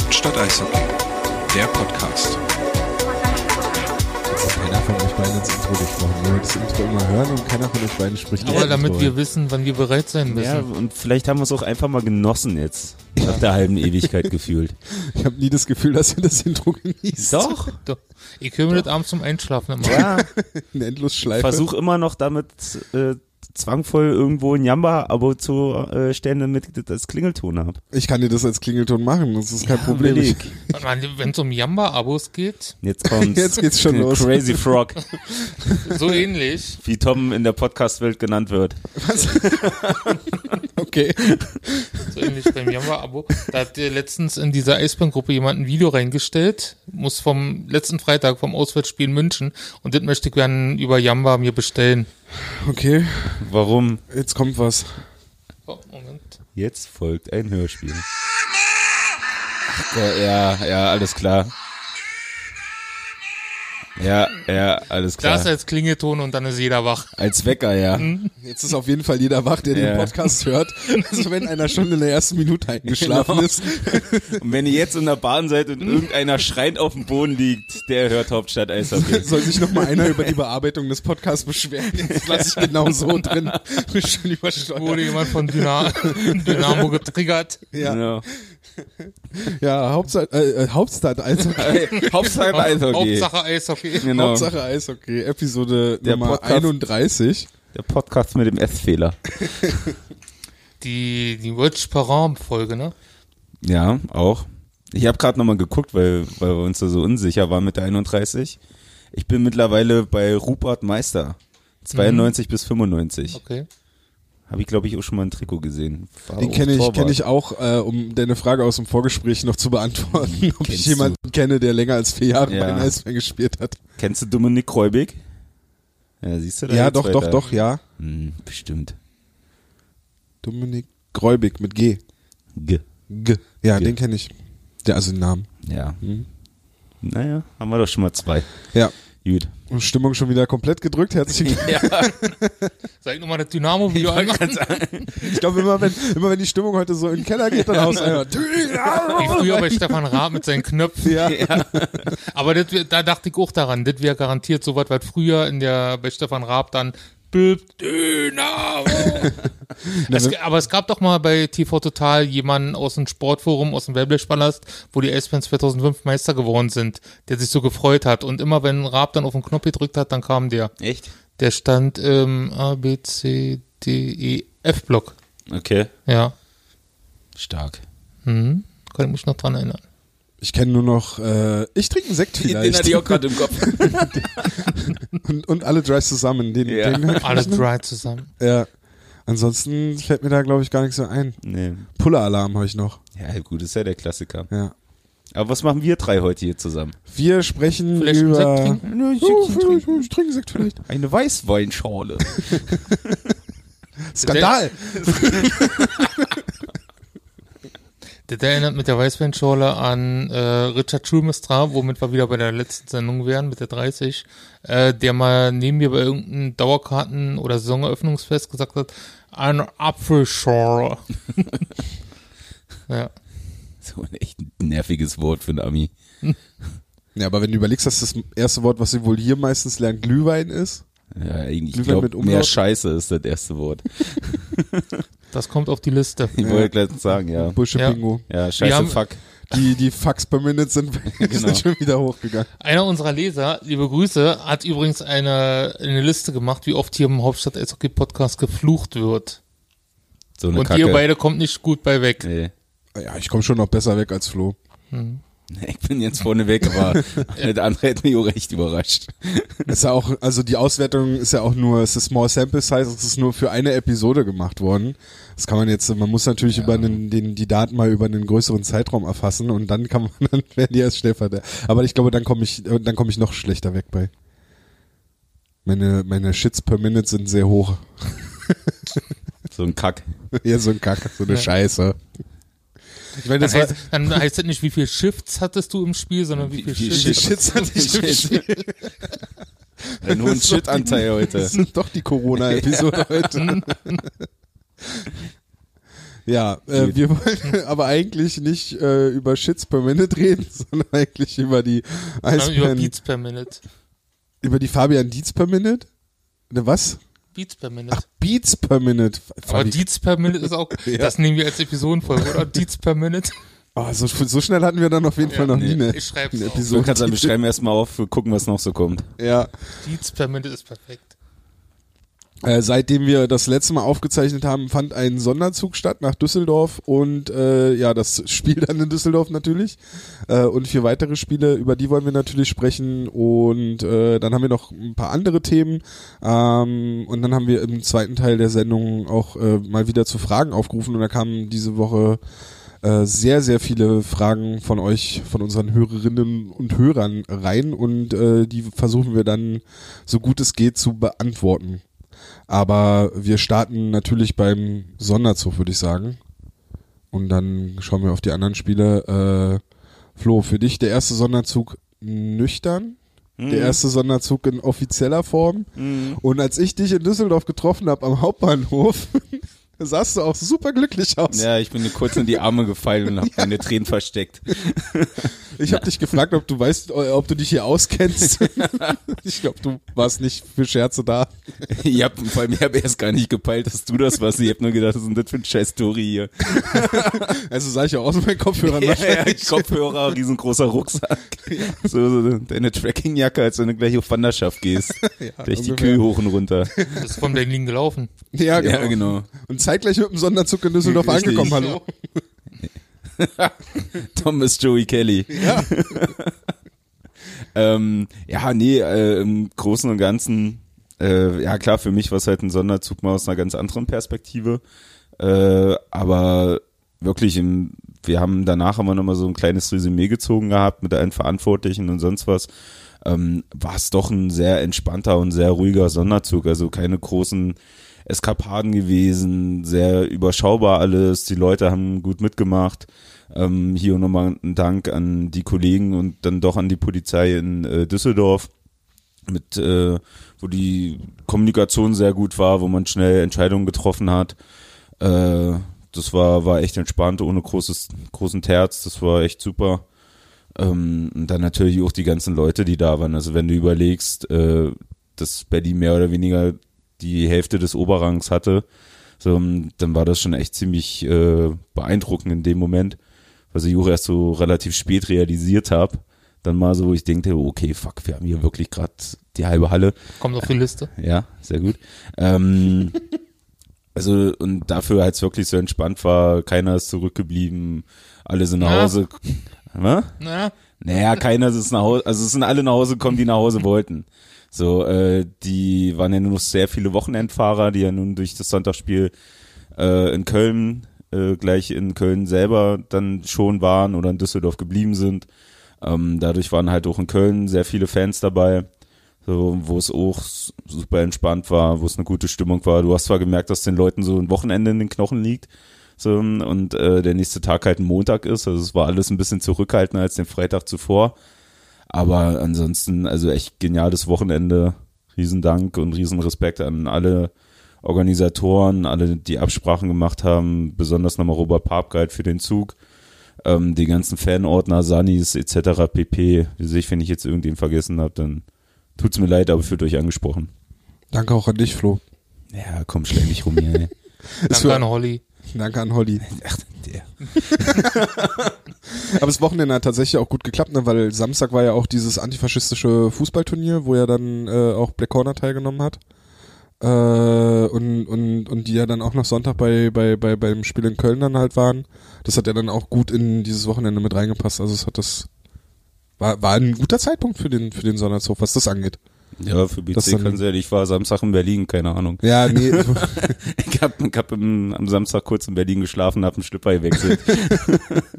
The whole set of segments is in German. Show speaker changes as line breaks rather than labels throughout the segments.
Hauptstadt Eishockey, der Podcast.
Jetzt hat keiner von euch beiden ins Intro gesprochen. Ihr wollt das Intro immer hören und keiner von euch beiden spricht
Aber damit
Intro.
wir wissen, wann wir bereit sein müssen.
Ja, und vielleicht haben wir es auch einfach mal genossen jetzt. Nach der halben Ewigkeit gefühlt.
Ich habe nie das Gefühl, dass ihr das Intro genießt.
Doch.
Doch. Ich höre mir das abends zum Einschlafen immer.
Ja,
Eine Endlosschleife.
versuch immer noch damit äh, zwangvoll irgendwo ein Jamba-Abo zu äh, stellen, damit ich das Klingelton habe.
Ich kann dir das als Klingelton machen, das ist kein Problem. Ich,
Wenn es um Jamba-Abos geht,
Jetzt kommt
Jetzt geht's schon los.
Crazy Frog,
so ähnlich.
wie Tom in der Podcast-Welt genannt wird.
okay.
So ähnlich beim Jamba-Abo. Da hat dir letztens in dieser Eisbahn-Gruppe jemand ein Video reingestellt, muss vom letzten Freitag vom Auswärtsspiel München und das möchte ich gerne über Jamba mir bestellen.
Okay,
Warum?
jetzt kommt was.
Oh, Moment.
Jetzt folgt ein Hörspiel. Ach, ja, ja, alles klar. Ja, ja, alles klar.
Das als Klingelton und dann ist jeder wach.
Als Wecker, ja.
Jetzt ist auf jeden Fall jeder wach, der
Ja.
den Podcast hört. Also wenn einer schon in der ersten Minute eingeschlafen
Genau.
ist.
Und wenn ihr jetzt in der Bahn seid und irgendeiner schreiend auf dem Boden liegt, der hört Hauptstadt Eishockey.
Soll sich noch mal einer über die Bearbeitung des Podcasts beschweren? Das lasse ich genau so drin. Bin schon übersteuert.
Wurde jemand von Dyna Dynamo getriggert.
Ja,
Genau.
ja Hauptstadt, äh, äh, Hauptstadt Eishockey.
Hauptsache Eishockey.
Hauptsache Eishockey.
Genau.
Hauptsache Eishockey. Episode
Der
Nummer
Podcast-
31.
Der Podcast mit dem S-Fehler.
Die, die Watch Param-Folge, ne?
Ja, auch. Ich habe gerade nochmal geguckt, weil, weil wir uns da so unsicher waren mit der 31. Ich bin mittlerweile bei Rupert Meister. 92 bis 95.
Okay.
Habe ich, glaube ich, auch schon mal ein Trikot gesehen. War
Den kenne ich, kenne ich auch, äh, um deine Frage aus dem Vorgespräch noch zu beantworten, ob ich
Kennst
jemanden kenne, der länger als vier Jahre
Ja.
bei den Eisbären gespielt hat.
Kennst du Dominik Kreubig? Ja, siehst du da
Ja, doch, doch,
weiter?
doch, ja.
Hm, bestimmt.
Dominik Gräubig mit G.
G.
G. Ja,
G.
den kenne ich. Der, also den Namen.
Ja.
Mhm.
Naja, haben wir doch schon mal zwei.
Ja.
Gut.
Und Stimmung schon wieder komplett gedrückt. Herzlichen Glückwunsch.
Soll ich nochmal das Dynamo-Video anmachen?
Ich glaube, immer wenn, immer wenn die Stimmung heute so in den Keller geht, dann haust einer.
Wie früher bei Stefan Raab mit seinen Knöpfen.
Ja.
Aber das, da dachte ich auch daran, das wäre garantiert so was, was früher in der, bei Stefan Raab dann Dynamo. es, aber es gab doch mal bei TV Total jemanden aus dem Sportforum, aus dem Wellblechpalast, wo die Eisbären 2005 Meister geworden sind, der sich so gefreut hat. Und immer wenn Raab dann auf den Knopf gedrückt hat, dann kam der.
Echt?
Der stand im A, B, C, D, E, F-Block.
Okay.
Ja.
Stark.
Mhm. Kann ich mich noch dran erinnern.
Ich kenne nur noch, äh, ich trinke einen Sekt
Den
vielleicht.
hatte ich auch gerade im Kopf.
und, und alle Dries zusammen. Den,
Ja.
den
Alle dry zusammen.
Ja. Ansonsten fällt mir da, glaube ich, gar nichts so ein.
nee.
Puller-Alarm habe ich noch.
Ja, gut, ist ja der Klassiker.
Ja.
Aber was machen wir drei heute hier zusammen?
Wir sprechen
Vielleicht einen
über.
Sekt trinken?
Ja, ich
Oh, ich, ich trinke Sekt vielleicht.
Eine Weißweinschorle.
Skandal!
Das erinnert mit der Weißweinschorle an äh, Richard Schulmestra, womit wir wieder bei der letzten Sendung wären, mit der 30, äh, der mal neben mir bei irgendeinem Dauerkarten- oder Saisoneröffnungsfest gesagt hat, eine Apfelschorle. ja.
So ein echt nerviges Wort für ein Ami.
Ja, aber wenn du überlegst, dass das erste Wort, was sie wohl hier meistens lernen, Glühwein ist.
Ja, eigentlich, ich
Glühwein
glaube,
mit Umlaut?
mehr Scheiße ist das erste Wort.
Das kommt auf die Liste.
Ich wollte gleich sagen, ja.
Bullshit
Ja.
Bingo.
Ja, scheiße,
haben-
fuck.
Die, die Fucks per Minute sind,
Genau.
sind schon wieder hochgegangen.
Einer unserer Leser, liebe Grüße, hat übrigens eine, eine Liste gemacht, wie oft hier im Hauptstadt Eishockey Podcast geflucht wird.
So eine
Und
Kacke.
ihr beide kommt nicht gut bei weg.
Nee.
Ja, ich komme schon noch besser weg als Flo.
Ich bin jetzt vorne weg, aber der andere hat mich auch recht überrascht.
Ist ja auch, also die Auswertung ist ja auch nur, es ist Small Sample Size, es ist nur für eine Episode gemacht worden. Das kann man jetzt, man muss natürlich über den, den, die Daten mal über einen größeren Zeitraum erfassen und dann kann man, dann werden die erst Stellvertreter. Aber ich glaube, dann komme ich, dann komme ich noch schlechter weg bei. Meine, meine Shits per Minute sind sehr hoch.
So ein Kack.
Eher so ein Kack, so eine
Ja.
Scheiße. Ich meine,
Dann
das war,
heißt, dann heißt das nicht, wie viel Shifts hattest du im Spiel, sondern wie viel
Wie- wie
Shifts.
viel Shits hatte ich im Spiel?
Ein hohen Shit-Anteil heute.
Das ist doch die Corona-Episode heute. Ja, äh, wir wollen aber eigentlich nicht äh, über Shits per Minute reden, sondern eigentlich über die
Sondern über Beats per Minute.
über die Fabian Dietz per Minute. Ne, was?
Beats per Minute.
Ach, Beats per Minute.
Aber Beats per Minute ist auch, das nehmen wir als Episodenfolge, oder? Beats per Minute.
oh, so, so schnell hatten wir dann auf jeden Fall noch nie eine,
Ich schreib's
eine Episode.
kannst du dann beschreiben erstmal auf, wir gucken, was noch so kommt.
Ja.
Beats per Minute ist perfekt.
Äh, seitdem wir das letzte Mal aufgezeichnet haben, fand ein Sonderzug statt nach Düsseldorf und äh, ja, das Spiel dann in Düsseldorf natürlich äh, und vier weitere Spiele, über die wollen wir natürlich sprechen und äh, dann haben wir noch ein paar andere Themen ähm, und dann haben wir im zweiten Teil der Sendung auch äh, mal wieder zu Fragen aufgerufen und da kamen diese Woche äh, sehr, sehr viele Fragen von euch, von unseren Hörerinnen und Hörern rein und äh, die versuchen wir dann so gut es geht zu beantworten. Aber wir starten natürlich beim Sonderzug, würde ich sagen. Und dann schauen wir auf die anderen Spiele. Äh, Flo, für dich der erste Sonderzug nüchtern? Der erste Sonderzug in offizieller Form. Und als ich dich in Düsseldorf getroffen habe am Hauptbahnhof, sahst du auch super glücklich aus.
Ja, ich bin dir kurz in die Arme gefallen und habe meine Tränen versteckt.
Ich habe dich gefragt, ob du weißt, äh, ob du dich hier auskennst. ich glaube, du warst nicht für Scherze da.
Ich hab, vor allem, ich habe erst gar nicht gepeilt, dass du das warst. Ich habe nur gedacht, was ist denn das für eine scheiß Story hier?
Also sah ich ja aus mit meinen Kopfhörern.
Ja, ja,
wahrscheinlich.
Kopfhörer, riesengroßer Rucksack. So, so deine Trackingjacke, als wenn du gleich auf Wanderschaft gehst. Durch die
ungefähr.
Kühe hoch und runter.
Das ist von Berlin gelaufen.
Ja, genau.
Ja, genau.
Und zeitgleich mit dem Sonderzug in Düsseldorf
Richtig.
angekommen, hallo.
Thomas Joey Kelly.
Ja.
Ähm, ja, nee, äh, im Großen und Ganzen, äh, ja klar, für mich war es halt ein Sonderzug mal aus einer ganz anderen Perspektive. Äh, aber wirklich, im, wir haben danach wir nochmal so ein kleines Resümee gezogen gehabt mit allen Verantwortlichen und sonst was. Ähm, war es doch ein sehr entspannter und sehr ruhiger Sonderzug, also keine großen Eskapaden gewesen, sehr überschaubar alles, die Leute haben gut mitgemacht. Ähm, hier nochmal ein Dank an die Kollegen und dann doch an die Polizei in äh, Düsseldorf, mit, äh, wo die Kommunikation sehr gut war, wo man schnell Entscheidungen getroffen hat. Äh, das war, war echt entspannt, ohne großes, großen Terz, das war echt super. Ähm, und dann natürlich auch die ganzen Leute, die da waren. Also wenn du überlegst, äh, dass Berlin mehr oder weniger die Hälfte des Oberrangs hatte, so, dann war das schon echt ziemlich äh, beeindruckend in dem Moment, was ich auch erst so relativ spät realisiert habe. Dann mal so, wo ich denke, okay, fuck, wir haben hier wirklich gerade die halbe Halle.
Kommt auf die Liste.
Ja, sehr gut. Ähm, also und dafür, als es wirklich so entspannt war, keiner ist zurückgeblieben, alle sind nach
Ja.
Hause.
Na,
Naja, keiner ist nach Hause, also es sind alle nach Hause gekommen, die nach Hause wollten. So, äh, die waren ja nur noch sehr viele Wochenendfahrer, die ja nun durch das Sonntagsspiel äh, in Köln, äh, gleich in Köln selber dann schon waren oder in Düsseldorf geblieben sind. Ähm, dadurch waren halt auch in Köln sehr viele Fans dabei, so, wo es auch super entspannt war, wo es eine gute Stimmung war. Du hast zwar gemerkt, dass den Leuten so ein Wochenende in den Knochen liegt, so, und äh, der nächste Tag halt ein Montag ist. Also es war alles ein bisschen zurückhaltender als den Freitag zuvor. Aber ansonsten, also echt geniales Wochenende. Riesendank und Riesenrespekt an alle Organisatoren, alle, die Absprachen gemacht haben, besonders nochmal Robert Papgeit für den Zug, ähm, die ganzen Fanordner, Sunnis etc. pp. Wie sich, wenn ich jetzt irgendwen vergessen habe, dann tut's mir leid, aber fühlt euch angesprochen.
Danke auch an dich, Flo.
Ja, komm, schläg mich rum hier.
danke
für-
an Holly.
Danke an Holly.
Ach, der.
Aber das Wochenende hat tatsächlich auch gut geklappt, ne? weil Samstag war ja auch dieses antifaschistische Fußballturnier, wo ja dann äh, auch Black Corner teilgenommen hat. Äh, und, und, und die ja dann auch noch Sonntag bei, bei, bei, beim Spiel in Köln dann halt waren. Das hat ja dann auch gut in dieses Wochenende mit reingepasst. Also es hat das war, war ein guter Zeitpunkt für den, für den Sonderzug, was das angeht.
Ja, für BC
dann-
kann sehr. Ich war Samstag in Berlin, keine Ahnung.
Ja, nee,
Ich hab, ich hab im, am Samstag kurz in Berlin geschlafen, hab einen Schlipper gewechselt.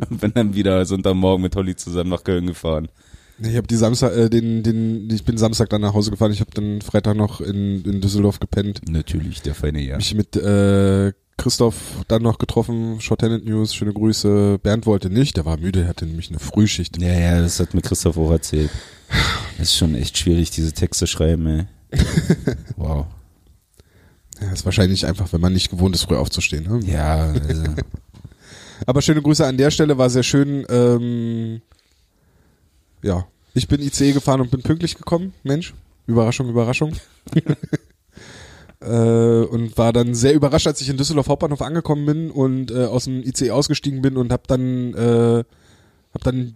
und bin dann wieder Sonntagmorgen mit Holly zusammen nach Köln gefahren.
ich habe die Samstag, äh, den, den, ich bin Samstag dann nach Hause gefahren. Ich habe dann Freitag noch in, in Düsseldorf gepennt.
Natürlich, der feine Jahr.
mich mit äh, Christoph dann noch getroffen, Short Tenant News, schöne Grüße. Bernd wollte nicht, der war müde, er hatte nämlich eine Frühschicht.
Ja, ja, das hat mir Christoph auch erzählt. Das ist schon echt schwierig, diese Texte schreiben, ey. Wow.
Ja, ist wahrscheinlich einfach, wenn man nicht gewohnt ist, früh aufzustehen. Ne?
Ja, also,
Aber schöne Grüße an der Stelle, war sehr schön. Ähm, ja, ich bin ICE gefahren und bin pünktlich gekommen. Mensch, Überraschung, Überraschung. äh, und war dann sehr überrascht, als ich in Düsseldorf Hauptbahnhof angekommen bin und äh, aus dem ICE ausgestiegen bin und habe dann äh, hab dann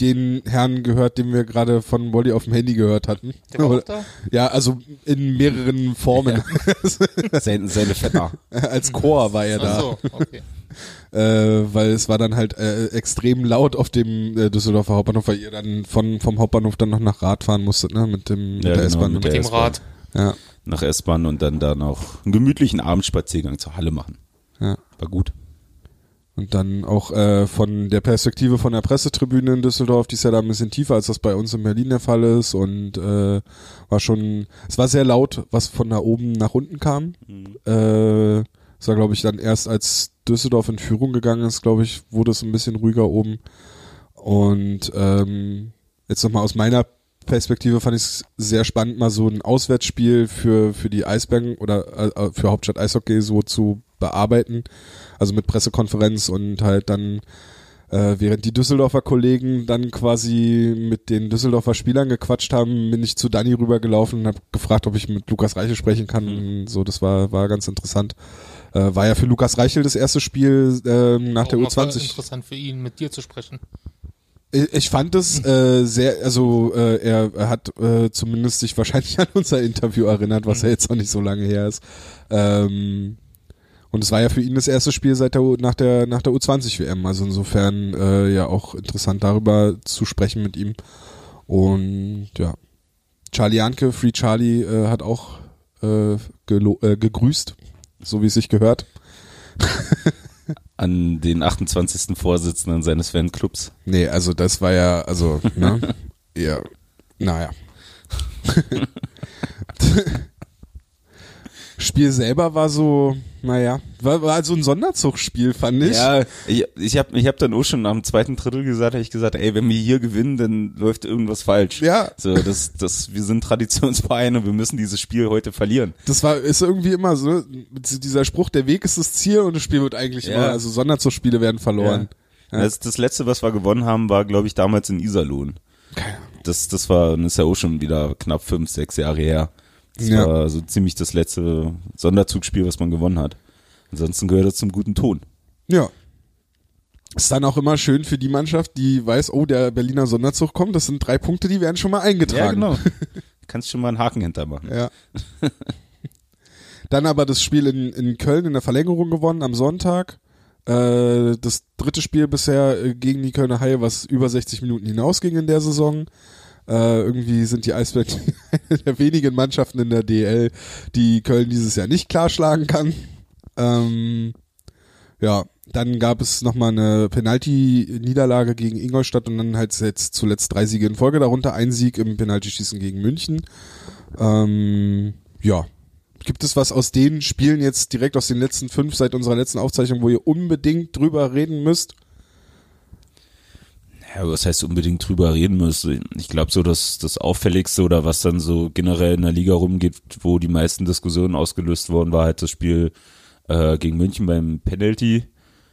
den Herrn gehört, den wir gerade von Wally auf dem Handy gehört hatten.
Der war auch da?
Ja, also in mehreren Formen.
Seine, seine Vetter.
Als Chor war er
Ach
da.
so, okay.
äh, weil es war dann halt äh, extrem laut auf dem äh, Düsseldorfer Hauptbahnhof, weil ihr dann von vom Hauptbahnhof dann noch nach Rad fahren musstet, ne, mit dem mit
Ja,
der
genau,
S-Bahn.
mit?
Mit dem
S-Bahn.
Rad.
Ja,
Nach S-Bahn und dann da noch einen gemütlichen Abendspaziergang zur Halle machen.
ja.
War gut.
Und dann auch äh, von der Perspektive von der Pressetribüne in Düsseldorf, die ist ja da ein bisschen tiefer, als das bei uns in Berlin der Fall ist. Und äh, war schon, es war sehr laut, was von da oben nach unten kam. Äh, es war, glaube ich, dann erst als Düsseldorf in Führung gegangen ist, glaube ich, wurde es ein bisschen ruhiger oben. Und ähm, jetzt nochmal aus meiner Perspektive fand ich es sehr spannend, mal so ein Auswärtsspiel für, für die Eisbären oder äh, für Hauptstadt Eishockey so zu bearbeiten. Also mit Pressekonferenz und halt dann, äh, während die Düsseldorfer Kollegen dann quasi mit den Düsseldorfer Spielern gequatscht haben, bin ich zu Dani rübergelaufen und habe gefragt, ob ich mit Lukas Reichel sprechen kann. So, das war, war ganz interessant. Äh, war ja für Lukas Reichel das erste Spiel ähm, nach
Auch
der
mal
U20.
interessant für ihn, mit dir zu sprechen.
Ich ich fand es äh, sehr, also äh, er, er hat äh, zumindest sich wahrscheinlich an unser Interview erinnert, was ja jetzt noch nicht so lange her ist. Ähm, und es war ja für ihn das erste Spiel seit der U, nach der nach der U20 WM, also insofern äh, ja auch interessant darüber zu sprechen mit ihm. Und ja, Charlie Janke, Free Charlie äh, hat auch äh, äh, gegrüßt, so wie es sich gehört.
An den 28. Vorsitzenden seines Fanclubs.
Nee, also das war ja, also, ne? ja, naja. Spiel selber war so, naja, war, war so ein Sonderzugspiel, fand ich.
Ja, ich, ich habe ich hab dann auch schon am zweiten Drittel gesagt, habe ich gesagt, ey, wenn wir hier gewinnen, dann läuft irgendwas falsch.
Ja.
So, das, das, wir sind Traditionsverein und wir müssen dieses Spiel heute verlieren.
Das war, ist irgendwie immer so, dieser Spruch, der Weg ist das Ziel und das Spiel wird eigentlich
Ja.
immer, also Sonderzugspiele werden verloren. Ja.
Das, das letzte, was wir gewonnen haben, war, glaube ich, damals in Iserlohn.
Keine Ahnung.
Das, das war, das ist ja auch schon wieder knapp fünf, sechs Jahre her. Das
Ja.
war so ziemlich das letzte Sonderzugspiel, was man gewonnen hat. Ansonsten gehört das zum guten Ton.
Ja. Ist dann auch immer schön für die Mannschaft, die weiß, oh, der Berliner Sonderzug kommt, das sind drei Punkte, die werden schon mal eingetragen.
genau. Kannst schon mal einen Haken hintermachen.
Ja. Dann aber das Spiel in, in Köln in der Verlängerung gewonnen am Sonntag. Äh, das dritte Spiel bisher äh, gegen die Kölner Haie, was über 60 Minuten hinausging in der Saison. Äh, irgendwie sind die Eisbären eine der wenigen Mannschaften in der DL, die Köln dieses Jahr nicht klar schlagen kann. Ähm, ja, dann gab es nochmal eine Penalty-Niederlage gegen Ingolstadt und dann halt jetzt zuletzt drei Siege in Folge, darunter ein Sieg im Penaltyschießen gegen München. Ähm, ja. Gibt es was aus den Spielen jetzt direkt aus den letzten fünf seit unserer letzten Aufzeichnung, wo ihr unbedingt drüber reden müsst?
Ja, was heißt unbedingt drüber reden müssen? Ich glaube so, dass das Auffälligste oder was dann so generell in der Liga rumgeht, wo die meisten Diskussionen ausgelöst wurden, war halt das Spiel äh, gegen München beim Penalty,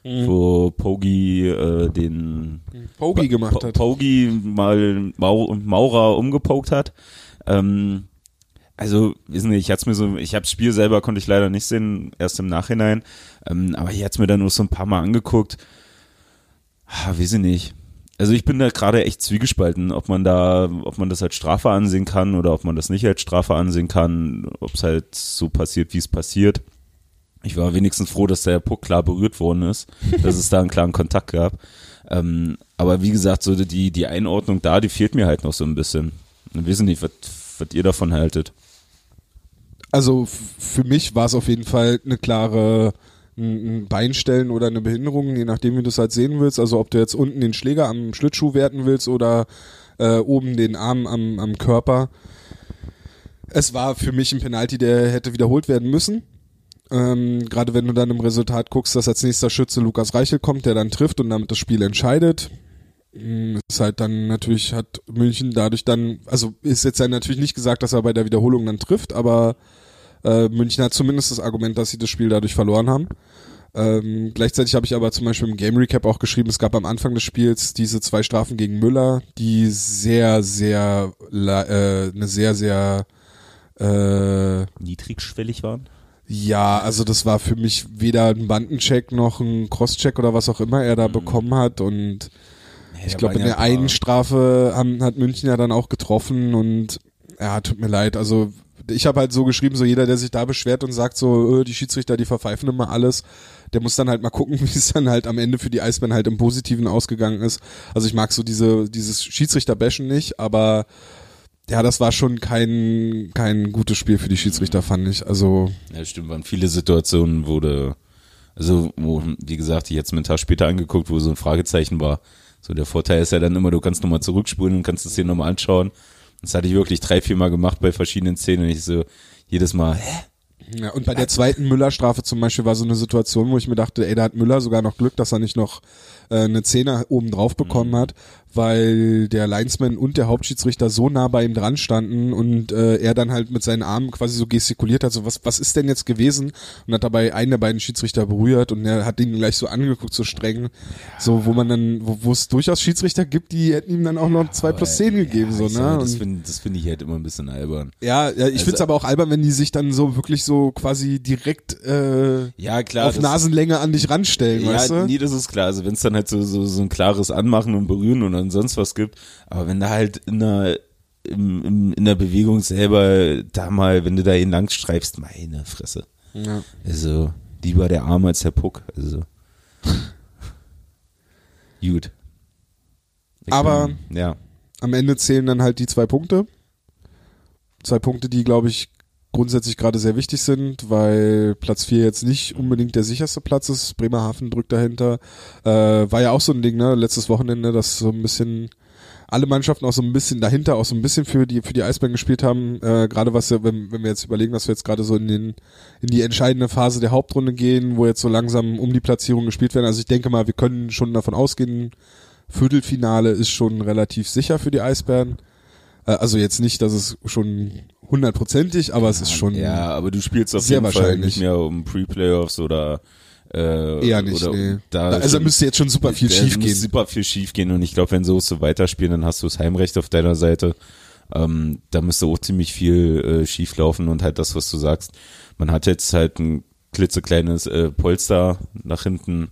wo Pogi äh, den
Pogi gemacht
Po-
hat.
Pogi mal Mau Maurer umgepokt hat. Ähm, also, wissen nicht, ich hat's mir so, ich habe das Spiel selber konnte ich leider nicht sehen, erst im Nachhinein. Ähm, aber ich hat's mir dann nur so ein paar Mal angeguckt. Ah, weiß ich nicht. Also ich bin da gerade echt zwiegespalten, ob man da, ob man das als Strafe ansehen kann oder ob man das nicht als Strafe ansehen kann, ob es halt so passiert, wie es passiert. Ich war wenigstens froh, dass der Puck klar berührt worden ist, dass es da einen klaren Kontakt gab. Ähm, aber wie gesagt, so die, die Einordnung da, die fehlt mir halt noch so ein bisschen. Ich weiß nicht, was, was ihr davon haltet.
Also für mich war es auf jeden Fall eine klare ein ein Beinstellen oder eine Behinderung, je nachdem, wie du es halt sehen willst. Also ob du jetzt unten den Schläger am Schlittschuh werten willst oder äh, oben den Arm am, am Körper. Es war für mich ein Penalty, der hätte wiederholt werden müssen. Ähm, Gerade wenn du dann im Resultat guckst, dass als nächster Schütze Lukas Reichel kommt, der dann trifft und damit das Spiel entscheidet. Mm, Ist halt dann natürlich, hat München dadurch dann, also ist jetzt dann natürlich nicht gesagt, dass er bei der Wiederholung dann trifft, aber äh, München hat zumindest das Argument, dass sie das Spiel dadurch verloren haben. Ähm, gleichzeitig habe ich aber zum Beispiel im Game Recap auch geschrieben, es gab am Anfang des Spiels diese zwei Strafen gegen Müller, die sehr, sehr, äh, eine sehr, sehr äh,
niedrigschwellig waren.
Ja, also das war für mich weder ein Bandencheck noch ein Crosscheck oder was auch immer er da mhm. bekommen hat und ja, ich glaube in der einen Strafe haben, hat München ja dann auch getroffen und ja, tut mir leid, also ich habe halt so geschrieben, so jeder, der sich da beschwert und sagt so, äh, die Schiedsrichter, die verpfeifen immer alles, der muss dann halt mal gucken, wie es dann halt am Ende für die Eisbären halt im Positiven ausgegangen ist. Also ich mag so diese, dieses Schiedsrichter-Bashen nicht, aber ja, das war schon kein, kein gutes Spiel für die Schiedsrichter, fand ich. Also.
Ja, stimmt, waren viele Situationen, wo du, also, wo, wie gesagt, ich jetzt einen Tag später angeguckt, wo so ein Fragezeichen war. So, der Vorteil ist ja dann immer, du kannst nochmal zurückspulen und kannst es dir nochmal anschauen. Das hatte ich wirklich drei, vier Mal gemacht bei verschiedenen Szenen und ich so, jedes Mal, hä?
Ja, und bei der zweiten Müller-Strafe zum Beispiel war so eine Situation, wo ich mir dachte, ey, da hat Müller sogar noch Glück, dass er nicht noch äh, eine Zehner oben drauf bekommen mhm. hat, weil der Linesman und der Hauptschiedsrichter so nah bei ihm dran standen und äh, er dann halt mit seinen Armen quasi so gestikuliert hat, so was, was ist denn jetzt gewesen? Und hat dabei einen der beiden Schiedsrichter berührt und er hat ihn gleich so angeguckt, so streng, so wo man dann, wo wo es durchaus Schiedsrichter gibt, die hätten ihm dann auch noch zwei plus zehn gegeben, so, ne?
Sag, das finde das finde ich halt immer ein bisschen albern.
Ja, ja ich also, finde es aber auch albern, wenn die sich dann so wirklich so quasi direkt äh,
ja, klar,
auf Nasenlänge an dich ranstellen, ja, weißt du?
Nee, das ist klar. Also wenn es dann halt so, so, so ein klares Anmachen und Berühren und dann sonst was gibt. Aber wenn da halt in der, im, im, in der Bewegung selber da mal, wenn du da ihn lang streifst, meine Fresse. Ja. Also, lieber der Arm als der Puck. Also. Gut.
Ich Aber bin, ja. am Ende zählen dann halt die zwei Punkte. Zwei Punkte, die, glaube ich, grundsätzlich gerade sehr wichtig sind, weil Platz 4 jetzt nicht unbedingt der sicherste Platz ist. Bremerhaven drückt dahinter. Äh, war ja auch so ein Ding, ne, letztes Wochenende, dass so ein bisschen alle Mannschaften auch so ein bisschen dahinter auch so ein bisschen für die für die Eisbären gespielt haben. Äh, gerade was wenn, wenn wir jetzt überlegen, dass wir jetzt gerade so in den in die entscheidende Phase der Hauptrunde gehen, wo jetzt so langsam um die Platzierung gespielt werden. Also ich denke mal, wir können schon davon ausgehen, Viertelfinale ist schon relativ sicher für die Eisbären. Äh, also jetzt nicht, dass es schon hundertprozentig, aber es ist schon.
Ja, aber du spielst auf jeden Fall nicht mehr um Pre-Playoffs oder
äh, Eher nicht, oder nee. Da also schon, müsste jetzt schon super viel schief gehen.
Super viel schief gehen und ich glaube, wenn so so weiterspielen, dann hast du das Heimrecht auf deiner Seite. Ähm, da müsste auch ziemlich viel äh, schief laufen und halt das, was du sagst. Man hat jetzt halt ein klitzekleines äh, Polster nach hinten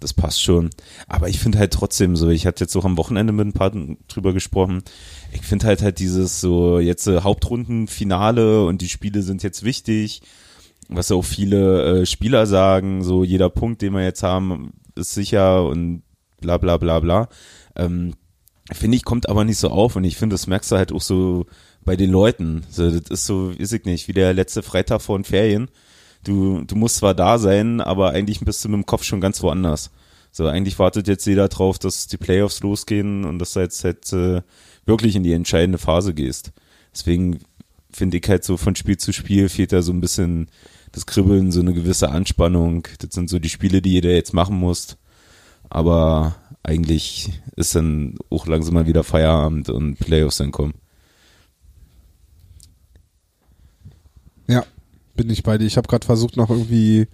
das passt schon. Aber ich finde halt trotzdem so, ich hatte jetzt auch am Wochenende mit ein paar drüber gesprochen. Ich finde halt halt dieses so jetzt äh, Hauptrundenfinale und die Spiele sind jetzt wichtig. Was auch viele äh, Spieler sagen, so jeder Punkt, den wir jetzt haben, ist sicher und bla bla bla bla. Ähm, finde ich, kommt aber nicht so auf und ich finde, das merkst du halt auch so bei den Leuten. So, das ist so, weiß ich nicht, wie der letzte Freitag vor den Ferien du, du musst zwar da sein, aber eigentlich bist du mit dem Kopf schon ganz woanders. So, eigentlich wartet jetzt jeder drauf, dass die Playoffs losgehen und dass du jetzt halt äh, wirklich in die entscheidende Phase gehst. Deswegen finde ich halt so von Spiel zu Spiel fehlt da so ein bisschen das Kribbeln, so eine gewisse Anspannung. Das sind so die Spiele, die jeder jetzt machen muss. Aber eigentlich ist dann auch langsam mal wieder Feierabend und Playoffs dann kommen.
Ja, bin ich bei dir. Ich habe gerade versucht, noch irgendwie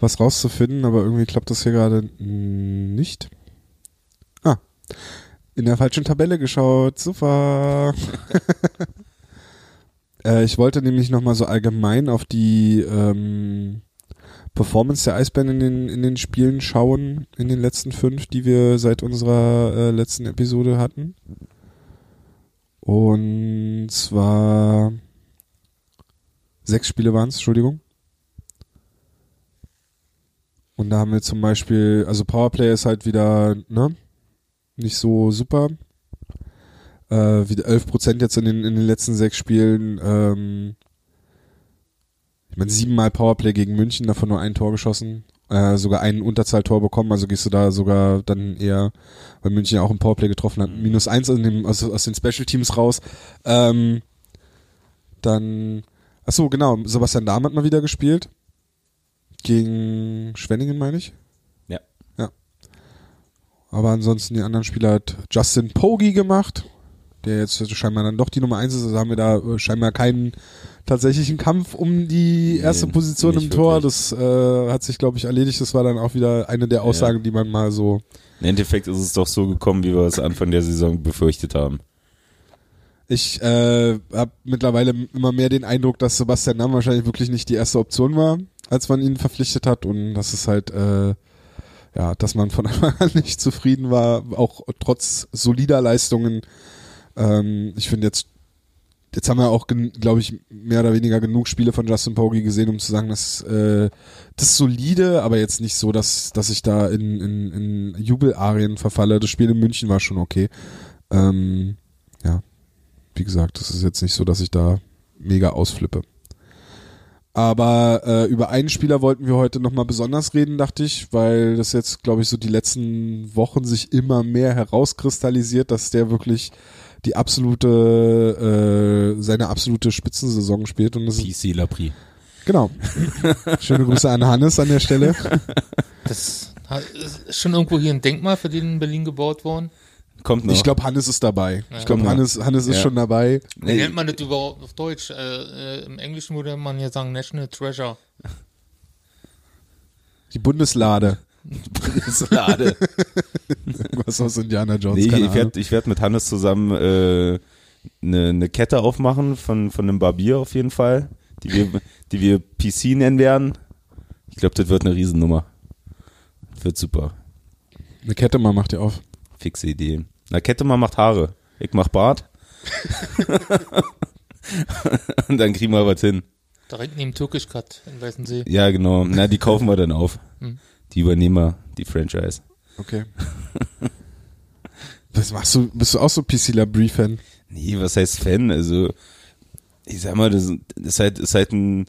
was rauszufinden, aber irgendwie klappt das hier gerade nicht. Ah, in der falschen Tabelle geschaut. Super. äh, ich wollte nämlich nochmal so allgemein auf die ähm, Performance der Eisbären in den, in den Spielen schauen, in den letzten fünf, die wir seit unserer äh, letzten Episode hatten. Und zwar Sechs Spiele waren es, Entschuldigung. Und da haben wir zum Beispiel, also Powerplay ist halt wieder, ne, nicht so super. Äh, wieder 11 Prozent jetzt in den, in den letzten sechs Spielen. Ähm, ich meine, siebenmal Powerplay gegen München, davon nur ein Tor geschossen. Äh, sogar ein Unterzahltor bekommen, also gehst du da sogar dann eher, weil München ja auch ein Powerplay getroffen hat, minus eins aus, dem, aus, aus den Special Teams raus. Ähm, dann Ach so, genau. Sebastian Dahm hat mal wieder gespielt. Gegen Schwenningen, meine ich.
Ja.
Ja. Aber ansonsten die anderen Spieler hat Justin Poggi gemacht. der jetzt scheinbar dann doch die Nummer eins ist, also haben wir da äh, scheinbar keinen tatsächlichen Kampf um die erste
Nee,
Position im Tor.
wirklich.
Das äh, hat sich, glaube ich, erledigt. Das war dann auch wieder eine der Aussagen, die man mal so.
Im Endeffekt ist es doch so gekommen, wie wir es Anfang der Saison befürchtet haben.
Ich äh, habe mittlerweile immer mehr den Eindruck, dass Sebastian Namm wahrscheinlich wirklich nicht die erste Option war, als man ihn verpflichtet hat und das ist halt äh, ja, dass man von Anfang an nicht zufrieden war, auch trotz solider Leistungen. Ähm, ich finde jetzt jetzt haben wir auch, glaube ich, mehr oder weniger genug Spiele von Justin Poggi gesehen, um zu sagen, dass äh, das ist solide, aber jetzt nicht so, dass dass ich da in, in, in Jubelarien verfalle. Das Spiel in München war schon okay. Ähm, ja, wie gesagt, das ist jetzt nicht so, dass ich da mega ausflippe. Aber äh, über einen Spieler wollten wir heute nochmal besonders reden, dachte ich, weil das jetzt, glaube ich, so die letzten Wochen sich immer mehr herauskristallisiert, dass der wirklich die absolute, äh, seine absolute Spitzensaison spielt. Und das ist,
PC Lapri.
genau. Schöne Grüße an Hannes an der Stelle.
Das ist schon irgendwo hier ein Denkmal für den in Berlin gebaut worden.
Kommt noch.
Ich glaube, Hannes ist dabei. Ich glaube,
Ja.
Hannes, Hannes ist
Ja.
schon dabei.
Wie nennt man das überhaupt auf Deutsch? Äh, äh, Im Englischen würde man ja sagen National Treasure.
Die Bundeslade.
Bundeslade.
Was aus Indiana Jones.
nee, ich, werde werd mit Hannes zusammen äh, eine ne Kette aufmachen von, von einem Barbier auf jeden Fall, die wir, die wir PC nennen werden. Ich glaube, das wird eine Riesennummer. Wird super.
Eine Kette mal macht ihr auf.
Fixe Idee. Na, Kette mal macht Haare. Ich mach Bart. Und dann kriegen wir was hin.
Direkt neben Türkisch Cut in Weißensee.
Ja, genau. Na, die kaufen wir dann auf.
Hm.
Die übernehmen wir, die Franchise.
Okay. Was machst du? Bist du auch so PC Labrie-Fan?
Nee, was heißt Fan? Also, ich sag mal, das ist halt, ist halt ein,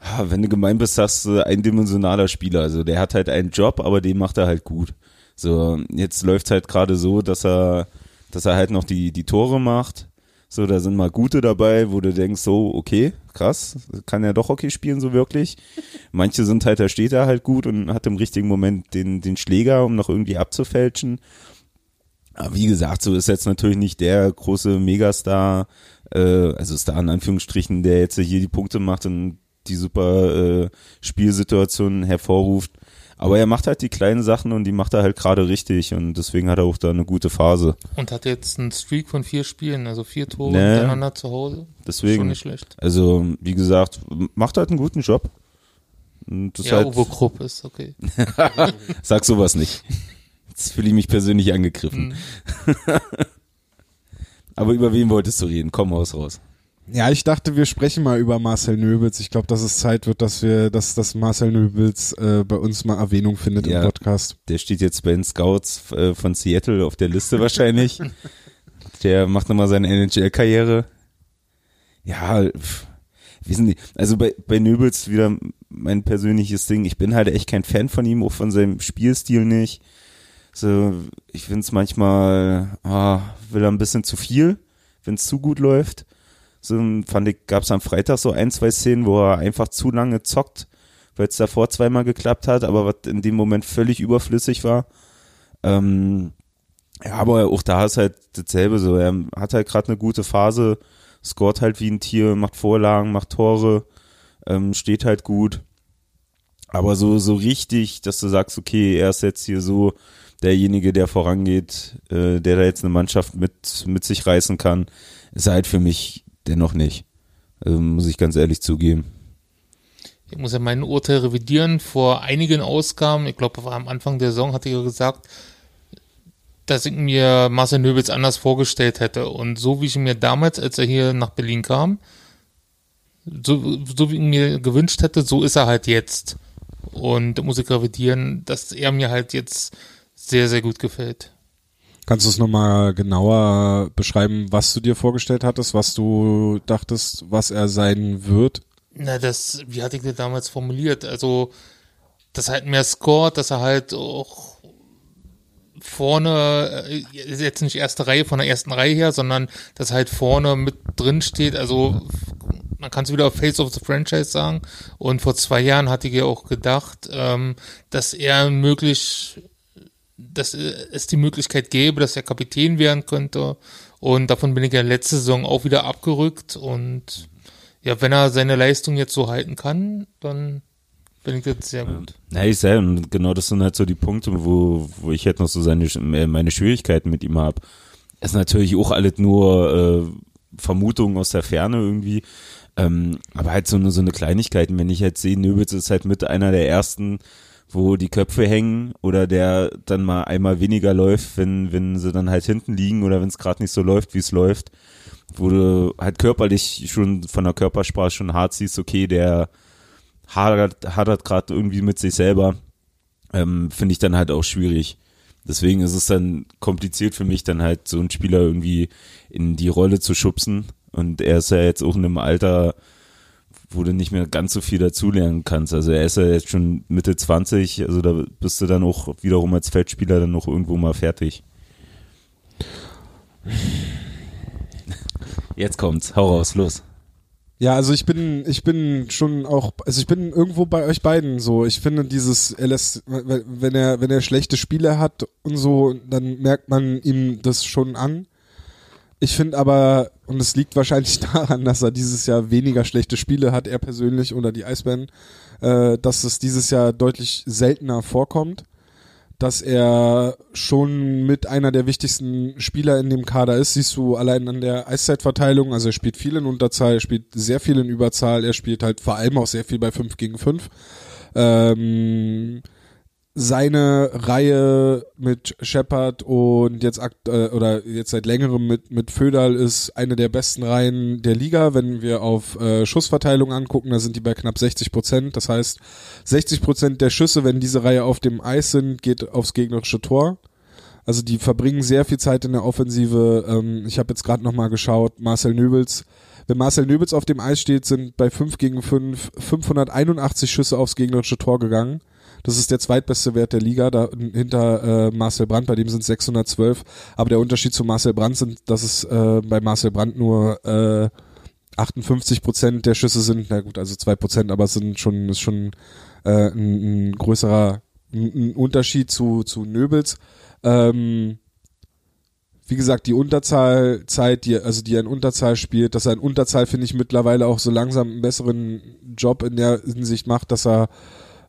ah, wenn du gemein bist, sagst du eindimensionaler Spieler. Also, der hat halt einen Job, aber den macht er halt gut. So, jetzt läuft's halt gerade so, dass er, dass er halt noch die, die Tore macht. So, da sind mal gute dabei, wo du denkst, so, okay, krass, kann er doch okay spielen, so wirklich. Manche sind halt, da steht er halt gut und hat im richtigen Moment den, den Schläger, um noch irgendwie abzufälschen. Aber wie gesagt, so ist jetzt natürlich nicht der große Megastar, äh, also Star in Anführungsstrichen, der jetzt hier die Punkte macht und die super äh, Spielsituationen hervorruft. Aber er macht halt die kleinen Sachen und die macht er halt gerade richtig und deswegen hat er auch da eine gute Phase.
Und hat jetzt einen Streak von vier Spielen, also vier Tore
Nee.
hintereinander zu Hause. Schon
Deswegen,
nicht schlecht.
also wie gesagt, macht halt einen guten Job. Und das
Ja,
halt,
Uwe Krupp ist okay.
sag sowas nicht. Jetzt fühle ich mich persönlich angegriffen.
Mhm.
Aber über wen wolltest du reden? Komm raus raus.
Ja, ich dachte, wir sprechen mal über Marcel Nöbels. Ich glaube, dass es Zeit wird, dass wir, dass, dass Marcel Nöbels äh, bei uns mal Erwähnung findet
Ja.
im Podcast.
Der steht jetzt bei den Scouts äh, von Seattle auf der Liste wahrscheinlich. Der macht nochmal seine NHL-Karriere. Ja, wissen die, also bei, bei Nöbels wieder mein persönliches Ding. Ich bin halt echt kein Fan von ihm, auch von seinem Spielstil nicht. So, ich finde es manchmal, ah, will er ein bisschen zu viel, wenn es zu gut läuft. So fand ich, gab es am Freitag so ein, zwei Szenen, wo er einfach zu lange zockt, weil es davor zweimal geklappt hat, aber was in dem Moment völlig überflüssig war. Ähm, ja, aber auch da ist halt dasselbe so. Er hat halt gerade eine gute Phase, scoret halt wie ein Tier, macht Vorlagen, macht Tore, ähm, steht halt gut. Aber so, so richtig, dass du sagst, okay, er ist jetzt hier so derjenige, der vorangeht, äh, der da jetzt eine Mannschaft mit, mit sich reißen kann, ist halt für mich dennoch nicht. Ähm, muss ich ganz ehrlich zugeben.
Ich muss ja mein Urteil revidieren. Vor einigen Ausgaben, ich glaube, am Anfang der Saison hatte ich ja gesagt, dass ich mir Marcel Nöbels anders vorgestellt hätte. Und so wie ich mir damals, als er hier nach Berlin kam, so, so wie ich mir gewünscht hätte, so ist er halt jetzt. Und da muss ich revidieren, dass er mir halt jetzt sehr, sehr gut gefällt.
Kannst du es nochmal genauer beschreiben, was du dir vorgestellt hattest, was du dachtest, was er sein wird?
Na, das, wie hatte ich das damals formuliert? Also, dass halt mehr scoret, dass er halt auch vorne, äh, jetzt nicht erste Reihe von der ersten Reihe her, sondern dass halt vorne mit drin steht. Also, man kann es wieder auf Face of the Franchise sagen. Und vor zwei Jahren hatte ich ja auch gedacht, ähm, dass er möglich, dass es die Möglichkeit gäbe, dass er Kapitän werden könnte Und davon bin ich ja letzte Saison auch wieder abgerückt. Und ja, wenn er seine Leistung jetzt so halten kann, dann bin ich jetzt sehr gut.
Ja, ich und genau das sind halt so die Punkte, wo, wo ich halt noch so seine, meine Schwierigkeiten mit ihm habe. Ist natürlich auch alles nur äh, Vermutungen aus der Ferne irgendwie. Ähm, aber halt so eine, so eine Kleinigkeit. Wenn ich jetzt sehe, Nöbitz ist halt mit einer der ersten, wo die Köpfe hängen oder der dann mal einmal weniger läuft, wenn, wenn sie dann halt hinten liegen oder wenn es gerade nicht so läuft, wie es läuft, wo du halt körperlich schon von der Körpersprache schon hart siehst, okay, der hadert, hadert gerade irgendwie mit sich selber, ähm, finde ich dann halt auch schwierig. Deswegen ist es dann kompliziert für mich, dann halt so einen Spieler irgendwie in die Rolle zu schubsen. Und er ist ja jetzt auch in einem Alter, wo du nicht mehr ganz so viel dazulernen kannst. Also er ist ja jetzt schon Mitte 20, also da bist du dann auch wiederum als Feldspieler dann noch irgendwo mal fertig. Jetzt kommt's, hau raus, los.
Ja, also ich bin, ich bin schon auch, also ich bin irgendwo bei euch beiden so. Ich finde dieses, er wenn er, wenn er schlechte Spiele hat und so, dann merkt man ihm das schon an. Ich finde aber, und es liegt wahrscheinlich daran, dass er dieses Jahr weniger schlechte Spiele hat, er persönlich oder die Eisbären, äh, dass es dieses Jahr deutlich seltener vorkommt, dass er schon mit einer der wichtigsten Spieler in dem Kader ist. Siehst du allein an der Eiszeitverteilung, also er spielt viel in Unterzahl, er spielt sehr viel in Überzahl, er spielt halt vor allem auch sehr viel bei 5 gegen 5. Ähm, seine Reihe mit Shepard und jetzt akt äh, oder jetzt seit längerem mit mit Föderl ist eine der besten Reihen der Liga. Wenn wir auf äh, Schussverteilung angucken, da sind die bei knapp 60 Prozent. Das heißt, 60 Prozent der Schüsse, wenn diese Reihe auf dem Eis sind, geht aufs gegnerische Tor. Also die verbringen sehr viel Zeit in der Offensive. Ähm, ich habe jetzt gerade noch mal geschaut, Marcel Nöbels. Wenn Marcel Nöbels auf dem Eis steht, sind bei 5 gegen 5 581 Schüsse aufs gegnerische Tor gegangen. Das ist der zweitbeste Wert der Liga, da hinter äh, Marcel Brandt, bei dem sind 612. Aber der Unterschied zu Marcel Brandt sind, dass es äh, bei Marcel Brandt nur äh, 58 Prozent der Schüsse sind. Na gut, also zwei Prozent, aber es sind schon ist schon äh, ein, ein größerer ein, ein Unterschied zu zu Nöbels. Ähm, wie gesagt, die Unterzahlzeit, die, also die er in Unterzahl spielt, dass er in Unterzahl, finde ich, mittlerweile auch so langsam einen besseren Job in der Hinsicht macht, dass er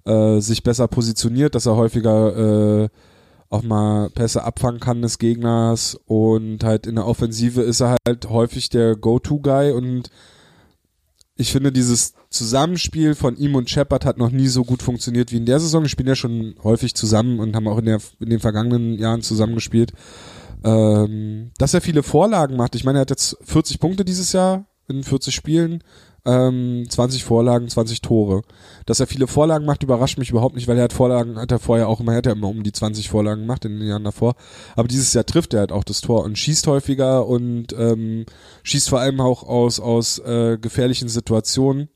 äh, sich besser positioniert, dass er häufiger äh, auch mal Pässe abfangen kann des Gegners und halt in der Offensive ist er halt häufig der Go-To-Guy und ich finde, dieses Zusammenspiel von ihm und Shepard hat noch nie so gut funktioniert wie in der Saison. Die spielen ja schon häufig zusammen und haben auch in, der, in den vergangenen Jahren zusammengespielt. Ähm, dass er viele Vorlagen macht. Ich meine, er hat jetzt 40 Punkte dieses Jahr in 40 Spielen ähm, 20 Vorlagen, 20 Tore. Dass er viele Vorlagen macht, überrascht mich überhaupt nicht, weil er hat Vorlagen, hat er vorher auch immer, hat er immer um die 20 Vorlagen gemacht in den Jahren davor. Aber dieses Jahr trifft er halt auch das Tor und schießt häufiger und ähm, schießt vor allem auch aus, aus äh, gefährlichen Situationen.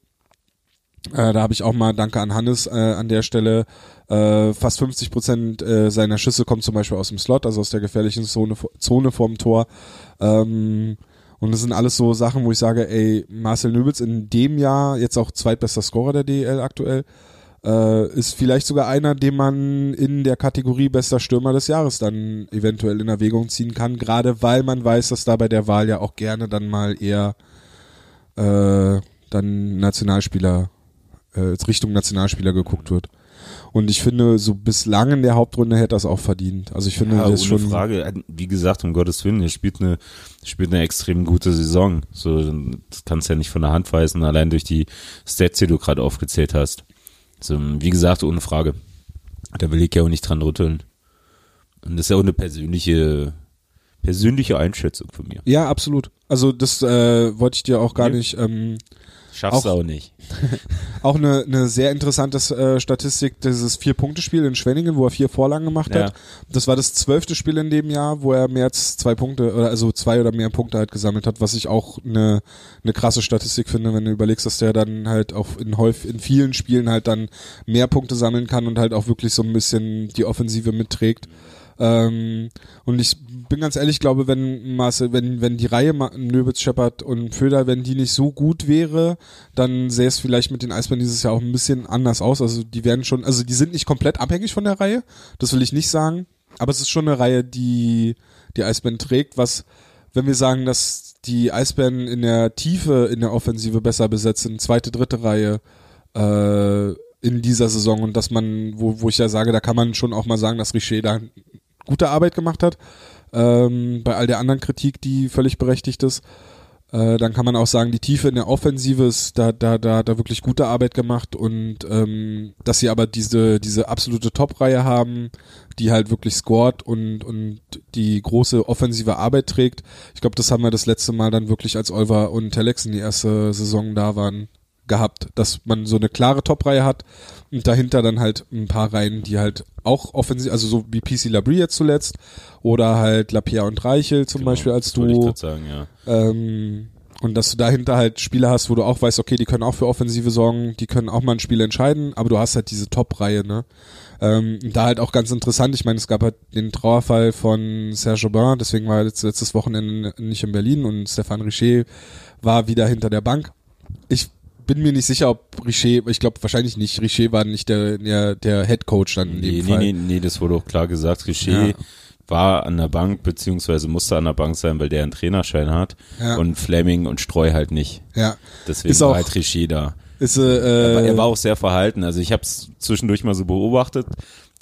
Äh, da habe ich auch mal Danke an Hannes äh, an der Stelle. Äh, fast 50 Prozent äh, seiner Schüsse kommen zum Beispiel aus dem Slot, also aus der gefährlichen Zone, Zone vorm Tor. Ähm, und das sind alles so Sachen, wo ich sage, ey, Marcel Nöbels in dem Jahr, jetzt auch zweitbester Scorer der DL aktuell, äh, ist vielleicht sogar einer, den man in der Kategorie bester Stürmer des Jahres dann eventuell in Erwägung ziehen kann, gerade weil man weiß, dass da bei der Wahl ja auch gerne dann mal eher äh, dann Nationalspieler, äh, Richtung Nationalspieler geguckt wird. Und ich finde, so bislang in der Hauptrunde hätte das auch verdient. Also ich finde,
ja,
das
ohne
schon.
Frage. Wie gesagt, um Gottes Willen, er spielt eine, spielt eine extrem gute Saison. So, das kannst du ja nicht von der Hand weisen, allein durch die Stats, die du gerade aufgezählt hast. So, wie gesagt, ohne Frage. Da will ich ja auch nicht dran rütteln. Und das ist ja auch eine persönliche, persönliche Einschätzung von mir.
Ja, absolut. Also das äh, wollte ich dir auch gar
Nee.
nicht. Ähm,
Schaffst du
Auch-
auch nicht.
auch eine, eine sehr interessante äh, Statistik, dieses Vier-Punkte-Spiel in Schwenningen, wo er vier Vorlagen gemacht
Ja.
hat. Das war das zwölfte Spiel in dem Jahr, wo er mehr als zwei Punkte, oder also zwei oder mehr Punkte halt gesammelt hat, was ich auch eine, eine krasse Statistik finde, wenn du überlegst, dass der dann halt auch in häufig, in vielen Spielen halt dann mehr Punkte sammeln kann und halt auch wirklich so ein bisschen die Offensive mitträgt. Ähm, und ich bin ganz ehrlich, glaube, wenn Marcel, wenn, wenn die Reihe Nöbitz, Shepard und Föder, wenn die nicht so gut wäre, dann sähe es vielleicht mit den Eisbären dieses Jahr auch ein bisschen anders aus. Also die werden schon, also die sind nicht komplett abhängig von der Reihe, das will ich nicht sagen, aber es ist schon eine Reihe, die die Eisbären trägt, was wenn wir sagen, dass die Eisbären in der Tiefe in der Offensive besser besetzt sind, zweite, dritte Reihe äh, in dieser Saison und dass man, wo, wo ich ja sage, da kann man schon auch mal sagen, dass Richer da gute Arbeit gemacht hat, ähm, bei all der anderen Kritik, die völlig berechtigt ist. Äh, dann kann man auch sagen, die Tiefe in der Offensive ist da, da, da, da wirklich gute Arbeit gemacht und ähm, dass sie aber diese, diese absolute Top-Reihe haben, die halt wirklich scored und, und die große offensive Arbeit trägt. Ich glaube, das haben wir das letzte Mal dann wirklich, als Olver und Telex in die erste Saison da waren, gehabt, dass man so eine klare Top-Reihe hat und dahinter dann halt ein paar Reihen, die halt auch offensiv, also so wie PC Labrie jetzt zuletzt oder halt Lapierre und Reichel zum
Genau,
Beispiel als Duo.
sagen, ja.
Ähm, und dass du dahinter halt Spieler hast, wo du auch weißt, okay, die können auch für Offensive sorgen, die können auch mal ein Spiel entscheiden, aber du hast halt diese Top-Reihe, ne? Ähm, da halt auch ganz interessant, ich meine, es gab halt den Trauerfall von Serge Aubin, deswegen war er jetzt letztes Wochenende nicht in Berlin und Stefan Richer war wieder hinter der Bank. Ich bin mir nicht sicher, ob Richer, ich glaube wahrscheinlich nicht, Richer war nicht der, der, der Head Coach dann in
Nee,
dem
nee,
Fall.
nee, nee, das wurde auch klar gesagt. Richer
Ja.
war an der Bank, beziehungsweise musste an der Bank sein, weil der einen Trainerschein hat.
Ja.
Und Fleming und Streu halt nicht.
Ja,
Deswegen
Ist auch-
war halt Richer da.
ist äh,
Aber
äh,
er war auch sehr verhalten. Also ich habe es zwischendurch mal so beobachtet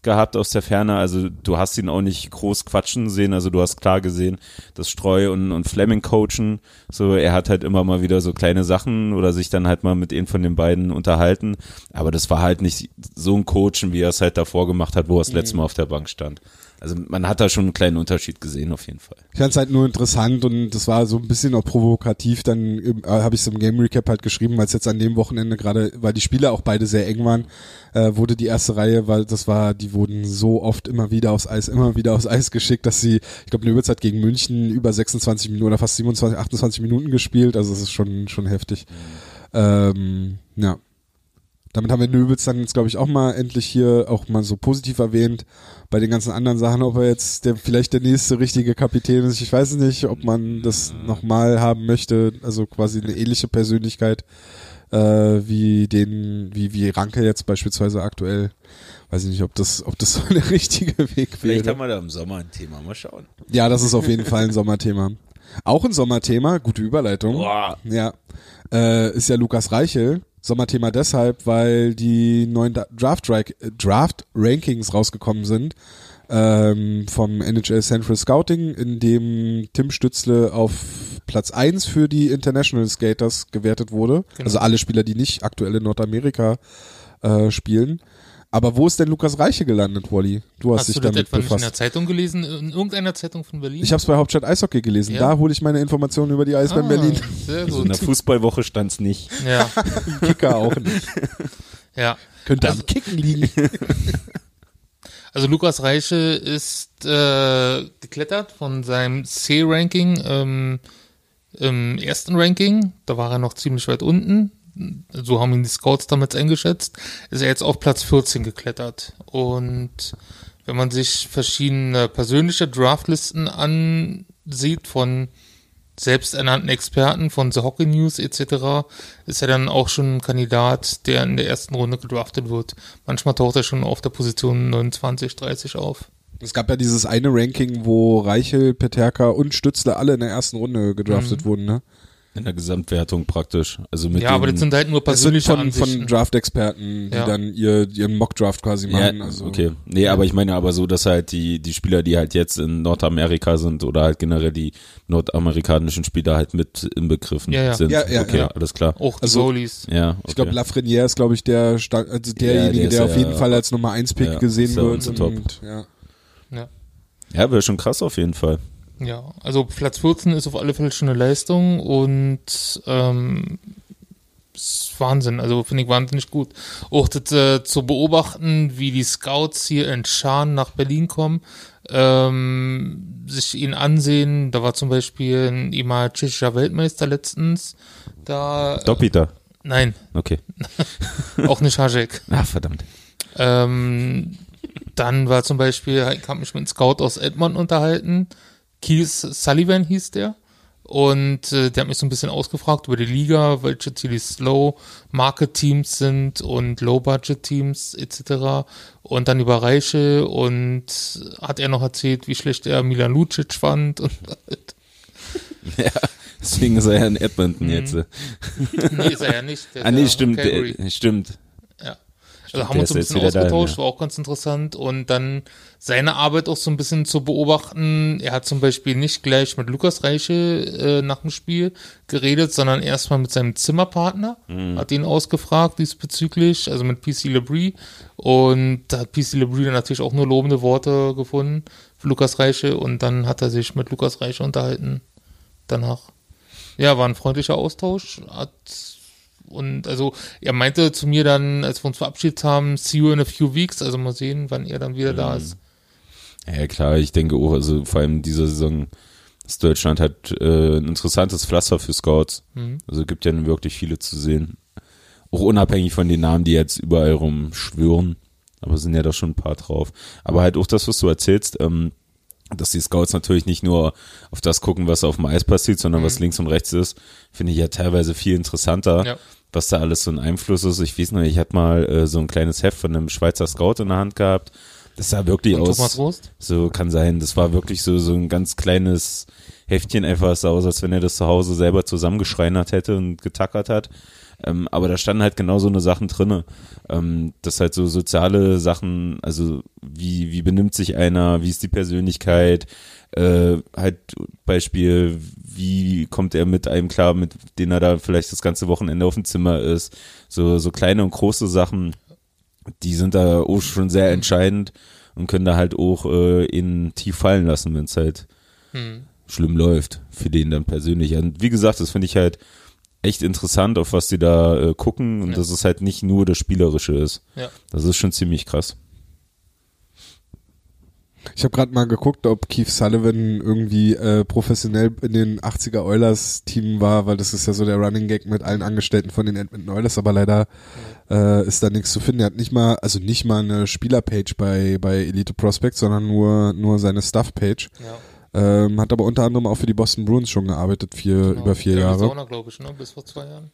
gehabt aus der Ferne. Also du hast ihn auch nicht groß quatschen sehen. Also du hast klar gesehen, dass Streu und, und Fleming coachen. So, er hat halt immer mal wieder so kleine Sachen oder sich dann halt mal mit einem von den beiden unterhalten. Aber das war halt nicht so ein Coachen, wie er es halt davor gemacht hat, wo er das letzte Mal auf der Bank stand. Also man hat da schon einen kleinen Unterschied gesehen auf jeden Fall.
Ich fand es halt nur interessant und das war so ein bisschen auch provokativ. Dann äh, habe ich es im Game Recap halt geschrieben, weil es jetzt an dem Wochenende gerade, weil die Spiele auch beide sehr eng waren, äh, wurde die erste Reihe, weil das war, die wurden so oft immer wieder aufs Eis, immer wieder aufs Eis geschickt, dass sie, ich glaube, Nöbitz hat gegen München über 26 Minuten oder fast 27, 28 Minuten gespielt. Also es ist schon schon heftig. Ähm, ja. Damit haben wir Nöbels dann jetzt, glaube ich, auch mal endlich hier auch mal so positiv erwähnt. Bei den ganzen anderen Sachen, ob er jetzt der, vielleicht der nächste richtige Kapitän ist. Ich weiß nicht, ob man das nochmal haben möchte. Also quasi eine ähnliche Persönlichkeit äh, wie den, wie, wie Ranke jetzt beispielsweise aktuell. Weiß ich nicht, ob das, ob das so der richtige Weg
Vielleicht
wäre.
haben wir da im Sommer ein Thema. Mal schauen.
Ja, das ist auf jeden Fall ein Sommerthema. Auch ein Sommerthema, gute Überleitung.
Boah.
Ja, äh, ist ja Lukas Reichel. Sommerthema deshalb, weil die neuen Da- Draft, Rank- äh, Draft Rankings rausgekommen sind ähm, vom NHL Central Scouting, in dem Tim Stützle auf Platz 1 für die International Skaters gewertet wurde.
Genau.
Also alle Spieler, die nicht aktuell in Nordamerika äh, spielen. Aber wo ist denn Lukas Reiche gelandet, Wally? Du hast,
Hast
dich
du das
damit
etwa nicht in
befasst.
der Zeitung gelesen? In irgendeiner Zeitung von Berlin?
Ich habe es bei Hauptstadt Eishockey gelesen.
Ja.
Da hole ich meine Informationen über die Eisbären
ah,
Berlin.
Sehr
So in der
gut.
Fußballwoche stand's nicht.
Ja,
Kicker auch nicht.
ja.
Könnte
Also-
am Kicken liegen.
Also Lukas Reiche ist äh, geklettert von seinem C-Ranking ähm, im ersten Ranking. Da war er noch ziemlich weit unten. So haben ihn die Scouts damals eingeschätzt. Ist er jetzt auf Platz 14 geklettert. Und wenn man sich verschiedene persönliche Draftlisten ansieht von selbsternannten Experten von The Hockey News etc., ist er dann auch schon ein Kandidat, der in der ersten Runde gedraftet wird. Manchmal taucht er schon auf der Position 29, 30 auf.
Es gab ja dieses eine Ranking, wo Reichel, Peterka und Stützle alle in der ersten Runde gedraftet wurden, ne?
In der Gesamtwertung praktisch. Also mit
ja, aber das sind halt nur
Das sind
persönliche
von,
Ansichten.
von Draft-Experten, die
Ja.
dann ihr, ihren Mock-Draft quasi machen.
ja,
also,
okay. Nee, aber ich meine aber so, dass halt die, die Spieler, die halt jetzt in Nordamerika sind oder halt generell die nordamerikanischen Spieler halt mit inbegriffen
Ja, ja.
sind.
Ja, ja,
okay,
ja.
alles klar.
auch die
Also-
Goalies.
Ja, okay.
Ich glaube, Lafreniere ist, glaube ich, der, also derjenige,
der
der auf
ja-
jeden Fall als Nummer 1 Pick
ja,
gesehen
ist ja
wird. Und, ja.
Ja.
ja, wäre schon krass auf jeden Fall.
Ja, also Platz 14 ist auf alle Fälle schon eine Leistung und ähm, ist Wahnsinn, also finde ich wahnsinnig gut. Auch das äh, zu beobachten, wie die Scouts hier in Schaan nach Berlin kommen, ähm, sich ihn ansehen, da war zum Beispiel ein ehemaliger tschechischer Weltmeister letztens, da, äh,
Doppiter.
nein,
Okay.
auch nicht Hajek.
Ah, verdammt.
Ähm, dann war zum Beispiel, ich habe mich mit einem Scout aus Edmond unterhalten. Keith Sullivan hieß der. Und äh, der hat mich so ein bisschen ausgefragt über die Liga, welche die Slow-Market-Teams sind und Low-Budget-Teams etc. Und dann über Reiche und hat er noch erzählt, wie schlecht er Milan Lucic fand. Und
Ja, deswegen ist er ja in Edmonton
Mhm.
jetzt.
nee, ist er ja nicht.
Ah, nee, stimmt, äh, stimmt. Stimmt,
Also haben uns so ein bisschen
da,
ausgetauscht,
ja.
war auch ganz interessant. Und dann seine Arbeit auch so ein bisschen zu beobachten. Er hat zum Beispiel nicht gleich mit Lukas Reiche äh, nach dem Spiel geredet, sondern erstmal mit seinem Zimmerpartner,
Mhm.
hat ihn ausgefragt diesbezüglich, also mit PC LeBrie. Und da hat PC LeBrie dann natürlich auch nur lobende Worte gefunden für Lukas Reiche. Und dann hat er sich mit Lukas Reiche unterhalten danach. Ja, war ein freundlicher Austausch. Hat und also er meinte zu mir dann, als wir uns verabschiedet haben, see you in a few weeks, also mal sehen, wann er dann wieder
Mhm.
da ist.
Ja, klar, ich denke auch, also vor allem diese Saison ist Deutschland halt äh, ein interessantes Pflaster für Scouts.
Mhm.
Also gibt ja nun wirklich viele zu sehen. Auch unabhängig von den Namen, die jetzt überall rumschwören. Aber sind ja da schon ein paar drauf. Aber halt auch das, was du erzählst, ähm, dass die Scouts natürlich nicht nur auf das gucken, was auf dem Eis passiert, sondern was links und rechts ist, finde ich ja teilweise viel interessanter,
Ja.
Was da alles so ein Einfluss ist. Ich weiß noch, ich hatte mal äh, so ein kleines Heft von einem Schweizer Scout in der Hand gehabt. Das sah wirklich
Und
aus. So kann sein. Das war wirklich so, so ein ganz kleines Heftchen einfach Es sah aus, als wenn er das zu Hause selber zusammengeschreinert hätte und getackert hat. Ähm, aber da standen halt genau so eine Sachen drinne. Ähm, das halt so soziale Sachen, also wie, wie benimmt sich einer, wie ist die Persönlichkeit, äh, halt Beispiel, wie kommt er mit einem klar, mit denen er da vielleicht das ganze Wochenende auf dem Zimmer ist. So, so kleine und große Sachen, die sind da auch schon sehr entscheidend und können da halt auch äh, in tief fallen lassen, wenn es halt
Hm.
schlimm läuft für den dann persönlich. Und wie gesagt, das finde ich halt echt interessant, auf was die da äh, gucken und
Ja.
dass es halt nicht nur das Spielerische ist.
Ja.
Das ist schon ziemlich krass.
Ich habe gerade mal geguckt, ob Keith Sullivan irgendwie äh, professionell in den 80er Oilers Team war, weil das ist ja so der Running Gag mit allen Angestellten von den Edmonton Oilers, aber leider äh, ist da nichts zu finden. Er hat nicht mal, also nicht mal eine Spielerpage bei bei Elite Prospect, sondern nur nur seine Stuff-Page.
Ja,
Ähm, hat aber unter anderem auch für die Boston Bruins schon gearbeitet, vier,
genau.
über vier Jahre.
Arizona, glaube ich, ne? Bis vor zwei Jahren.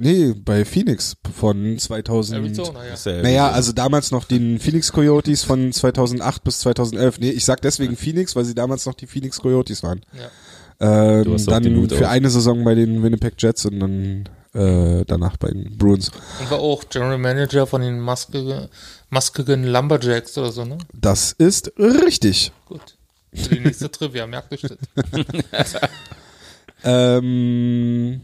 Nee, bei Phoenix von 2000.
Arizona, ja.
Naja, also damals noch den Phoenix Coyotes von 2008 bis 2011. Nee, ich sag deswegen Phoenix, weil sie damals noch die Phoenix Coyotes waren.
Ja.
Du
Ähm, dann für
auf.
eine Saison bei den Winnipeg Jets und dann äh, danach bei den Bruins.
Und war auch General Manager von den maskigen, maskigen Lumberjacks oder so, ne?
Das ist richtig.
Gut. Für die nächste Trivia, merkt euch das.
Ähm,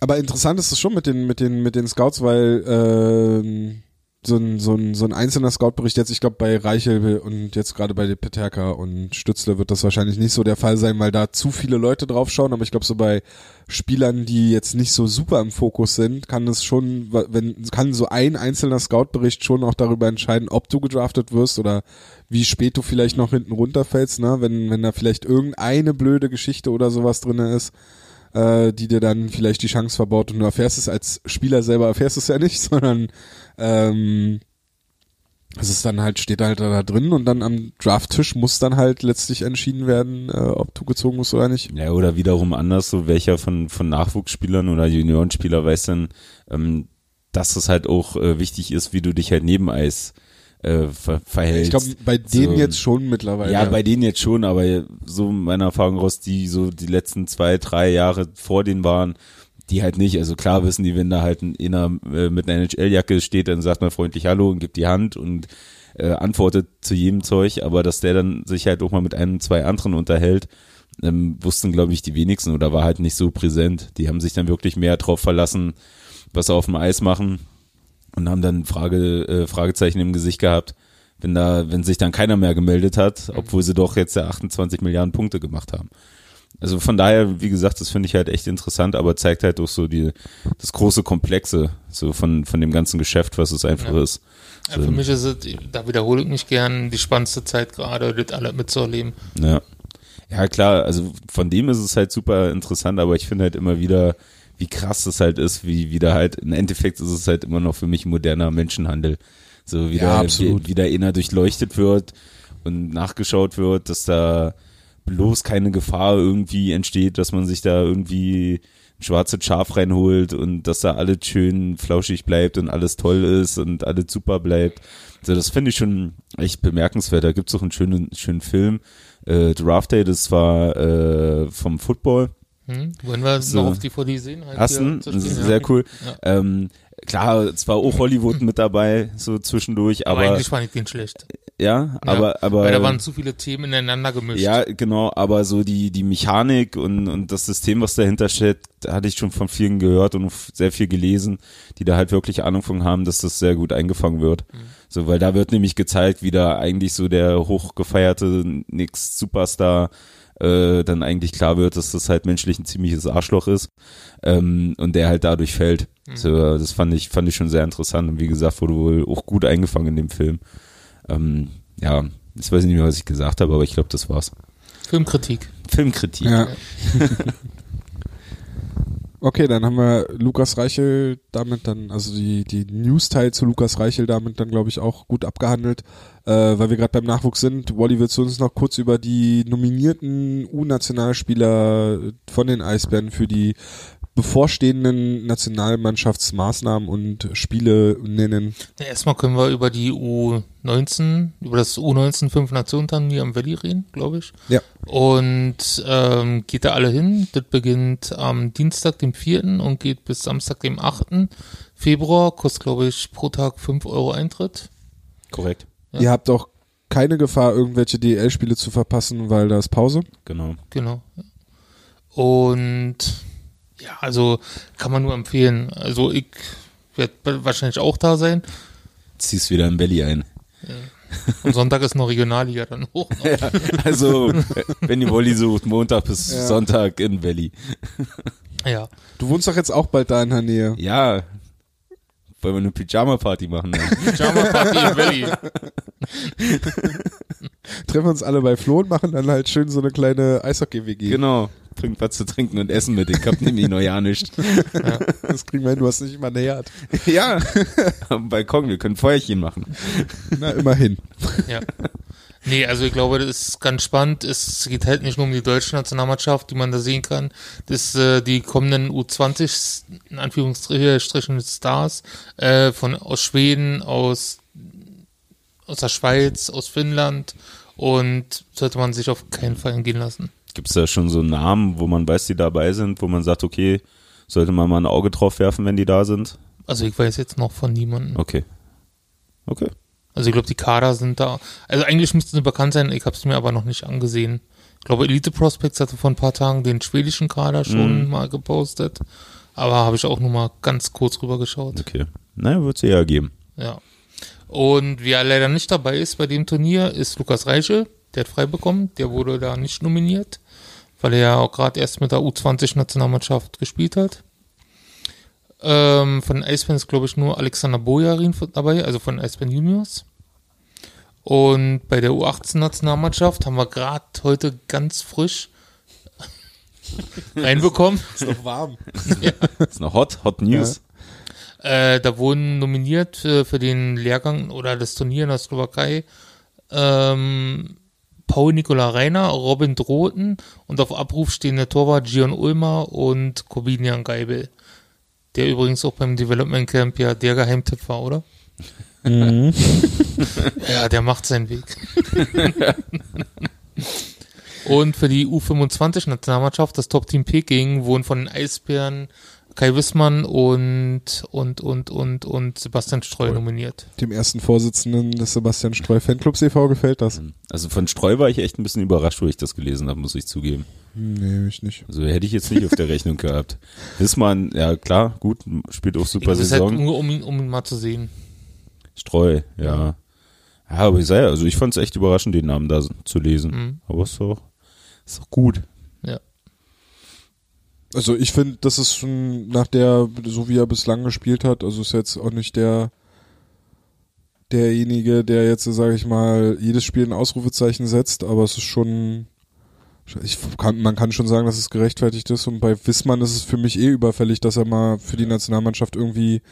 aber interessant ist es schon mit den, mit den, mit den Scouts, weil ähm, so ein, so ein, so ein einzelner Scout-Bericht jetzt, ich glaube bei Reichel und jetzt gerade bei Peterka und Stützle wird das wahrscheinlich nicht so der Fall sein, weil da zu viele Leute drauf schauen, aber ich glaube so bei Spielern, die jetzt nicht so super im Fokus sind, kann es schon, wenn, kann so ein einzelner Scout-Bericht schon auch darüber entscheiden, ob du gedraftet wirst oder wie spät du vielleicht noch hinten runterfällst, ne, wenn, wenn da vielleicht irgendeine blöde Geschichte oder sowas drinne ist äh, die dir dann vielleicht die Chance verbaut und du erfährst es als Spieler selber, erfährst es ja nicht, sondern ähm, es ist dann halt, steht halt da drin und dann am Drafttisch muss dann halt letztlich entschieden werden, äh, ob du gezogen wirst oder nicht.
Ja, oder wiederum anders, so welcher von, von Nachwuchsspielern oder Juniorenspieler weiß dann, ähm, dass es halt auch äh, wichtig ist, wie du dich halt neben Eis äh, ver verhältst.
Ich glaube, bei denen
So.
jetzt schon mittlerweile.
Ja, bei denen jetzt schon, aber so meiner Erfahrung raus, die so die letzten zwei, drei Jahre vor denen waren, die halt nicht. Also klar wissen die, wenn da halt ein einer äh, mit einer NHL-Jacke steht, dann sagt man freundlich Hallo und gibt die Hand und äh, antwortet zu jedem Zeug, aber dass der dann sich halt auch mal mit einem, zwei anderen unterhält, ähm, wussten, glaube ich, die wenigsten oder war halt nicht so präsent. Die haben sich dann wirklich mehr drauf verlassen, was sie auf dem Eis machen und haben dann Frage, äh, Fragezeichen im Gesicht gehabt, wenn da, wenn sich dann keiner mehr gemeldet hat, obwohl sie doch jetzt ja 28 Milliarden Punkte gemacht haben. Also von daher, wie gesagt, das finde ich halt echt interessant, aber zeigt halt auch so die, das große Komplexe, so von, von dem ganzen Geschäft, was es einfach
Ja.
ist.
Ja, für mich ist es, da wiederhole ich mich gern, die spannendste Zeit gerade, das alle mitzuerleben.
Ja. Ja, klar, also von dem ist es halt super interessant, aber ich finde halt immer wieder, wie krass das halt ist, wie wieder halt, im Endeffekt ist es halt immer noch für mich moderner Menschenhandel. So wie
Ja,
da,
absolut.
wie, wie da einer durchleuchtet wird und nachgeschaut wird, dass da bloß keine Gefahr irgendwie entsteht, dass man sich da irgendwie ein schwarzes Schaf reinholt und dass da alles schön flauschig bleibt und alles toll ist und alles super bleibt. So, das finde ich schon echt bemerkenswert. Da gibt's auch einen schönen, schönen Film, äh, Draft Day, das war äh, vom Football.
Hm? Wollen wir
So.
noch auf DVD sehen? Halt zu spielen?
sehr
Ja.
cool.
Ja.
Ähm, klar, es war auch Hollywood mit dabei, so zwischendurch,
Aber,
aber,
eigentlich fand ich den schlecht.
ja, aber, aber
Weil da waren zu viele Themen ineinander gemischt.
Ja, genau, aber so die, die Mechanik und, und das System, was dahinter steht, hatte ich schon von vielen gehört und sehr viel gelesen, die da halt wirklich Ahnung von haben, dass das sehr gut eingefangen wird. So, weil da wird nämlich gezeigt, wie da eigentlich so der hochgefeierte Nix Superstar äh, dann eigentlich klar wird, dass das halt menschlich ein ziemliches Arschloch ist ähm, und der halt dadurch fällt. So, das fand ich fand ich schon sehr interessant und wie gesagt wurde wohl auch gut eingefangen in dem Film. Ähm, ja, jetzt weiß ich nicht mehr, was ich gesagt habe, aber ich glaube, das war's.
Filmkritik.
Filmkritik.
Ja. Okay, dann haben wir Lukas Reichel damit dann, also die, die News-Teil zu Lukas Reichel damit dann, glaube ich, auch gut abgehandelt, äh, weil wir gerade beim Nachwuchs sind. Wally, willst du uns noch kurz über die nominierten U-Nationalspieler von den Eisbären für die bevorstehenden Nationalmannschaftsmaßnahmen und Spiele nennen?
Ja, erstmal können wir über die U19, über das U19 fünf Nationen Turnier am Valley reden, glaube ich.
Ja.
Und ähm, geht da alle hin. Das beginnt am Dienstag, dem 4. und geht bis Samstag, dem 8. Februar. Kostet, glaube ich, pro Tag 5 Euro Eintritt.
Korrekt.
Ja.
Ihr habt auch keine Gefahr, irgendwelche DL-Spiele zu verpassen, weil da ist Pause.
Genau.
Genau. Und ja, also kann man nur empfehlen. Also ich werde wahrscheinlich auch da sein.
Ziehst wieder im Belly ein.
Am Sonntag ist noch Regionalliga dann hoch.
Ja, also, wenn ihr Wolli sucht, Montag bis
Ja.
Sonntag in Belly.
Ja.
Du wohnst doch jetzt auch bald da in der Nähe.
Ja. Wollen wir eine Pyjama-Party machen? ne? Dann?
Pyjama Party im Valley.
Treffen uns alle bei Flo und machen dann halt schön so eine kleine Eishockey-WG.
genau. Bringt was zu trinken und essen mit. Ich hab nämlich noch ja nicht.
Das kriegen wir hin, du hast nicht immer näher.
Ja. Am Balkon, wir können Feuerchen machen.
Na, immerhin.
Ja. Nee, also ich glaube, das ist ganz spannend. Es geht halt nicht nur um die deutsche Nationalmannschaft, die man da sehen kann. Das äh, die kommenden U20 in Anführungsstrichen Stars äh, von aus Schweden, aus aus der Schweiz, aus Finnland und sollte man sich auf keinen Fall entgehen lassen.
Gibt's da schon so Namen, wo man weiß, die dabei sind, wo man sagt, okay, sollte man mal ein Auge drauf werfen, wenn die da sind?
Also ich weiß jetzt noch von niemandem.
Okay. Okay.
Also ich glaube, die Kader sind da. Also eigentlich müssten sie bekannt sein, ich habe es mir aber noch nicht angesehen. Ich glaube, Elite Prospects hatte vor ein paar Tagen den schwedischen Kader schon mal gepostet. Aber habe ich auch nur mal ganz kurz rüber geschaut.
Okay. Naja, wird's ja geben.
Ja. Und wer leider nicht dabei ist bei dem Turnier, ist Lukas Reichel. Der hat frei bekommen. Der wurde da nicht nominiert, weil er ja auch gerade erst mit der U20-Nationalmannschaft gespielt hat. Ähm, von Eisbären ist, glaube ich, nur Alexander Bojarin dabei, also von Eisbären Juniors. Und bei der U18-Nationalmannschaft haben wir gerade heute ganz frisch reinbekommen.
Ist noch warm.
Ist noch hot, hot News.
Äh, da wurden nominiert äh, für den Lehrgang oder das Turnier in der Slowakei ähm, Paul Nikola Reiner, Robin Droten und auf Abruf stehen der Torwart Gion Ulmer und Corbinian Geibel. Der übrigens auch beim Development Camp ja der Geheimtipp war, oder? ja, der macht seinen Weg. und für die U25-Nationalmannschaft, das Top-Team Peking, wurden von den Eisbären Kai Wissmann und, und, und, und, und Sebastian Streu nominiert.
Dem ersten Vorsitzenden des Sebastian Streu Fanclubs e.V. gefällt das.
Also von Streu war ich echt ein bisschen überrascht, wo ich das gelesen habe, muss ich zugeben.
Nee, ich nicht.
Also hätte ich jetzt nicht auf der Rechnung gehabt. Wissmann, ja klar, gut, spielt auch super
ist halt
Saison.
nur, um ihn, um ihn mal zu sehen.
Streu, ja. Ja, aber ich sei, also ich fand es echt überraschend, den Namen da zu lesen.
Mhm.
Aber ist doch, ist doch gut.
Ja.
Also ich finde, das ist schon nach der, so wie er bislang gespielt hat, also ist jetzt auch nicht der derjenige, der jetzt, sage ich mal, jedes Spiel ein Ausrufezeichen setzt, aber es ist schon, ich kann, man kann schon sagen, dass es gerechtfertigt ist und bei Wissmann ist es für mich eh überfällig, dass er mal für die Nationalmannschaft irgendwie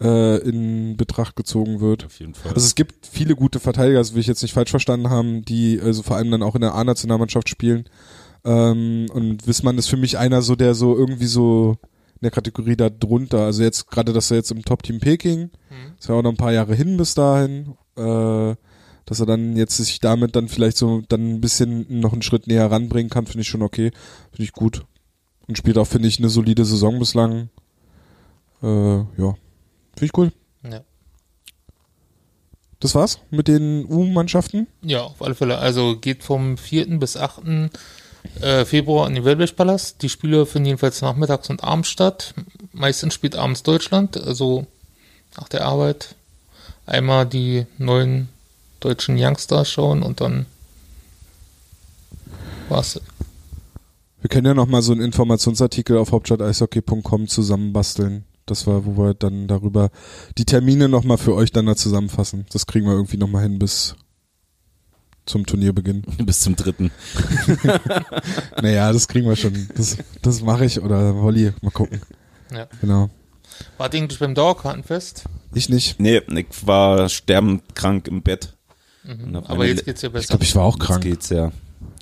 äh, in Betracht gezogen wird.
Auf jeden Fall.
Also es gibt viele gute Verteidiger, das will ich jetzt nicht falsch verstanden haben, die also vor allem dann auch in der A-Nationalmannschaft spielen. Ähm, und Wissmann ist für mich einer so, der so irgendwie so in der Kategorie da drunter. Also jetzt gerade, dass er jetzt im Top-Team Peking, ist ja auch noch ein paar Jahre hin bis dahin, äh, dass er dann jetzt sich damit dann vielleicht so dann ein bisschen noch einen Schritt näher ranbringen kann, finde ich schon okay. Finde ich gut. Und spielt auch, finde ich, eine solide Saison bislang. Äh, ja. Finde ich cool.
Ja.
Das war's mit den U-Mannschaften.
Ja, auf alle Fälle. Also geht vom 4. bis 8. äh, Februar in den Wellblechpalast. Die Spiele finden jedenfalls nachmittags und abends statt. Meistens spielt abends Deutschland, also nach der Arbeit. Einmal die neuen deutschen Youngstars schauen und dann war's.
Wir können ja noch mal so einen Informationsartikel auf hauptstadt-eishockey.com zusammenbasteln. Das war, wo wir dann darüber die Termine noch mal für euch dann da zusammenfassen. Das kriegen wir irgendwie noch mal hin bis zum Turnierbeginn.
Bis zum dritten.
Naja, das kriegen wir schon. Das, das mache ich oder Wolli, mal gucken.
Ja.
Genau.
Ihr eigentlich beim Dauerkartenfest?
Ich nicht.
Nee, ich war sterbend krank im Bett. Hab
Aber jetzt geht's ja
Ich
besser.
glaube, ich war auch
Jetzt
krank.
geht's ja.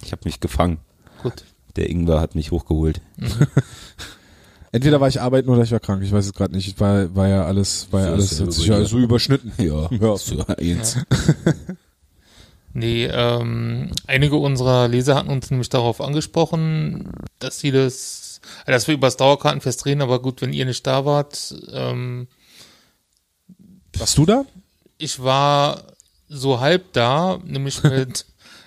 Ich habe mich gefangen.
Gut.
Der Ingwer hat mich hochgeholt.
Entweder war ich arbeiten oder ich war krank. Ich weiß es gerade nicht. War, war ja alles, war ja
So
alles
ja
sich
über
ja
hier.
so überschnitten.
Ja,
Ja.
so eins.
Nee, ähm, einige unserer Leser hatten uns nämlich darauf angesprochen, dass sie das, dass wir über das Dauerkartenfest reden, aber gut, wenn ihr nicht da wart, ähm,
Warst du da?
ich war so halb da, nämlich mit,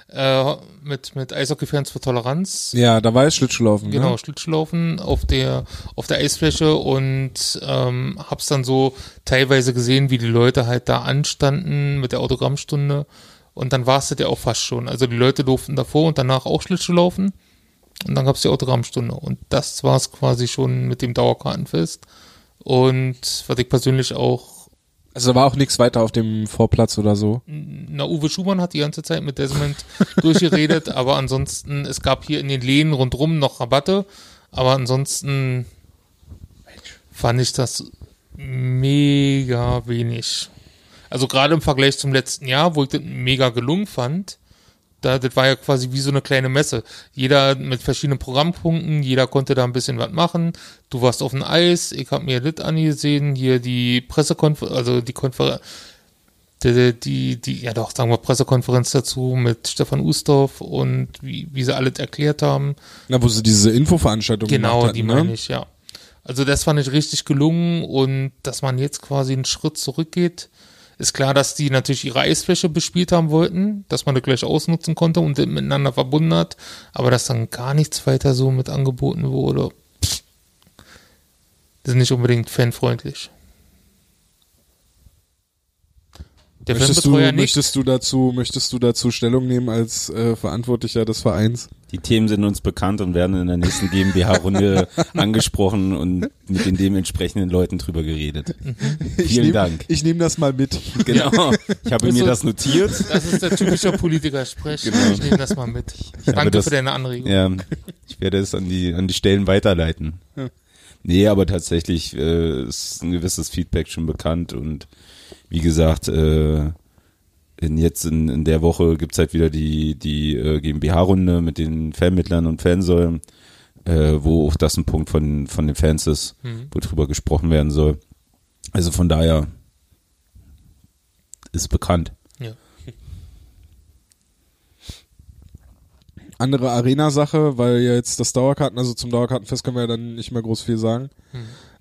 äh, mit, mit Eishockey-Fans für Toleranz.
Ja, da war es Schlittschuhlaufen.
Genau,
Ne?
Schlittschuhlaufen auf der, auf der Eisfläche und ähm, hab's dann so teilweise gesehen, wie die Leute halt da anstanden mit der Autogrammstunde und dann war es das ja auch fast schon. Also die Leute durften davor und danach auch Schlittschuh laufen und dann gab's die Autogrammstunde und das war's quasi schon mit dem Dauerkartenfest und was ich persönlich auch
Also da war auch nichts weiter auf dem Vorplatz oder so.
na, Uwe Schumann hat die ganze Zeit mit Desmond durchgeredet, aber ansonsten, es gab hier in den Läden rundrum noch Rabatte, aber ansonsten fand ich das mega wenig. Also gerade im Vergleich zum letzten Jahr, wo ich das mega gelungen fand, da, das war ja quasi wie so eine kleine Messe. Jeder mit verschiedenen Programmpunkten, jeder konnte da ein bisschen was machen. Du warst auf dem Eis, ich habe mir das angesehen, hier die Pressekonferenz, also die Konferenz, die, die, die, ja doch, sagen wir Pressekonferenz dazu mit Stefan Ustorf und wie, wie sie alles erklärt haben.
Na, wo sie diese Infoveranstaltung
Genau,
gemacht hatten,
die
ne?
meine ich, ja. Also das fand ich richtig gelungen und dass man jetzt quasi einen Schritt zurückgeht, ist klar, dass die natürlich ihre Eisfläche bespielt haben wollten, dass man das gleich ausnutzen konnte und miteinander verbunden hat, aber dass dann gar nichts weiter so mit angeboten wurde, pff, das ist nicht unbedingt fanfreundlich. Der
Möchtest du,
nicht.
möchtest du dazu, möchtest du dazu Stellung nehmen als äh, Verantwortlicher des Vereins?
Die Themen sind uns bekannt und werden in der nächsten GmbH-Runde angesprochen und mit den dementsprechenden Leuten drüber geredet. Vielen
nehm,
Dank.
Ich nehme das mal mit.
Genau. Ich habe
Also-
mir das notiert.
Das ist der typische Politiker-Sprech.
Genau.
Ich nehme das mal mit.
habe
Danke
das-
für deine Anregung.
Ja, ich werde es an die, an die Stellen weiterleiten. Nee, aber tatsächlich äh, ist ein gewisses Feedback schon bekannt und wie gesagt, äh, in jetzt in, in der Woche gibt's halt wieder die, die äh, GmbH-Runde mit den Fanmittlern und Fansäulen, äh, wo auch das ein Punkt von, von den Fans ist,
Mhm.
wo drüber gesprochen werden soll. Also von daher ist bekannt.
Ja.
Andere Arena-Sache, weil ja jetzt das Dauerkarten, also zum Dauerkartenfest können wir ja dann nicht mehr groß viel sagen.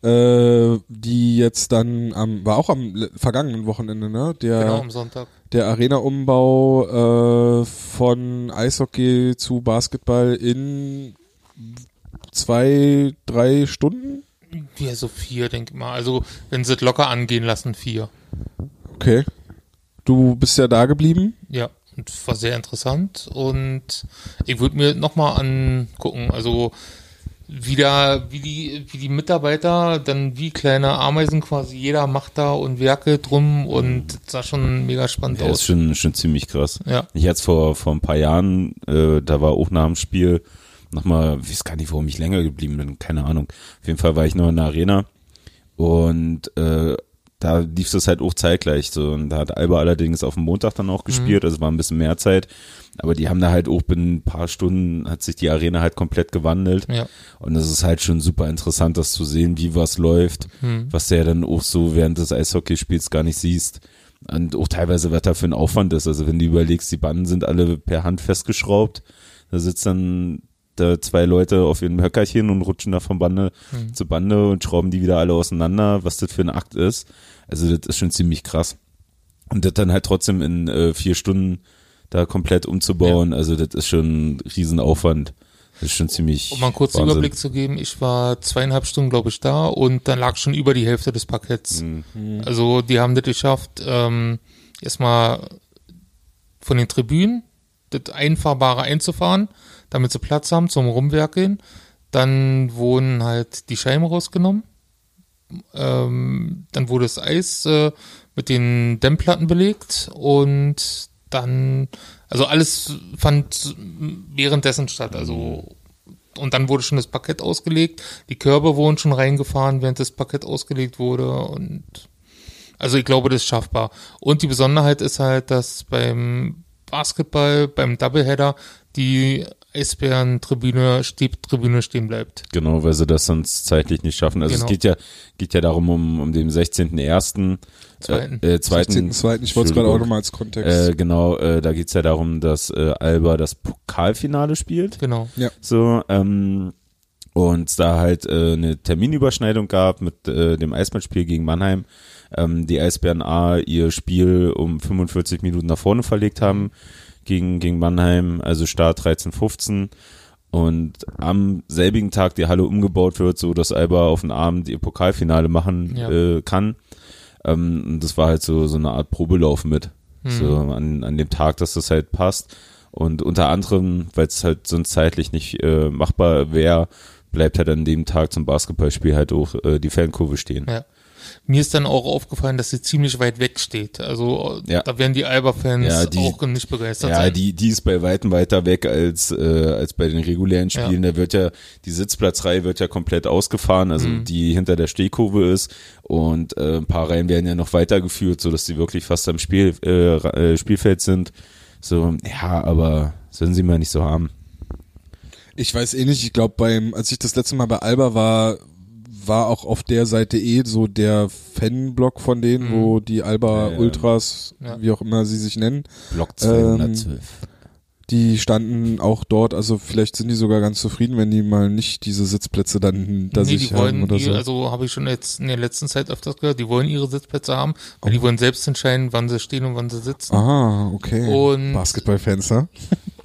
Äh, die jetzt dann am, war auch am vergangenen Wochenende, ne? Der,
Genau, am Sonntag.
der Arena-Umbau äh, von Eishockey zu Basketball in zwei, drei Stunden?
Ja, so vier, denke ich mal. Also, wenn sie es locker angehen lassen, vier.
Okay. Du bist ja da geblieben.
Ja, und war sehr interessant. Und ich würde mir nochmal angucken, also wie da, wie die, wie die Mitarbeiter dann wie kleine Ameisen quasi jeder macht da und werkelt drum und das sah schon mega spannend
Ja, ist
aus.
schon, schon ziemlich krass.
Ja.
Ich hatte vor, vor ein paar Jahren, äh, da war auch nach dem Spiel nochmal, ich weiß gar nicht, warum ich länger geblieben bin, keine Ahnung. Auf jeden Fall war ich noch in der Arena und äh, da lief das halt auch zeitgleich so und da hat Alba allerdings auf dem Montag dann auch gespielt, also war ein bisschen mehr Zeit, aber die haben da halt auch binnen ein paar Stunden hat sich die Arena halt komplett gewandelt
Ja.
und es ist halt schon super interessant, das zu sehen, wie was läuft,
Hm.
was du ja dann auch so während des Eishockeyspiels gar nicht siehst. Und auch teilweise, was da für ein Aufwand ist. Also wenn du überlegst, die Banden sind alle per Hand festgeschraubt, da sitzt dann da zwei Leute auf ihrem Höckerchen und rutschen da von Bande
Mhm.
zu Bande und schrauben die wieder alle auseinander, was das für ein Akt ist. Also das ist schon ziemlich krass. Und das dann halt trotzdem in äh, vier Stunden da komplett umzubauen, also das ist schon ein Riesenaufwand. Das ist schon ziemlich.
Um mal einen kurzen
Wahnsinn.
Überblick zu geben, ich war zweieinhalb Stunden, glaube ich, da und dann lag schon über die Hälfte des Parketts.
Mhm.
Also die haben das geschafft, ähm, erstmal von den Tribünen das Einfahrbare einzufahren, damit sie Platz haben zum Rumwerkeln. Dann wurden halt die Scheiben rausgenommen. Ähm, dann wurde das Eis äh, mit den Dämmplatten belegt und dann, also alles fand währenddessen statt. Also und dann wurde schon das Parkett ausgelegt, die Körbe wurden schon reingefahren, während das Parkett ausgelegt wurde und also ich glaube, das ist schaffbar. Und die Besonderheit ist halt, dass beim Basketball, beim Doubleheader, die Eisbären-Tribüne, Tribüne stehen bleibt.
Genau, weil sie das sonst zeitlich nicht schaffen. Also
Genau.
es geht ja, geht ja darum, um, um den 16.01.
Zweiten.
Äh, äh, zweiten,
16.2. Ich wollte es gerade auch nochmal als Kontext.
Äh, genau, äh, da geht's ja darum, dass äh, Alba das Pokalfinale spielt.
Genau.
So, ähm, und da halt äh, eine Terminüberschneidung gab mit äh, dem Eisbandspiel gegen Mannheim. Ähm, die Eisbären A ihr Spiel um 45 Minuten nach vorne verlegt haben gegen, gegen Mannheim, also Start 13.15 und am selbigen Tag die Halle umgebaut wird, so dass Alba auf den Abend ihr Pokalfinale machen
Ja.
äh, kann. Ähm, und das war halt so, so eine Art Probelauf mit.
Mhm.
So an, an dem Tag, dass das halt passt. Und unter anderem, weil es halt sonst zeitlich nicht äh, machbar wäre, bleibt halt an dem Tag zum Basketballspiel halt auch äh, die Fankurve stehen.
Ja. Mir ist dann auch aufgefallen, dass sie ziemlich weit weg steht. Also
Ja.
da werden die Alba-Fans
Ja, die-
auch nicht begeistert
Ja,
sein.
die, die ist bei weitem weiter weg als, äh, als bei den regulären Spielen. Da wird ja, die Sitzplatzreihe wird ja komplett ausgefahren, also
Mhm.
die hinter der Stehkurve ist. Und äh, ein paar Reihen werden ja noch weitergeführt, so dass die wirklich fast am Spiel, äh, äh, Spielfeld sind. So, ja, aber sollen sie mal nicht so haben.
Ich weiß eh nicht, ich glaube beim, als ich das letzte Mal bei Alba war, war auch auf der Seite eh so der Fanblock von denen,
Mhm.
wo die Alba
Ja.
Ultras,
Ja.
wie auch immer sie sich nennen,
Block
212. die standen auch dort, also vielleicht sind die sogar ganz zufrieden, wenn die mal nicht diese Sitzplätze dann da
nee,
sich
die
haben
wollen,
oder
die,
so.
also habe ich schon jetzt in der letzten Zeit öfters gehört, die wollen ihre Sitzplätze haben, weil die wollen selbst entscheiden, wann sie stehen und wann sie sitzen.
ah, okay.
Und-
Basketballfans, ne?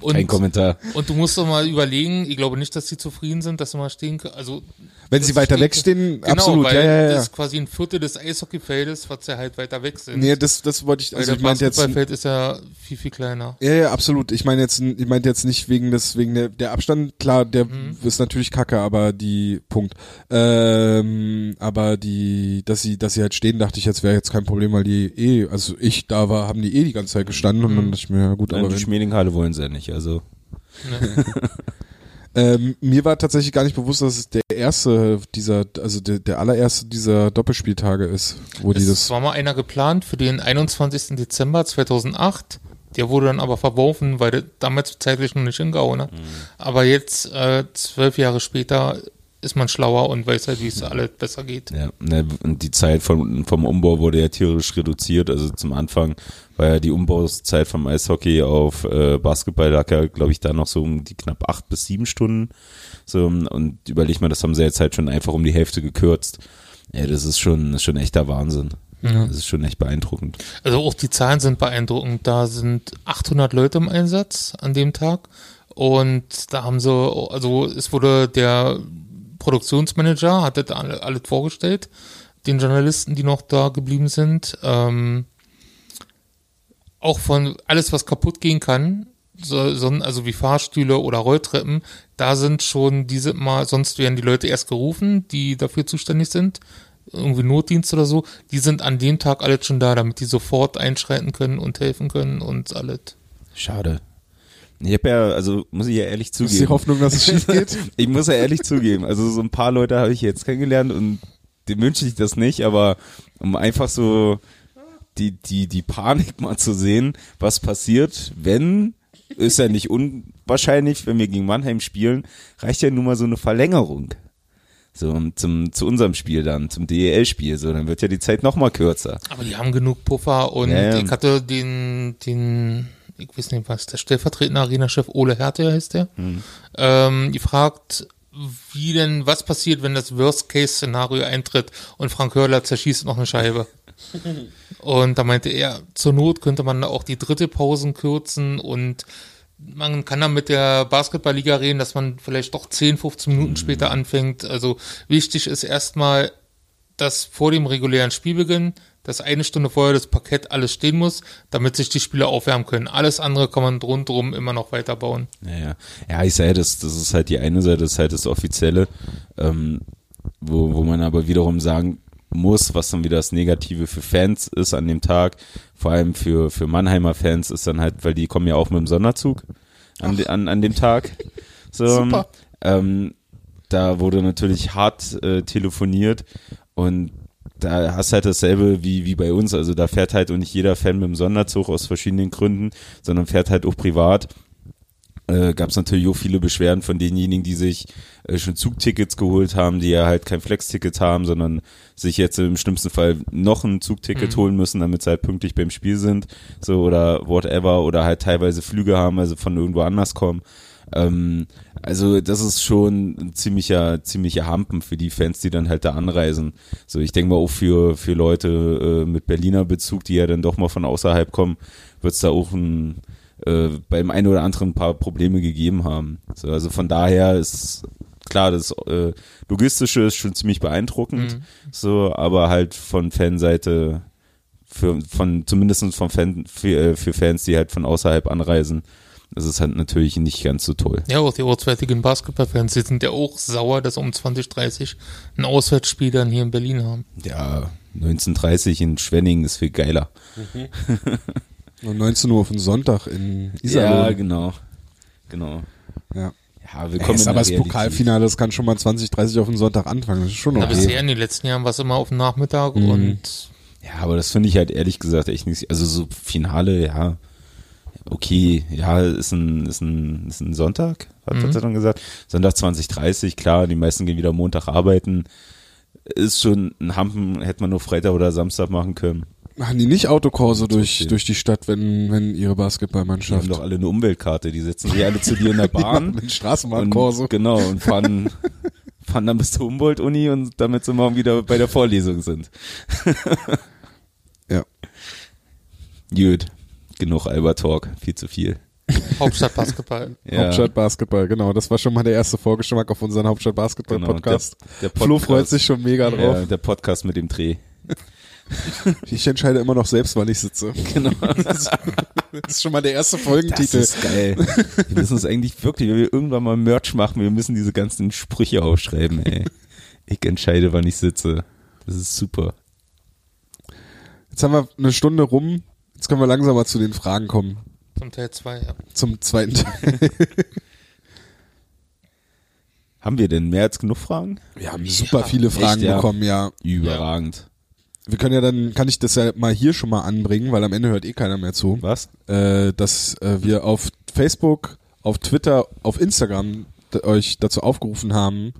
Und,
Kein Kommentar.
und du musst doch mal überlegen, ich glaube nicht, dass sie zufrieden sind, dass sie mal stehen können. Also
Wenn sie weiter weg stehen,
genau,
absolut,
weil
ja, ja, ja.
das ist quasi ein Viertel des Eishockeyfeldes, was ja halt weiter weg sind.
Nee, das, das wollte ich,
weil
also
das
ich meinte jetzt,
Basketballfeld ist ja viel, viel kleiner.
Ja, ja, absolut. Ich meine jetzt, ich meinte jetzt nicht wegen des, wegen der, der Abstand, klar, der
Mhm.
ist natürlich kacke, aber die, Punkt. Ähm, aber die, dass sie, dass sie halt stehen, dachte ich jetzt wäre jetzt kein Problem, weil die eh, also ich da war, haben die eh die ganze Zeit gestanden und dann dachte ich mir, ja gut,
Nein,
aber
die Schmiedinghalle wollen sie ja nicht, also.
Ne?
ähm, mir war tatsächlich gar nicht bewusst, dass es der erste dieser, also der, der allererste dieser Doppelspieltage ist, wo die
Es
das,
war mal einer geplant für den 21. Dezember 2008. Der wurde dann aber verworfen, weil der damals zeitlich noch nicht hingehauen hat. Aber jetzt, äh, zwölf Jahre später, ist man schlauer und weiß halt, wie es alles besser geht.
Ja, ne, und die Zeit vom, vom Umbau wurde ja tierisch reduziert. Also zum Anfang war ja die Umbauzeit vom Eishockey auf äh, Basketball lag ja, glaube ich, da noch so um die knapp acht bis sieben Stunden. So, und überleg mal, das haben sie jetzt halt schon einfach um die Hälfte gekürzt. Ja, das ist schon, schon echter Wahnsinn.
Ja.
Das ist schon echt beeindruckend.
Also auch die Zahlen sind beeindruckend. Da sind 800 Leute im Einsatz an dem Tag. Und da haben sie, also es wurde der Produktionsmanager, hat das alle- alles vorgestellt, den Journalisten, die noch da geblieben sind. Ähm, auch von alles, was kaputt gehen kann, so, so, also wie Fahrstühle oder Rolltreppen, da sind schon diese mal, sonst werden die Leute erst gerufen, die dafür zuständig sind, irgendwie Notdienst oder so, die sind an dem Tag alle schon da, damit die sofort einschreiten können und helfen können und alles.
Schade. Ich habe ja, also muss ich ja ehrlich
ist die
zugeben.
Hoffnung, dass es schief geht.
Ich muss ja ehrlich zugeben, also so ein paar Leute habe ich jetzt kennengelernt und dem wünsche ich das nicht, aber um einfach so die, die, die Panik mal zu sehen, was passiert, wenn, ist ja nicht unwahrscheinlich, wenn wir gegen Mannheim spielen, reicht ja nun mal so eine Verlängerung. So, zum, zu unserem Spiel dann, zum DEL-Spiel, so, dann wird ja die Zeit noch mal kürzer.
Aber die haben genug Puffer und
Ja, ja.
ich hatte den, den, ich weiß nicht was, der stellvertretende Arena-Chef Ole Härte heißt der,
Hm.
ähm, gefragt, wie denn, was passiert, wenn das Worst-Case-Szenario eintritt und Frank Hörler zerschießt noch eine Scheibe. und da meinte er, zur Not könnte man auch die dritte Pausen kürzen und man kann dann mit der Basketballliga reden, dass man vielleicht doch 10, 15 Minuten später anfängt. Also wichtig ist erstmal, dass vor dem regulären Spielbeginn, dass eine Stunde vorher das Parkett alles stehen muss, damit sich die Spieler aufwärmen können. Alles andere kann man rundherum immer noch weiterbauen.
Ja, ja. Ja, ich sage, das, das ist halt die eine Seite, das ist halt das Offizielle, ähm, wo, wo man aber wiederum sagen muss, was dann wieder das Negative für Fans ist an dem Tag, vor allem für, für Mannheimer Fans ist dann halt, weil die kommen ja auch mit dem Sonderzug an, de, an, an dem Tag. So,
Super.
Ähm, da wurde natürlich hart äh, telefoniert und da hast halt dasselbe wie, wie bei uns. Also da fährt halt auch nicht jeder Fan mit dem Sonderzug aus verschiedenen Gründen, sondern fährt halt auch privat. Äh, Gab es natürlich auch viele Beschwerden von denjenigen, die sich äh, schon Zugtickets geholt haben, die ja halt kein Flex-Ticket haben, sondern sich jetzt im schlimmsten Fall noch ein Zugticket holen müssen, damit sie halt pünktlich beim Spiel sind, so oder whatever, oder halt teilweise Flüge haben, also von irgendwo anders kommen. Ähm, also das ist schon ein ziemlicher, ziemlicher Hampen für die Fans, die dann halt da anreisen. So, ich denke mal auch für, für Leute äh, mit Berliner Bezug, die ja dann doch mal von außerhalb kommen, wird es da auch ein, äh, beim einen oder anderen ein paar Probleme gegeben haben. So, also von daher ist klar, das äh, Logistische ist schon ziemlich beeindruckend, so, aber halt von Fanseite für, von, zumindest von Fan, für, äh, für Fans, die halt von außerhalb anreisen, das ist halt natürlich nicht ganz so toll.
Ja, auch die auswärtigen Basketballfans, die sind ja auch sauer, dass um 2030 ein Auswärtsspiel dann hier in Berlin haben.
Ja, 1930 in Schwenningen ist viel geiler.
Und 19 Uhr auf den Sonntag in
Ja,
Iserlohn.
genau. Genau.
Ja.
Ja,
Ja,
willkommen
ist
in
aber
der
das
Realität.
Pokalfinale, das kann schon mal 20, 30 auf den Sonntag anfangen. Das ist schon
Na, bisher
okay.
in den letzten Jahren war es immer auf dem Nachmittag
Mhm.
und
Ja, aber das finde ich halt ehrlich gesagt echt nicht. Also so Finale, ja. Okay, ja, ist ein, ist ein, ist ein Sonntag, hat, hat er dann gesagt. Sonntag 2030, klar, die meisten gehen wieder Montag arbeiten. Ist schon ein Hampen, hätte man nur Freitag oder Samstag machen können.
Machen die nicht Autokurse durch, durch die Stadt, wenn, wenn ihre
Die haben
Basketballmannschaft
doch alle eine Umweltkarte, die setzen sich alle zu dir in der Bahn.
mit Straßenbahnkurse.
Und, genau, und fahren, fahren dann bis zur Humboldt-Uni und damit sie morgen wieder bei der Vorlesung sind.
Ja.
Gut, genug Albert-Talk, viel zu viel.
Hauptstadt Basketball.
Ja,
Hauptstadt Basketball, genau. Das war schon mal der erste Vorgeschmack auf unseren Hauptstadt Basketball
genau,
Podcast.
Der, der
Flo freut sich schon mega drauf.
Ja, der Podcast mit dem Dreh.
Ich entscheide immer noch selbst, wann ich sitze.
Genau.
Das ist schon mal der erste
Das
Folgentitel.
ist geil. Wir müssen uns eigentlich wirklich, wenn wir irgendwann mal Merch machen, wir müssen diese ganzen Sprüche aufschreiben, ey. Ich entscheide, wann ich sitze. Das ist super.
Jetzt haben wir eine Stunde rum. Jetzt können wir langsam mal zu den Fragen kommen.
Zum Teil 2, ja.
Zum zweiten Teil.
Haben wir denn mehr als genug Fragen?
Wir haben super viele Fragen
Echt, ja?
bekommen, ja.
Überragend.
Wir können ja dann, kann ich das ja mal hier schon mal anbringen, weil am Ende hört eh keiner mehr zu.
Was?
Äh, dass äh, wir auf Facebook, auf Twitter, auf Instagram euch dazu aufgerufen haben,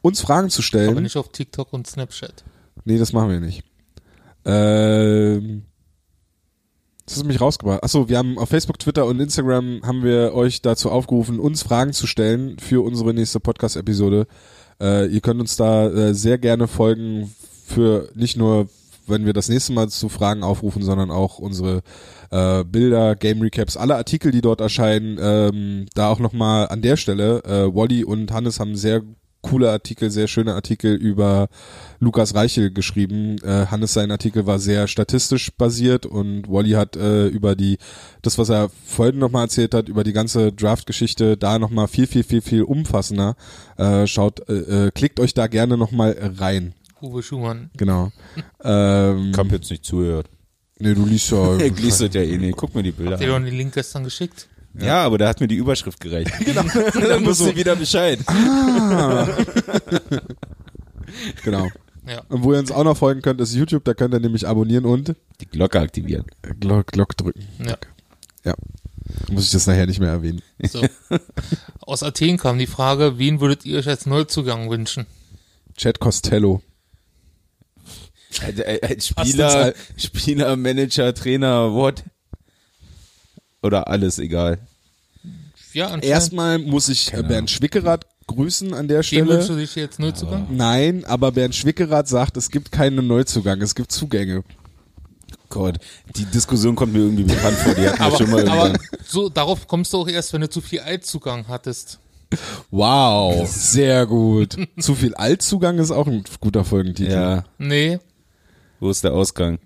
uns Fragen zu stellen.
Aber nicht auf TikTok und Snapchat.
Nee, das machen wir nicht. Ähm, das ist mich rausgebracht. Achso, wir haben auf Facebook, Twitter und Instagram haben wir euch dazu aufgerufen, uns Fragen zu stellen für unsere nächste Podcast-Episode. Äh, ihr könnt uns da äh, sehr gerne folgen für nicht nur, wenn wir das nächste Mal zu Fragen aufrufen, sondern auch unsere äh, Bilder, Game Recaps, alle Artikel, die dort erscheinen. Ähm, da auch nochmal an der Stelle, äh, Wally und Hannes haben sehr coole Artikel, sehr schöne Artikel über Lukas Reichel geschrieben. Äh, Hannes sein Artikel war sehr statistisch basiert und Wally hat äh, über die, das was er vorhin nochmal erzählt hat, über die ganze Draft-Geschichte da nochmal viel, viel, viel, viel umfassender. Äh, schaut, äh, äh, klickt euch da gerne nochmal rein.
Uwe Schumann.
Genau. Ähm,
Kamp jetzt nicht zuhört.
nee, du liest ja.
Ich das ja eh nicht. Guck mir die Bilder
Habt ihr doch den Link gestern geschickt?
Ja, aber da hat mir die Überschrift gereicht. Genau. Dann wusste ich wieder Bescheid.
genau.
Ja.
Und wo ihr uns auch noch folgen könnt, ist YouTube, da könnt ihr nämlich abonnieren und
Die Glocke aktivieren.
Glock, Glock drücken.
Ja.
Ja. Muss ich das nachher nicht mehr erwähnen.
So. Aus Athen kam die Frage, wen würdet ihr euch als Neuzugang wünschen?
Chad Costello.
Als, als
Passt
Spieler,
ins
Spieler, Manager, Trainer, what? Oder alles egal.
Ja.
Erstmal muss ich äh, Bernd Schwickerath grüßen an der
Dem wünschst
Stelle.
du dich jetzt Neuzugang?
Nein, aber Bernd Schwickerath sagt, es gibt keinen Neuzugang, es gibt Zugänge.
Gott, die Diskussion kommt mir irgendwie bekannt vor. Die hatten wir
Aber,
schon mal
aber
irgendwann.
so, darauf kommst du auch erst, wenn du zu viel Altzugang hattest.
Wow, sehr gut. Zu viel Altzugang ist auch ein guter Folgentitel.
Ja,
Nee,
wo ist der Ausgang?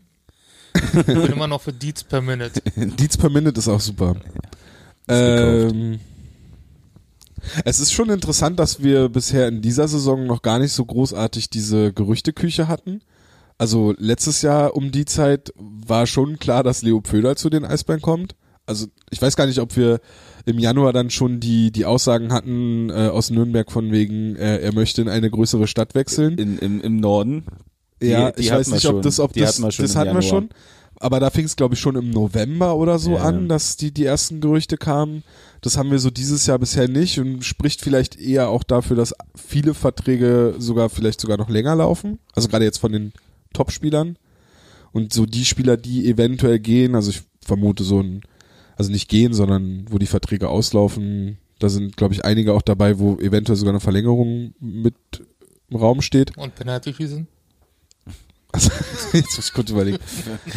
Ich bin immer noch für Deeds per Minute.
Deeds per Minute ist auch super. Ähm, es ist schon interessant, dass wir bisher in dieser Saison noch gar nicht so großartig diese Gerüchteküche hatten. Also letztes Jahr um die Zeit war schon klar, dass Leo Pföder zu den Eisbären kommt. Also ich weiß gar nicht, ob wir im Januar dann schon die, die Aussagen hatten äh, aus Nürnberg von wegen, äh, er möchte in eine größere Stadt wechseln.
In, im, Im Norden. Die-
ja,
die
ich weiß nicht, ob das, ob
Die
das,
hatten wir schon
das hatten wir schon. Aber da fing es, glaube ich, schon im November oder so
Ja.
an, dass die, die ersten Gerüchte kamen. Das haben wir so dieses Jahr bisher nicht und spricht vielleicht eher auch dafür, dass viele Verträge sogar vielleicht sogar noch länger laufen. Also gerade jetzt von den Top-Spielern. Und so die Spieler, die eventuell gehen, also ich vermute so ein, also nicht gehen, sondern wo die Verträge auslaufen, da sind, glaube ich, einige auch dabei, wo eventuell sogar eine Verlängerung mit im Raum steht.
Und Penalty schießen?
Also, jetzt muss ich kurz überlegen.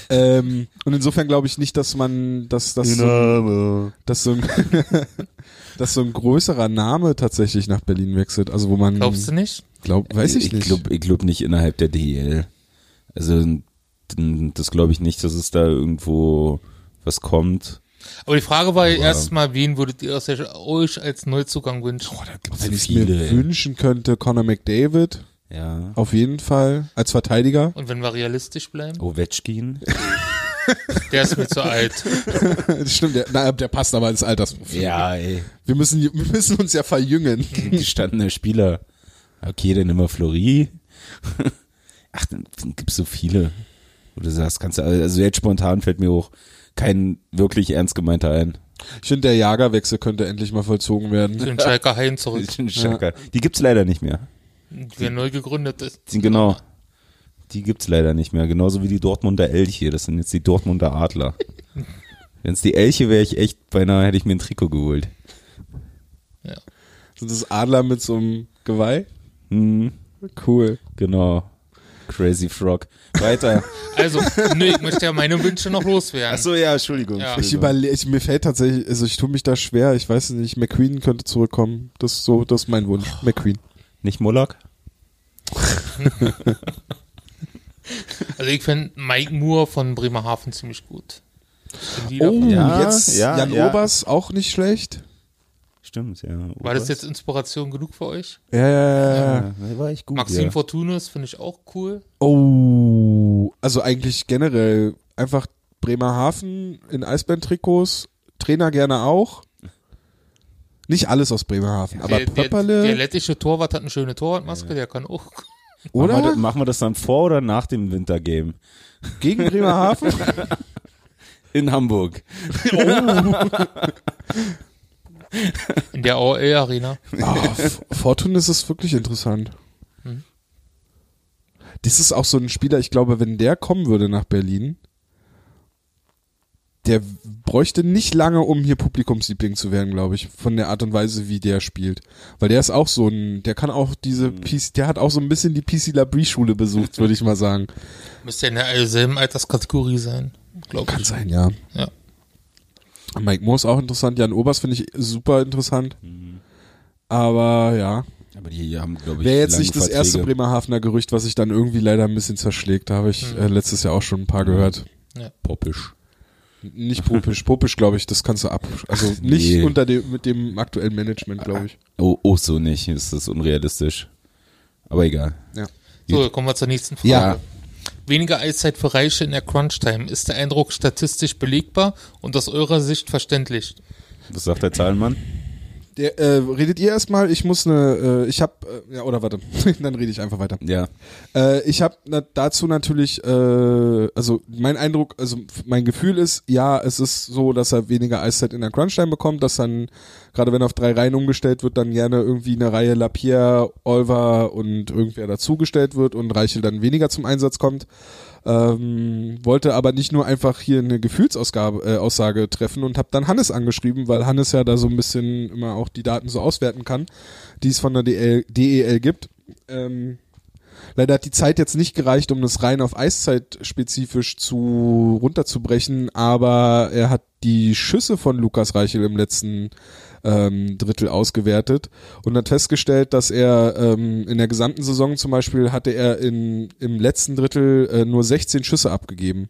ähm, und insofern glaube ich nicht, dass man, dass, dass, so, dass, so ein, dass so ein größerer Name tatsächlich nach Berlin wechselt. Also wo man
Glaubst du nicht?
glaubt, weiß ich,
ich
nicht.
Glaub, ich glaube nicht innerhalb der DEL. Also das glaube ich nicht, dass es da irgendwo was kommt.
Aber die Frage war ja erstmal, wen würdet ihr euch als Neuzugang wünschen?
Wenn ich es
viele,
mir
ey.
wünschen könnte, Conor McDavid,
Ja.
auf jeden Fall, als Verteidiger.
Und wenn wir realistisch bleiben?
Ovechkin.
Der ist mir zu alt.
Stimmt, der, na, der passt aber ins Altersprofil.
Ja, ey.
Wir müssen, wir müssen uns ja verjüngen.
Gestandener Spieler. Okay, dann immer Flori. Ach, dann gibt's so viele. Wo du sagst, kannst du, also jetzt spontan fällt mir auch kein wirklich ernst gemeinter ein.
Ich finde, der Jagerwechsel könnte endlich mal vollzogen werden.
Den Schalker Hain zurück,
Schaka. Die gibt's leider nicht mehr.
Der neu gegründet ist.
Die, genau. Die gibt's leider nicht mehr. Genauso wie die Dortmunder Elche. Das sind jetzt die Dortmunder Adler. Wenn's die Elche wäre ich echt, beinahe hätte ich mir ein Trikot geholt.
Sind das Adler mit so einem Geweih?
Hm,
Cool.
genau. Crazy Frog. Weiter.
Also, nö, ich möchte ja meine Wünsche noch loswerden.
Achso, ja, Entschuldigung.
Ja.
Ich überlege, ich, mir fällt tatsächlich, also ich tue mich da schwer, ich weiß nicht, McQueen könnte zurückkommen. Das ist so, das ist mein Wunsch. McQueen.
Nicht Moloch?
Also ich finde Mike Moore von Bremerhaven ziemlich gut.
Oh,
Ja,
jetzt
ja,
Jan
ja.
Obers auch nicht schlecht.
Stimmt, ja.
War das jetzt Inspiration genug für euch?
Ja, ja, ja, ja.
Ja, war echt gut.
Maxim
ja.
Fortunes finde ich auch cool.
Oh, also eigentlich generell einfach Bremerhaven in Eisbären-Trikots, Trainer gerne auch. Nicht alles aus Bremerhaven, aber
der, der,
Pöpperle,
der lettische Torwart hat eine schöne Torwartmaske, der kann auch.
Machen wir,
oder?
das, machen wir das dann vor oder nach dem Wintergame?
Gegen Bremerhaven?
In Hamburg.
In der AOL Arena.
Oh, F- Fortun ist es wirklich interessant.
Mhm.
Das ist auch so ein Spieler, ich glaube, wenn der kommen würde nach Berlin, der bräuchte nicht lange, um hier Publikumsliebling zu werden, glaube ich, von der Art und Weise, wie der spielt. Weil der ist auch so ein, der kann auch diese,
Mhm.
PC, der hat auch so ein bisschen die PC Labrie Schule besucht, würde ich mal sagen.
Müsste ja in derselben Alterskategorie sein. Glaube
Kann
ich.
sein, ja.
Ja.
Mike Moore ist auch interessant, Jan Obers finde ich super interessant. Aber ja,
Aber die haben, glaube ich,
Wäre jetzt nicht das erste. Bremerhavener Gerücht, was sich dann irgendwie leider ein bisschen zerschlägt. Da habe ich
Mhm.
äh, letztes Jahr auch schon ein paar gehört.
Poppisch.
Nicht Popisch. Popisch, glaube ich, das kannst du ab. Also nicht
Nee.
unter dem, mit dem aktuellen Management, glaube ich.
Oh, oh, so nicht. Das ist unrealistisch. Aber egal.
So, kommen wir zur nächsten Frage.
Ja.
Weniger Eiszeit für Reiche in der Crunch-Time. Ist der Eindruck statistisch belegbar und aus eurer Sicht verständlich?
Was sagt der Zahlenmann?
Der, äh, redet ihr erstmal? Ich muss eine, äh, ich hab, äh, ja, oder warte, dann rede ich einfach weiter.
Ja.
Äh, ich habe na, dazu natürlich, äh, also mein Eindruck, also mein Gefühl ist, ja, es ist so, dass er weniger Eiszeit in der Crunchtime bekommt, dass dann, gerade wenn auf drei Reihen umgestellt wird, dann gerne irgendwie eine Reihe Lapierre, Olver und irgendwer dazugestellt wird und Reichel dann weniger zum Einsatz kommt. Ähm, wollte aber nicht nur einfach hier eine Gefühlsaussage äh, treffen und habe dann Hannes angeschrieben, weil Hannes ja da so ein bisschen immer auch die Daten so auswerten kann, die es von der DL, DEL gibt. Ähm, Leider hat die Zeit jetzt nicht gereicht, um das rein auf Eiszeit spezifisch zu runterzubrechen, aber er hat die Schüsse von Lukas Reichel im letzten ähm, Drittel ausgewertet und hat festgestellt, dass er ähm, in der gesamten Saison zum Beispiel hatte er in, im letzten Drittel äh, nur 16 Schüsse abgegeben.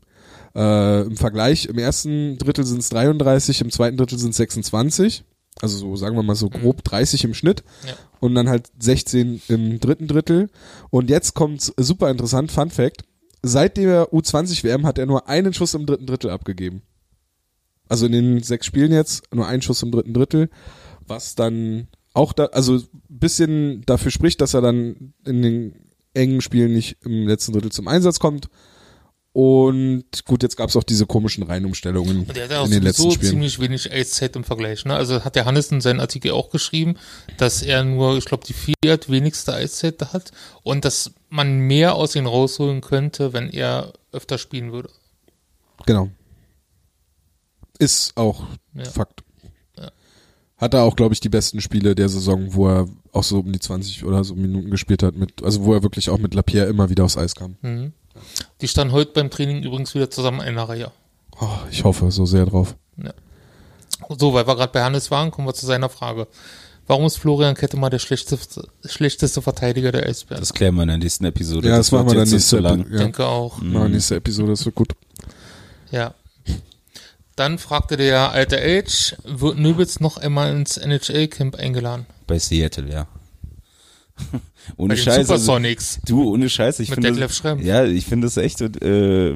Äh, Im Vergleich, im ersten Drittel sind es 33, im zweiten Drittel sind es 26. Also so, sagen wir mal so grob 30 im Schnitt.
Ja.
Und dann halt 16 im dritten Drittel. Und jetzt kommt's super interessant, Fun Fact. Seit der U20 WM hat er nur einen Schuss im dritten Drittel abgegeben. Also in den sechs Spielen jetzt nur einen Schuss im dritten Drittel, was dann auch da, also ein bisschen dafür spricht, dass er dann in den engen Spielen nicht im letzten Drittel zum Einsatz kommt. Und gut, jetzt gab's auch diese komischen Reihenumstellungen
Und der hat ja auch
in den letzten Spielen.
ziemlich wenig Eiszeit im Vergleich. Ne? Also hat der Hannes in seinem Artikel auch geschrieben, dass er nur, ich glaube, die viert wenigste Eiszeit hat und dass man mehr aus ihm rausholen könnte, wenn er öfter spielen würde.
Genau. Ist auch
Ja.
Fakt.
Ja.
Hat er auch, glaube ich, die besten Spiele der Saison, wo er auch so um die 20 oder so Minuten gespielt hat, mit, also wo er wirklich auch mit Lapierre immer wieder aufs Eis kam.
Mhm. Die standen heute beim Training übrigens wieder zusammen in einer Reihe.
Oh, ich hoffe so sehr drauf.
So, weil wir gerade bei Hannes waren, kommen wir zu seiner Frage. Warum ist Florian Kettemar der schlechteste, schlechteste Verteidiger der Eisbären?
Das klären wir in der nächsten Episode.
Ja, das, machen wir dann
jetzt
nächste,
zu lang.
Epi-
Ich
ja,
denke auch.
machen wir nächste Episode, das wird gut.
Ja. Dann fragte der alte Age, wird Nöbitz noch einmal ins NHL-Camp eingeladen?
Bei Seattle, ja. Ohne
Bei den
Scheiß. Also, du, ohne Scheiß. Ich
Mit
finde
Detlef Schrempf.
Ja, ich finde das echt, äh,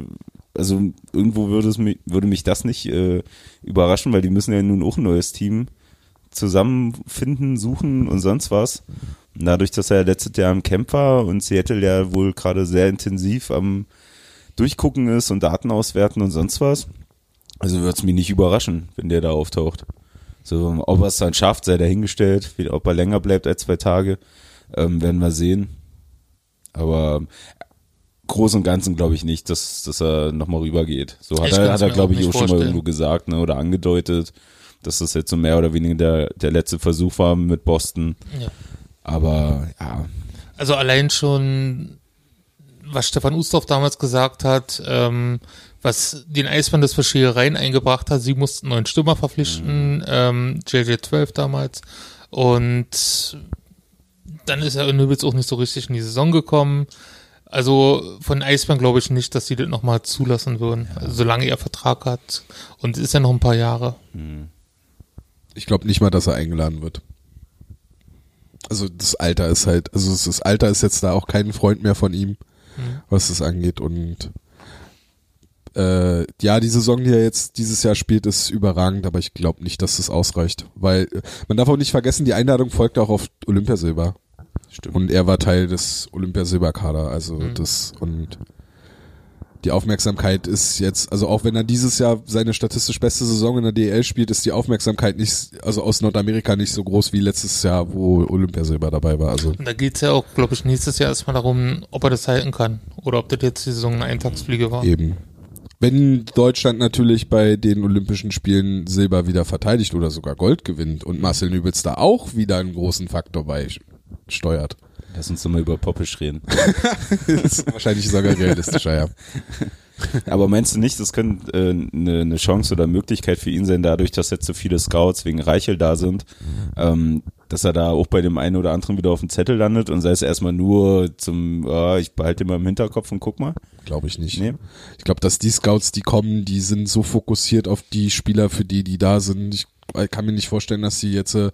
also irgendwo würde es mich, würde mich das nicht äh, überraschen, weil die müssen ja nun auch ein neues Team zusammenfinden, suchen und sonst was. Und dadurch, dass er letztes Jahr im Camp war und Seattle ja wohl gerade sehr intensiv am Durchgucken ist und Daten auswerten und sonst was, also würde es mich nicht überraschen, wenn der da auftaucht. So, ob er es dann schafft, sei dahingestellt, ob er länger bleibt als zwei Tage, ähm, werden wir sehen. Aber groß und ganzen glaube ich nicht, dass, dass er nochmal rübergeht. So hat
Ich
er, hat er glaube ich, auch schon mal irgendwo gesagt ne, oder angedeutet, dass das jetzt so mehr oder weniger der, der letzte Versuch war mit Boston.
Ja.
Aber ja,
Also allein schon, was Stefan Ustorf damals gesagt hat, ähm, was den Eisbären das für Scherereien eingebracht hat. Sie mussten neuen Stürmer verpflichten, ähm, JJ12 damals. Und dann ist er Nöbitz auch nicht so richtig in die Saison gekommen. Also von Eisbären glaube ich nicht, dass sie das nochmal zulassen würden, also, solange er Vertrag hat. Und es ist ja noch ein paar Jahre.
Ich glaube nicht mal, dass er eingeladen wird. Also das Alter ist halt, also das Alter ist jetzt da auch kein Freund mehr von ihm, was das angeht. Und äh, ja, die Saison, die er jetzt dieses Jahr spielt, ist überragend, aber ich glaube nicht, dass das ausreicht. Weil man darf auch nicht vergessen, die Einladung folgt auch auf Olympiasilber.
Stimmt.
Und er war Teil des Olympiasilberkader, also das und die Aufmerksamkeit ist jetzt, also auch wenn er dieses Jahr seine statistisch beste Saison in der DL spielt, ist die Aufmerksamkeit nicht, also aus Nordamerika nicht so groß wie letztes Jahr, wo Olympiasilber dabei war. Also
Und da geht's ja auch, glaube ich, nächstes Jahr erstmal darum, ob er das halten kann. Oder ob das jetzt die Saison eine Eintagsfliege war.
eben. Wenn Deutschland natürlich bei den Olympischen Spielen Silber wieder verteidigt oder sogar Gold gewinnt und Marcel Nübels da auch wieder einen großen Faktor bei steuert.
Lass uns doch mal über Poppisch reden.
das ist wahrscheinlich sogar realistischer, ja.
Aber meinst du nicht, das könnte äh, eine eine Chance oder Möglichkeit für ihn sein, dadurch, dass jetzt so viele Scouts wegen Reichel da sind, ähm, dass er da auch bei dem einen oder anderen wieder auf dem Zettel landet und sei es erstmal nur zum, ah, ich behalte mal im Hinterkopf und guck mal.
Glaube ich nicht.
Nee.
Ich glaube, dass die Scouts, die kommen, die sind so fokussiert auf die Spieler, für die die da sind. Ich kann mir nicht vorstellen, dass sie jetzt, äh,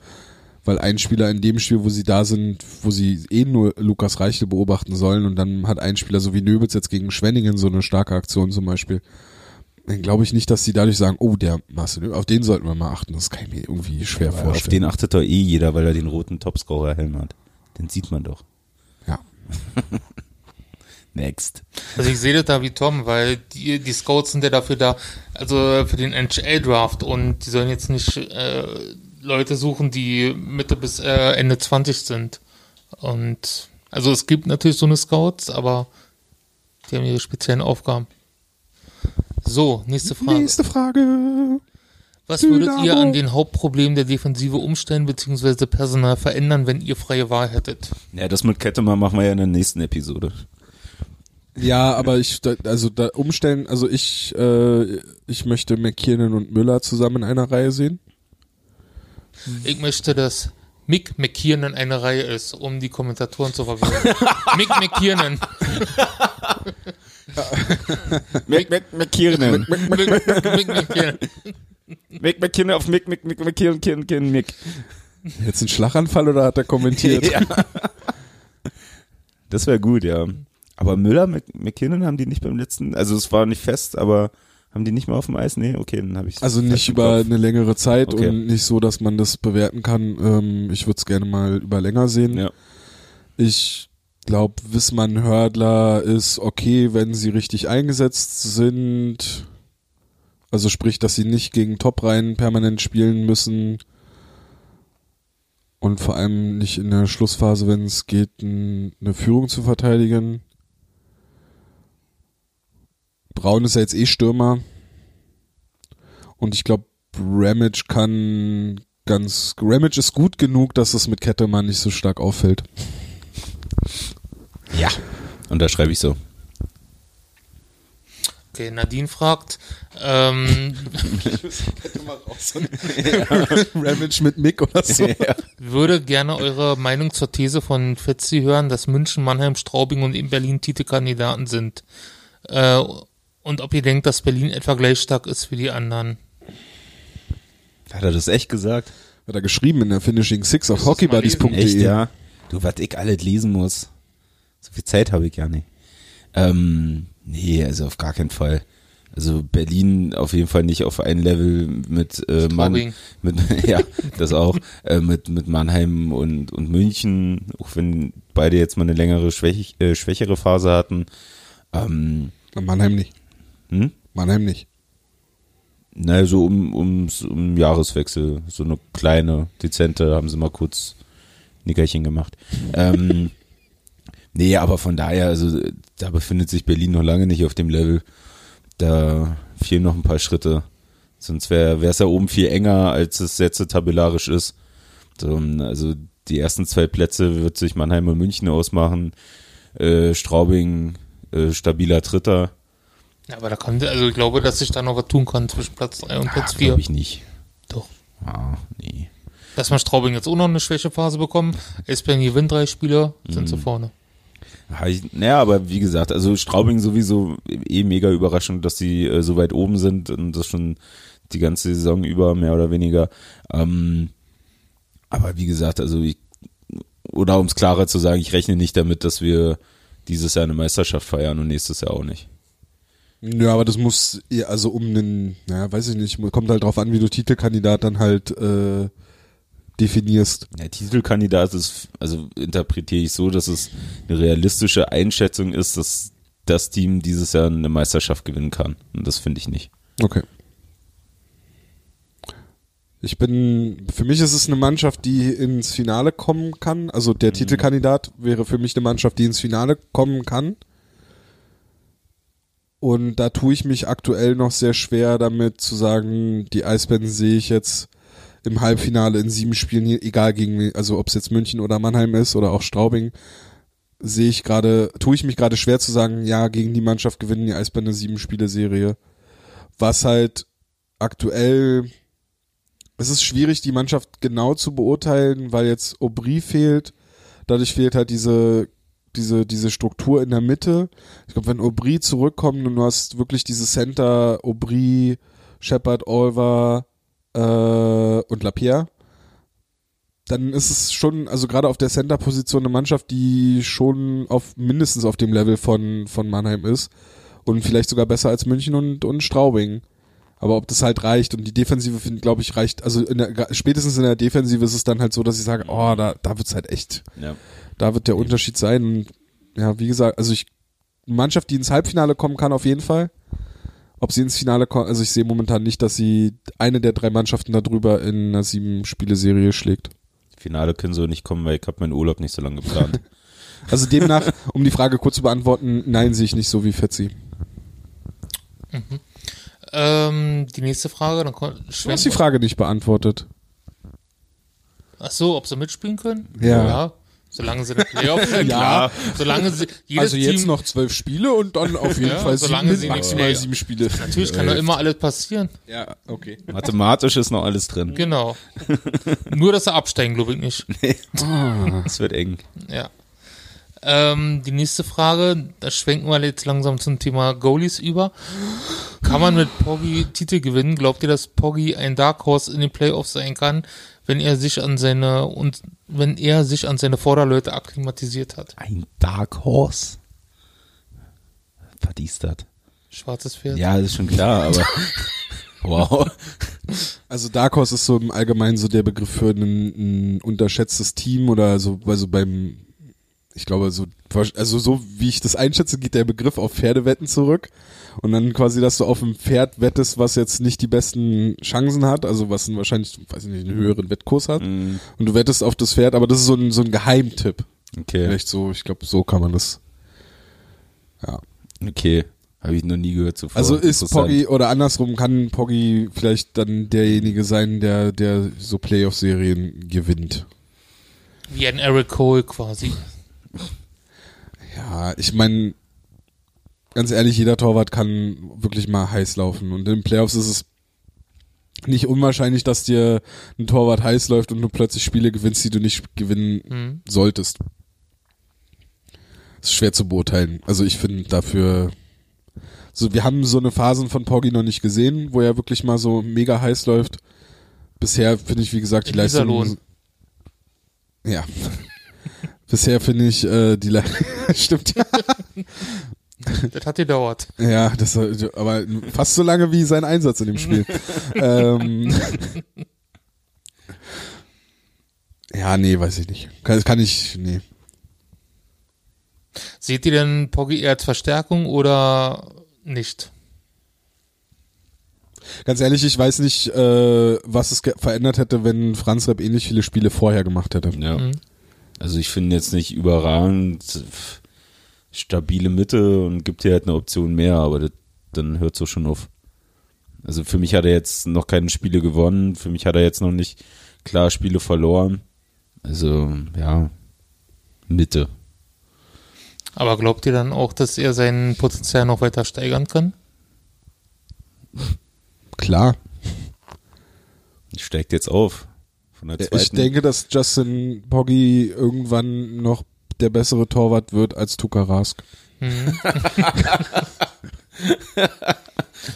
weil ein Spieler in dem Spiel, wo sie da sind, wo sie eh nur Lukas Reichel beobachten sollen und dann hat ein Spieler so wie Nöbitz jetzt gegen Schwenningen so eine starke Aktion zum Beispiel. dann glaube ich nicht, dass sie dadurch sagen, oh, der Marcel, auf den sollten wir mal achten. Das kann ich mir irgendwie schwer
Auf
vorstellen.
den achtet doch eh jeder, weil er den roten Topscorer-Helm hat. Den sieht man doch.
ja.
Next.
Also ich sehe das da wie Tom, weil die, die Scouts sind ja dafür da, also für den NHL-Draft und die sollen jetzt nicht äh, Leute suchen, die Mitte bis äh, Ende 20 sind. Und also es gibt natürlich so eine Scouts, aber die haben ihre speziellen Aufgaben. So, nächste Frage.
Nächste Frage.
Was würdet
Dynamo.
ihr an den Hauptproblemen der Defensive umstellen bzw. Personal verändern, wenn ihr freie Wahl hättet?
Ja, das mit Kettemann machen wir ja in der nächsten Episode.
Ja, aber ich, also da umstellen, also ich, äh, ich möchte McKiernan und Müller zusammen in einer Reihe sehen.
Ich möchte, dass Mick McKiernan eine Reihe ist, um die Kommentatoren zu verwirren. Mick McKiernan.
Mick, McKiernan.
Mick, McKiernan.
Mick, McKiernan auf Mick, Mick, Mick, McKiernan, Kiernan, Kiernan, Mick.
Jetzt ein Schlaganfall oder hat er kommentiert?
Ja. Das wäre gut, ja. Aber Müller, Mc- McKinnon haben die nicht beim letzten, also es war nicht fest, aber haben die nicht mehr auf dem Eis? Nee, okay, dann habe ich
Also nicht über eine längere Zeit
Okay.
und nicht so, dass man das bewerten kann. Ähm, ich würde es gerne mal über länger sehen.
Ja.
Ich glaube, Wissmann Hördler ist okay, wenn sie richtig eingesetzt sind. Also sprich, dass sie nicht gegen Top-Reihen permanent spielen müssen. Und vor allem nicht in der Schlussphase, wenn es geht, eine Führung zu verteidigen. Braun ist ja jetzt eh Stürmer. Und ich glaube, Ramage kann ganz. Ramage ist gut genug, dass es mit Kettemann nicht so stark auffällt.
Ja. Und da schreibe ich so.
Okay, Nadine fragt, ähm,
Ramage mit Mick oder so.
würde gerne eure Meinung zur These von Fitzi hören, dass München, Mannheim, Straubing und in Berlin Titelkandidaten sind. Äh, und ob ihr denkt, dass Berlin etwa gleich stark ist wie die anderen.
Hat er das echt gesagt?
Hat er geschrieben in der Finishing Six auf hockeybuddies.de.
Echt, ja? Du, was ich alles lesen muss. So viel Zeit habe ich ja nicht. Ähm, nee, also auf gar keinen Fall. Also Berlin auf jeden Fall nicht auf ein Level mit äh, Mann, mit ja, das auch äh, mit mit Mannheim und und München, auch wenn beide jetzt mal eine längere schwäch, äh, schwächere Phase hatten. Ähm,
Mannheim nicht.
Hm?
Mannheim nicht.
Na, so um, ums, um Jahreswechsel. So eine kleine, dezente, haben sie mal kurz Nickerchen gemacht. ähm, nee, aber von daher, also da befindet sich Berlin noch lange nicht auf dem Level. Da fehlen noch ein paar Schritte. Sonst wäre es ja oben viel enger, als es jetzt tabellarisch ist. So, also die ersten zwei Plätze wird sich Mannheim und München ausmachen. Äh, Straubing, äh, stabiler Dritter.
Ja, aber da kann, also ich glaube, dass sich da noch was tun kann zwischen Platz 3 und Platz 4.
Glaube ich nicht.
Doch.
Ah, nee.
Dass man Straubing jetzt auch noch eine Schwächephase bekommen. Esbjerg gewinnt drei Spieler, sind
Mhm.
sie vorne.
Ja, ich- Naja, aber wie gesagt, also Straubing sowieso eh mega überraschend, dass sie äh, so weit oben sind und das schon die ganze Saison über, mehr oder weniger. Ähm, aber wie gesagt, also ich, oder um es klarer zu sagen, ich rechne nicht damit, dass wir dieses Jahr eine Meisterschaft feiern und nächstes Jahr auch nicht.
Ja, aber das muss, ja, also um einen, naja, weiß ich nicht, kommt halt drauf an, wie du Titelkandidat dann halt äh, definierst.
Der Titelkandidat ist, also interpretiere ich so, dass es eine realistische Einschätzung ist, dass das Team dieses Jahr eine Meisterschaft gewinnen kann. Und das finde ich nicht.
Okay. Ich bin, für mich ist es eine Mannschaft, die ins Finale kommen kann. Also der Titelkandidat wäre für mich eine Mannschaft, die ins Finale kommen kann. Und da tue ich mich aktuell noch sehr schwer damit zu sagen, die Eisbären sehe ich jetzt im Halbfinale in sieben Spielen, egal gegen, also ob es jetzt München oder Mannheim ist oder auch Straubing, sehe ich gerade, tue ich mich gerade schwer zu sagen, ja, gegen die Mannschaft gewinnen die Eisbären eine sieben Spiele Serie. Was halt aktuell, es ist schwierig, die Mannschaft genau zu beurteilen, weil jetzt Aubry fehlt. Dadurch fehlt halt diese, diese, diese Struktur in der Mitte. Ich glaube, wenn Aubry zurückkommt und du hast wirklich diese Center, Aubry, Shepard, Olver äh, und Lapierre, dann ist es schon, also gerade auf der Center-Position eine Mannschaft, die schon auf mindestens auf dem Level von, von Mannheim ist und vielleicht sogar besser als München und, und Straubing. Aber ob das halt reicht und die Defensive, finde glaube ich, reicht, also in der, spätestens in der Defensive ist es dann halt so, dass ich sage, oh, da, da wird's halt echt,
Ja.
da wird der Unterschied sein. Und ja, wie gesagt, also ich, eine Mannschaft, die ins Halbfinale kommen kann, auf jeden Fall. Ob sie ins Finale kommen, also ich sehe momentan nicht, dass sie eine der drei Mannschaften darüber in einer sieben-Spiele-Serie schlägt.
Finale können so nicht kommen, weil ich habe meinen Urlaub nicht so lange geplant.
Also demnach, um die Frage kurz zu beantworten, nein, sehe ich nicht so wie Fetzi.
Ähm, die nächste Frage, dann kommt,
Du hast die Frage nicht beantwortet.
Ach so, ob sie mitspielen können?
Ja.
Solange sie in den Playoffs sind.
Ja.
Solange sie, jedes
also jetzt
Team,
noch zwölf Spiele und dann auf jeden
Ja,
Fall
solange
sieben,
sie
maximal
nicht-
sieben Spiele.
Natürlich kann doch immer alles passieren.
Ja, okay.
Mathematisch ist noch alles drin.
Genau. Nur, dass sie absteigen, glaube ich nicht.
Es wird eng.
Ja. Ähm, die nächste Frage, da schwenken wir jetzt langsam zum Thema Goalies über. Kann man mit Poggi Titel gewinnen? Glaubt ihr, dass Poggi ein Dark Horse in den Playoffs sein kann, wenn er sich an seine und wenn er sich an seine Vorderleute akklimatisiert hat?
Ein Dark Horse? Was ist das?
Schwarzes Pferd.
Ja, das ist schon klar, aber wow.
Also Dark Horse ist so im Allgemeinen so der Begriff für ein, ein unterschätztes Team oder so, also beim, ich glaube so, also so wie ich das einschätze, geht der Begriff auf Pferdewetten zurück und dann quasi, dass du auf ein Pferd wettest, was jetzt nicht die besten Chancen hat, also was einen wahrscheinlich, weiß ich nicht, einen höheren Wettkurs hat
Mm,
und du wettest auf das Pferd, aber das ist so ein, so ein Geheimtipp.
Okay,
Vielleicht so, ich glaube, so kann man das. Ja.
okay. Habe ich noch nie gehört zuvor.
Also ist. Poggi oder andersrum kann Poggi vielleicht dann derjenige sein, der der so Playoff-Serien gewinnt.
Wie ein Eric Cole quasi.
Ja, ich meine, ganz ehrlich, jeder Torwart kann wirklich mal heiß laufen und in den Playoffs ist es nicht unwahrscheinlich, dass dir ein Torwart heiß läuft und du plötzlich Spiele gewinnst, die du nicht gewinnen
Hm.
solltest. ist schwer zu beurteilen. Also ich finde dafür so wir haben so eine Phasen von Poggi noch nicht gesehen, wo er wirklich mal so mega heiß läuft. Bisher finde ich wie gesagt die
In
Leistung
Iserlohn.
ja. Bisher finde ich äh, die Le stimmt ja.
Das hat gedauert.
Ja, das aber fast so lange wie sein Einsatz in dem Spiel. ähm, ja, nee, weiß ich nicht. Kann, kann ich, nee.
Seht ihr denn Poggi eher als Verstärkung oder nicht?
Ganz ehrlich, ich weiß nicht, äh, was es verändert hätte, wenn Franz Repp ähnlich viele Spiele vorher gemacht hätte.
Ja.
Mhm.
Also ich finde jetzt nicht überragend stabile Mitte und gibt dir halt eine Option mehr, aber das, dann hört so schon auf. Also für mich hat er jetzt noch keine Spiele gewonnen, für mich hat er jetzt noch nicht klar Spiele verloren. Also ja, Mitte.
Aber glaubt ihr dann auch, dass er sein Potenzial noch weiter steigern kann?
Klar.
Steigt jetzt auf. Von der zweiten.
Ich denke, dass Justin Poggi irgendwann noch der bessere Torwart wird als Tuka Rask.
Mhm.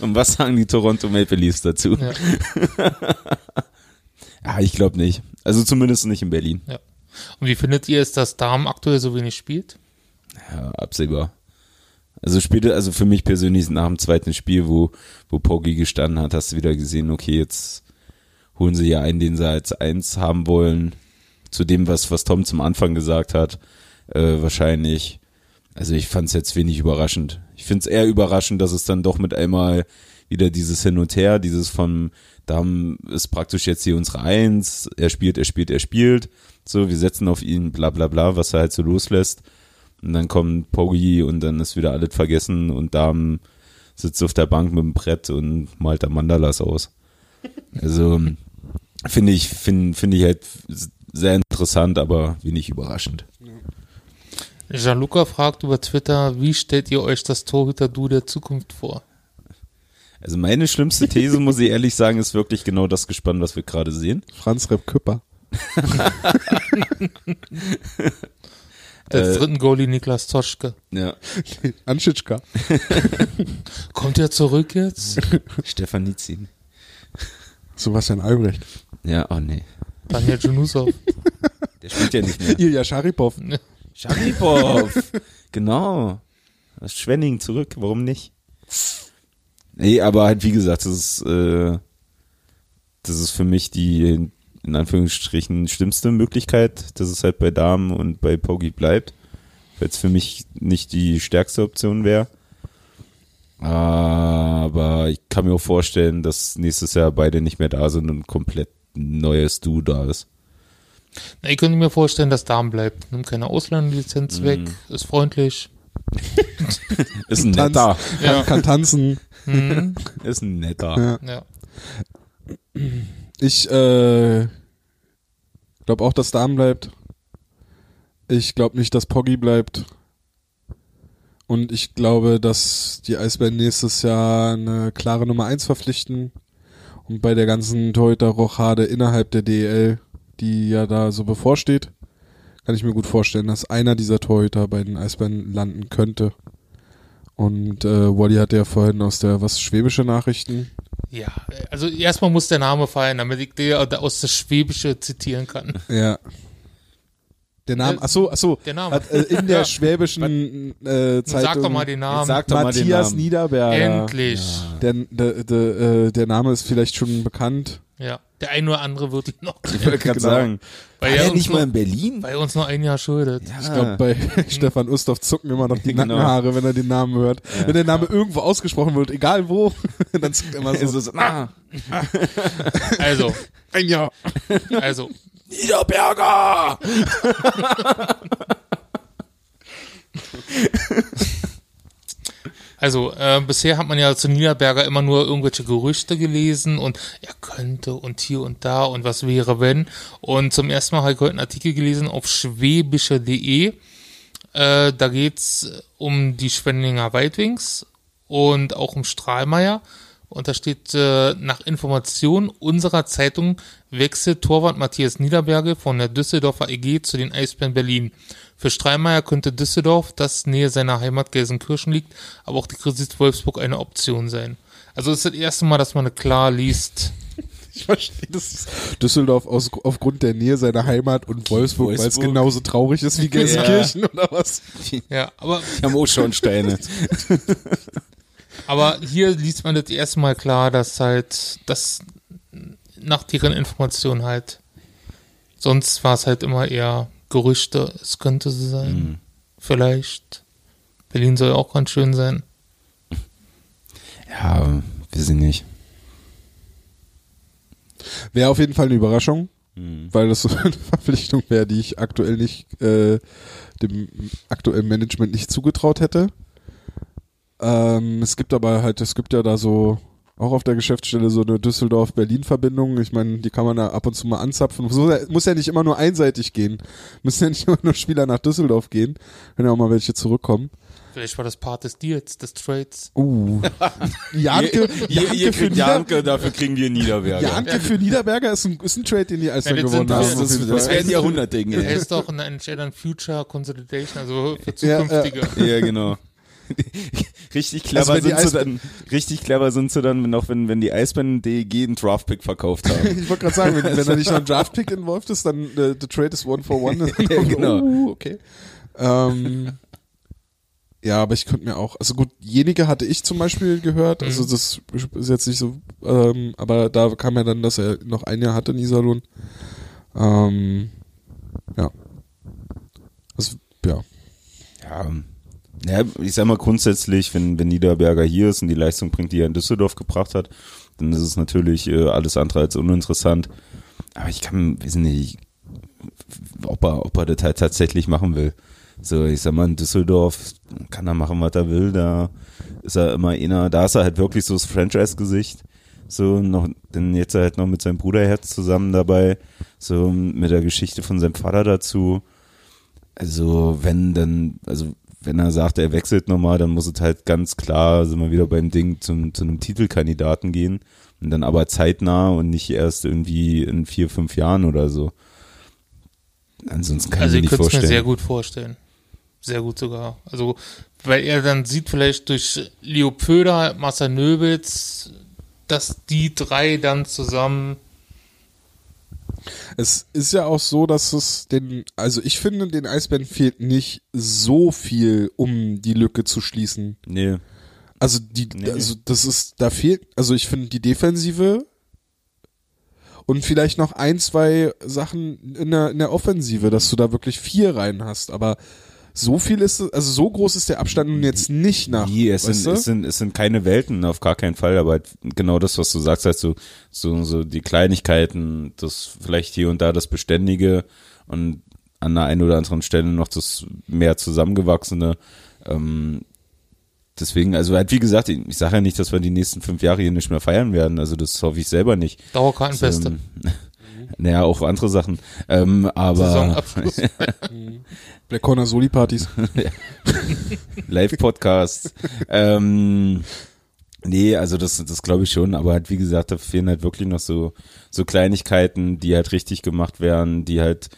Und was sagen die Toronto Maple Leafs dazu?
Ja.
Ja, ich glaube nicht. Also zumindest nicht in Berlin.
Und wie findet ihr es, dass Darm aktuell so wenig spielt?
Ja, absehbar. Also spielte, also für mich persönlich nach dem zweiten Spiel, wo, wo Poggi gestanden hat, hast du wieder gesehen, okay, jetzt holen sie ja einen, den sie als eins haben wollen. Zu dem, was, was Tom zum Anfang gesagt hat, äh, wahrscheinlich. Also ich fand es jetzt wenig überraschend. Ich finde es eher überraschend, dass es dann doch mit einmal wieder dieses Hin und Her, dieses von, da ist praktisch jetzt hier unsere Eins, er spielt, er spielt, er spielt. So, wir setzen auf ihn, bla bla bla, was er halt so loslässt. Und dann kommt Poggi und dann ist wieder alles vergessen und Darm sitzt auf der Bank mit dem Brett und malt da Mandalas aus. Also finde ich, finde finde ich halt sehr interessant, aber wenig überraschend.
Gianluca fragt über Twitter, wie stellt ihr euch das Torhüter-Du der Zukunft vor?
Also meine schlimmste These, muss ich ehrlich sagen, ist wirklich genau das Gespann, was wir gerade sehen.
Franz Repp Küpper.
Der
Äh,
dritten Goalie Niklas Toschke.
Ja.
Anschitschka.
Kommt er zurück jetzt?
Stefan Nizin.
Sebastian Albrecht.
Ja, oh nee.
Daniel Junusov.
Der spielt ja nicht mehr.
Ilja Scharipov.
Scharipov. genau. Das Schwenning zurück, warum nicht? Nee, aber halt wie gesagt, das ist, äh, das ist für mich die in Anführungsstrichen schlimmste Möglichkeit, dass es halt bei Damen und bei Pogi bleibt, weil es für mich nicht die stärkste Option wäre. Aber ich kann mir auch vorstellen, dass nächstes Jahr beide nicht mehr da sind und komplett neues Du da ist.
Na, ich könnte mir vorstellen, dass Darm bleibt. Nimmt keine Ausländerlizenz
Mhm.
weg, ist freundlich.
Ist ein
Tanz.
netter.
Kann, kann tanzen.
Mhm.
Ist ein netter.
Ja.
Ja.
Ich äh, glaube auch, dass Darm bleibt. Ich glaube nicht, dass Poggi bleibt. Und ich glaube, dass die Eisbären nächstes Jahr eine klare Nummer 1 verpflichten. Und bei der ganzen Torhüter-Rochade innerhalb der DEL, die ja da so bevorsteht, kann ich mir gut vorstellen, dass einer dieser Torhüter bei den Eisbären landen könnte. Und äh, Wally hatte ja vorhin aus der, was, schwäbische Nachrichten?
ja, also erstmal muss der Name fallen, damit ich dir aus der Schwäbische zitieren kann.
Ja. Der Name,
Äh,
ach so, ach so.
der Name.
Hat, äh, in der
Ja.
schwäbischen äh, Zeitung.
Sag doch mal den Namen.
Sag doch mal den
Matthias
Namen.
Niederberger.
Endlich.
Der, der, der, äh, der Name ist vielleicht schon bekannt.
Ja. Der ein oder andere wird ihn noch
Ich wollte gerade
Genau.
sagen.
Weil
War
er
nicht mal in Berlin?
bei uns noch ein Jahr schuldet.
Ich glaube, bei Stefan Ustorf zucken immer noch die
Genau.
Nackenhaare, wenn er den Namen hört. wenn der Name irgendwo ausgesprochen wird, egal wo, dann zuckt er immer
Es
so.
ist, ah,
Also,
Ein Jahr.
also,
Niederberger!
Also, äh, bisher hat man ja zu Niederberger immer nur irgendwelche Gerüchte gelesen und er könnte und hier und da und was wäre wenn. Und zum ersten Mal habe ich heute einen Artikel gelesen auf schwäbische.de. Äh, da geht's um die Schwendinger Weitwings und auch um Strahlmeier. Und da steht, äh, nach Information unserer Zeitung wechselt Torwart Matthias Niederberge von der Düsseldorfer EG zu den Eisbären Berlin. Für Strahlmeier könnte Düsseldorf, das nähe seiner Heimat Gelsenkirchen liegt, aber auch die Kredit Wolfsburg eine Option sein. Also es ist das erste Mal, dass man klar liest.
Ich verstehe das. Düsseldorf aus, aufgrund der Nähe seiner Heimat und Wolfsburg, weil es
Wolfsburg.
genauso traurig ist wie Gelsenkirchen oder was?
Ja, aber,
Die haben auch schon Steine.
aber hier liest man das erste Mal klar, dass halt, das nach deren Informationen halt, sonst war es halt immer eher Gerüchte, es könnte so sein. Vielleicht. Berlin soll auch ganz schön sein.
Ja, weiß ich nicht.
Wäre auf jeden Fall eine Überraschung, weil das so eine Verpflichtung wäre, die ich aktuell nicht, äh, dem aktuellen Management nicht zugetraut hätte. Ähm, es gibt aber halt, es gibt ja da so, auch auf der Geschäftsstelle so eine Düsseldorf-Berlin-Verbindung. Ich meine, die kann man da ab und zu mal anzapfen. So, muss ja nicht immer nur einseitig gehen. Müssen ja nicht immer nur Spieler nach Düsseldorf gehen. Können ja auch mal welche zurückkommen.
Vielleicht war das Part des Deals, des Trades.
Uh. Janke, Janke, für Nieder
Janke, dafür kriegen wir Niederberger.
Janke für Niederberger ist ein, ist ein Trade, den die Eisbären
Ja,
gewonnen haben.
das-
Das, das wäre ein Jahrhundertding.
Er ist doch eine Entscheidung Future Consolidation, also für
Ja, ja.
zukünftige.
Ja, genau. richtig clever
Also wenn die
sind sie dann, richtig clever sind sie dann, wenn auch wenn, wenn die Eisbären DEG einen Draftpick verkauft haben.
Ich wollte gerade sagen, wenn, wenn da nicht noch ein Draftpick involviert ist, dann äh, the trade is one for one.
Ja, genau.
Uh, okay. Ähm, ja, aber ich könnte mir auch, also gut, jenige hatte ich zum Beispiel gehört, also das ist jetzt nicht so, ähm, aber da kam ja dann, dass er noch ein Jahr hatte in Iserlohn. Ähm, ja. Also, ja.
Ja, ja, ich sag mal grundsätzlich, wenn, wenn Niederberger hier ist und die Leistung bringt, die er in Düsseldorf gebracht hat, dann ist es natürlich äh, alles andere als uninteressant. Aber ich kann, weiß nicht, ob er, ob er das halt tatsächlich machen will. So, ich sag mal, in Düsseldorf kann er machen, was er will, da ist er immer einer, da ist er halt wirklich so das Franchise-Gesicht. So, noch, denn jetzt halt noch mit seinem Bruderherz zusammen dabei, so mit der Geschichte von seinem Vater dazu. Also, wenn dann, also wenn er sagt, er wechselt nochmal, dann muss es halt ganz klar, sind wir wieder beim Ding, zum, zu einem Titelkandidaten gehen. Und dann aber zeitnah und nicht erst irgendwie in vier, fünf Jahren oder so. Ansonsten kann
Also
ich
ich
mir nicht
könnte es mir
vorstellen.
sehr gut vorstellen. Sehr gut sogar. Also, weil er dann sieht vielleicht durch Leo Pöder, Marcel Nöbitz, dass die drei dann zusammen
Es ist ja auch so, dass es den, also ich finde, den Eisbären fehlt nicht so viel, um die Lücke zu schließen.
Nee.
Also die,
Nee.
also das ist, da fehlt, also ich finde die Defensive und vielleicht noch ein, zwei Sachen in der, in der Offensive, dass du da wirklich vier rein hast, aber so viel ist es, also so groß ist der Abstand nun jetzt nicht nach.
Nee, es sind, es, sind, es sind keine Welten, auf gar keinen Fall, aber halt genau das, was du sagst, halt so, so, so die Kleinigkeiten, das vielleicht hier und da das Beständige und an der einen oder anderen Stelle noch das mehr zusammengewachsene. Ähm, deswegen, also halt wie gesagt, ich, ich sage ja nicht, dass wir die nächsten fünf Jahre hier nicht mehr feiern werden, also das hoffe ich selber nicht.
Dauerkartenfeste.
Ähm, naja, auch andere Sachen. Ähm, aber
Saisonabschluss.
Black Corner Soli Partys.
Live-Podcast. ähm, nee, also das, das glaube ich schon, aber halt, wie gesagt, da fehlen halt wirklich noch so, so Kleinigkeiten, die halt richtig gemacht werden, die halt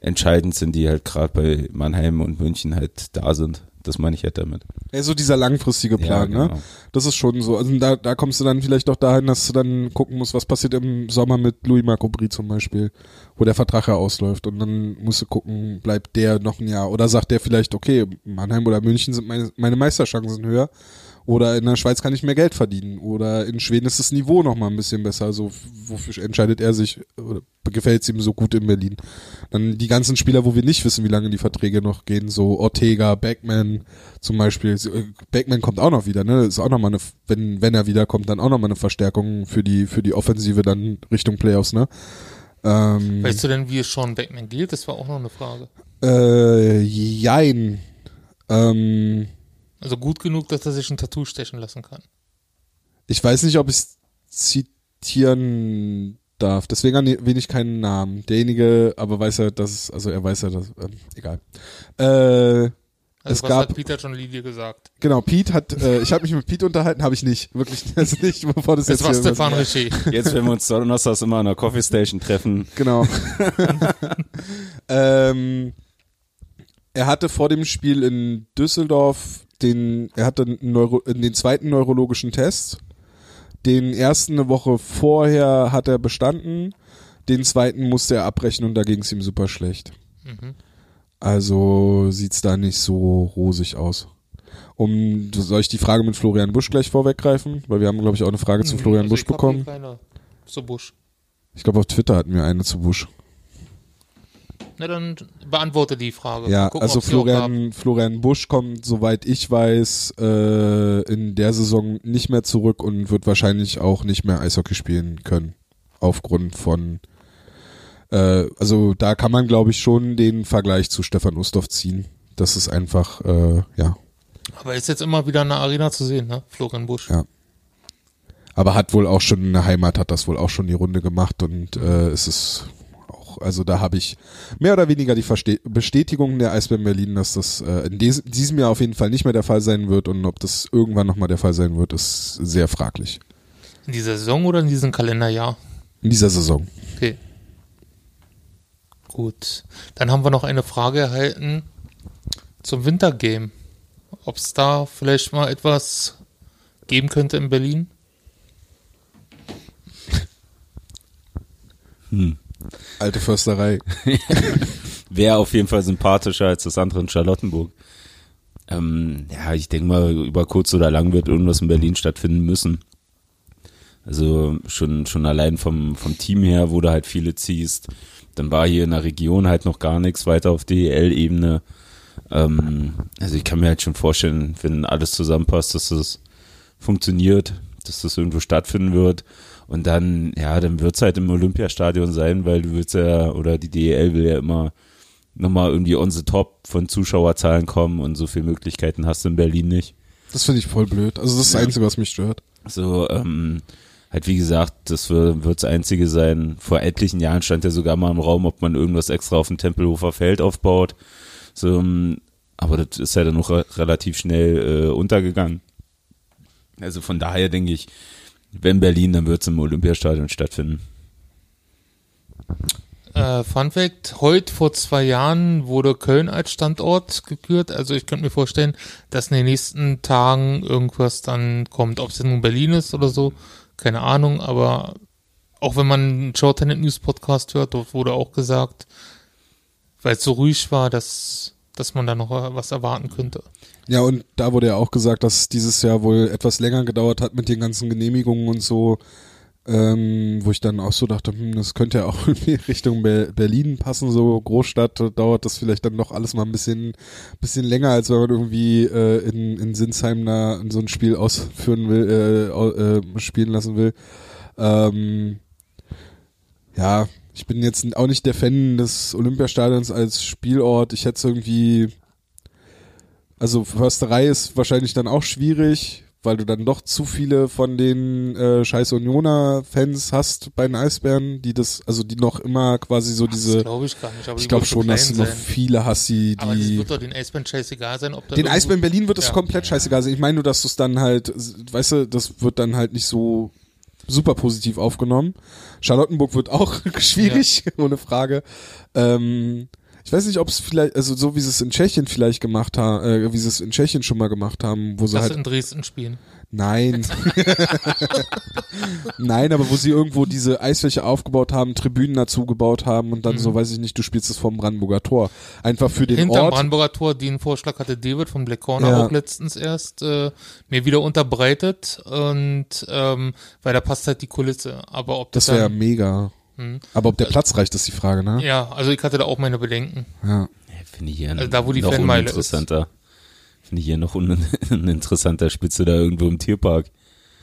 entscheidend sind, die halt gerade bei Mannheim und München halt da sind. Das meine ich halt damit.
Ja, so dieser langfristige Plan,
Ja,
ne?
genau.
Das ist schon so. Also da, da kommst du dann vielleicht auch dahin, dass du dann gucken musst, was passiert im Sommer mit Louis Marco Brie zum Beispiel, wo der Vertrag ja ausläuft. Und dann musst du gucken, bleibt der noch ein Jahr. Oder sagt der vielleicht, okay, Mannheim oder München sind meine, meine Meisterchancen höher. Oder in der Schweiz kann ich mehr Geld verdienen. Oder in Schweden ist das Niveau noch mal ein bisschen besser. Also wofür entscheidet er sich? Oder gefällt es ihm so gut in Berlin? Dann die ganzen Spieler, wo wir nicht wissen, wie lange die Verträge noch gehen. So Ortega, Beckman zum Beispiel. Äh, Beckman kommt auch noch wieder. Ne, ist auch noch mal eine, wenn wenn er wiederkommt, dann auch noch mal eine Verstärkung für die für die Offensive dann Richtung Playoffs. Ne. Ähm,
Weißt du denn, wie es Sean Beckman gilt? Das war auch noch eine Frage.
äh, jein. Ähm,
Also gut genug, dass er sich ein Tattoo stechen lassen kann.
Ich weiß nicht, ob ich zitieren darf. Deswegen erwähne ich keinen Namen. Derjenige, aber weiß ja, dass es, also er weiß ja, dass, ähm, egal. Äh,
Also
Es
was
gab-
hat Peter John Lee dir gesagt?
genau, Pete hat, äh, ich habe mich mit Pete unterhalten, habe ich nicht, wirklich, also nicht, bevor das
Das
jetzt
war
hier
Stefan Richer.
Jetzt, wenn wir uns donnerstags immer an der Coffee Station treffen,
Genau. ähm, er hatte vor dem Spiel in Düsseldorf den, er hatte Neuro, den zweiten neurologischen Test. Den ersten eine Woche vorher hat er bestanden. Den zweiten musste er abbrechen und da ging es ihm super schlecht.
Mhm.
Also sieht's da nicht so rosig aus. Um, soll ich die Frage mit Florian Busch gleich vorweggreifen? Weil wir haben, glaube ich, auch eine Frage zu Florian
Also
Busch bekommen.
Keine. So Busch.
Ich glaube, auf Twitter hatten wir eine zu Busch.
Na dann beantworte die Frage.
Ja,
Gucken,
also. Florian, Florian Busch kommt, soweit ich weiß, äh, in der Saison nicht mehr zurück und wird wahrscheinlich auch nicht mehr Eishockey spielen können. Aufgrund von, äh, also da kann man, glaube ich, schon den Vergleich zu Stefan Ustorf ziehen. Das ist einfach, äh, ja.
Aber ist jetzt immer wieder in der Arena zu sehen, ne? Florian Busch.
Ja. Aber hat wohl auch schon in der Heimat, hat das wohl auch schon die Runde gemacht und äh, es ist auch, also da habe ich mehr oder weniger die Verste Bestätigung der Eisbären Berlin, dass das äh, in diesem, diesem Jahr auf jeden Fall nicht mehr der Fall sein wird und ob das irgendwann nochmal der Fall sein wird, ist sehr fraglich.
In dieser Saison oder in diesem Kalenderjahr?
In dieser Saison.
Okay. Gut. Dann haben wir noch eine Frage erhalten zum Wintergame. Ob es da vielleicht mal etwas geben könnte in Berlin?
Alte Försterei.
wäre auf jeden Fall sympathischer als das andere in Charlottenburg. Ähm, ja, ich denke mal, über kurz oder lang wird irgendwas in Berlin stattfinden müssen. Also schon, schon allein vom, vom Team her, wo du halt viele ziehst. Dann war hier in der Region halt noch gar nichts weiter auf DEL-Ebene. Ähm, also ich kann mir halt schon vorstellen, wenn alles zusammenpasst, dass das funktioniert, dass das irgendwo stattfinden wird. Und dann, ja, dann wird's halt im Olympiastadion sein, weil du willst ja, oder die DEL will ja immer nochmal irgendwie on the top von Zuschauerzahlen kommen und so viele Möglichkeiten hast du in Berlin nicht.
Das finde ich voll blöd. Also das ist das. Einzige, was mich stört.
So, ähm, halt wie gesagt, das wird das Einzige sein. Vor etlichen Jahren stand ja sogar mal im Raum, ob man irgendwas extra auf dem Tempelhofer Feld aufbaut. So, ähm, aber das ist ja dann noch re relativ schnell äh, untergegangen. Also von daher denke ich, wenn Berlin, dann wird es im Olympiastadion stattfinden.
Äh, Fun Fact, heute vor zwei Jahren wurde Köln als Standort gekürt. Also ich könnte mir vorstellen, dass in den nächsten Tagen irgendwas dann kommt. Ob es nun Berlin ist oder so, keine Ahnung. Aber auch wenn man einen Shorthanded News Podcast hört, dort wurde auch gesagt, weil es so ruhig war, dass dass man da noch was erwarten könnte.
Ja, und da wurde ja auch gesagt, dass dieses Jahr wohl etwas länger gedauert hat mit den ganzen Genehmigungen und so. Ähm, wo ich dann auch so dachte, hm, das könnte ja auch irgendwie Richtung Be Berlin passen, so Großstadt, da dauert das vielleicht dann noch alles mal ein bisschen, bisschen länger, als wenn man irgendwie äh, in, in Sinsheim da so ein Spiel ausführen will, äh, äh, spielen lassen will. Ähm, ja, ich bin jetzt auch nicht der Fan des Olympiastadions als Spielort. Ich hätte es irgendwie, also Försterei ist wahrscheinlich dann auch schwierig, weil du dann doch zu viele von den äh, scheiß Unioner-Fans hast bei den Eisbären, die das, also die noch immer quasi so
das
diese,
glaube ich gar nicht. Aber
ich glaube schon, dass du noch viele hast, die,
Aber das wird doch den Eisbären scheißegal sein, ob da
den Eisbären Berlin wird es
Ja.
komplett scheißegal sein. Ich meine nur, dass du es dann halt, weißt du, das wird dann halt nicht so super positiv aufgenommen. Charlottenburg wird auch schwierig, ohne Frage. Ähm, ich weiß nicht, ob es vielleicht, also so wie sie es in Tschechien vielleicht gemacht haben, äh, wie sie es in Tschechien schon mal gemacht haben, wo sie
Dass
halt
in Dresden spielen.
Nein. Nein, aber wo sie irgendwo diese Eisfläche aufgebaut haben, Tribünen dazu gebaut haben und dann so, weiß ich nicht, du spielst es vom Brandenburger Tor. Einfach für den
Hinterm
Ort.
Brandenburger Tor, den Vorschlag hatte David vom Black Corner
Ja.
auch letztens erst äh, mir wieder unterbreitet und ähm, weil da passt halt die Kulisse. Aber ob das,
Das wäre
dann,
mega.
Hm.
Aber ob der Platz reicht, ist die Frage, ne?
ja, also ich hatte da auch meine Bedenken.
Ja.
Finde ich hier
Also da, wo die
noch
Fanmeile
uninteressanter. Finde ich hier noch un uninteressanter Spitze da irgendwo im Tierpark.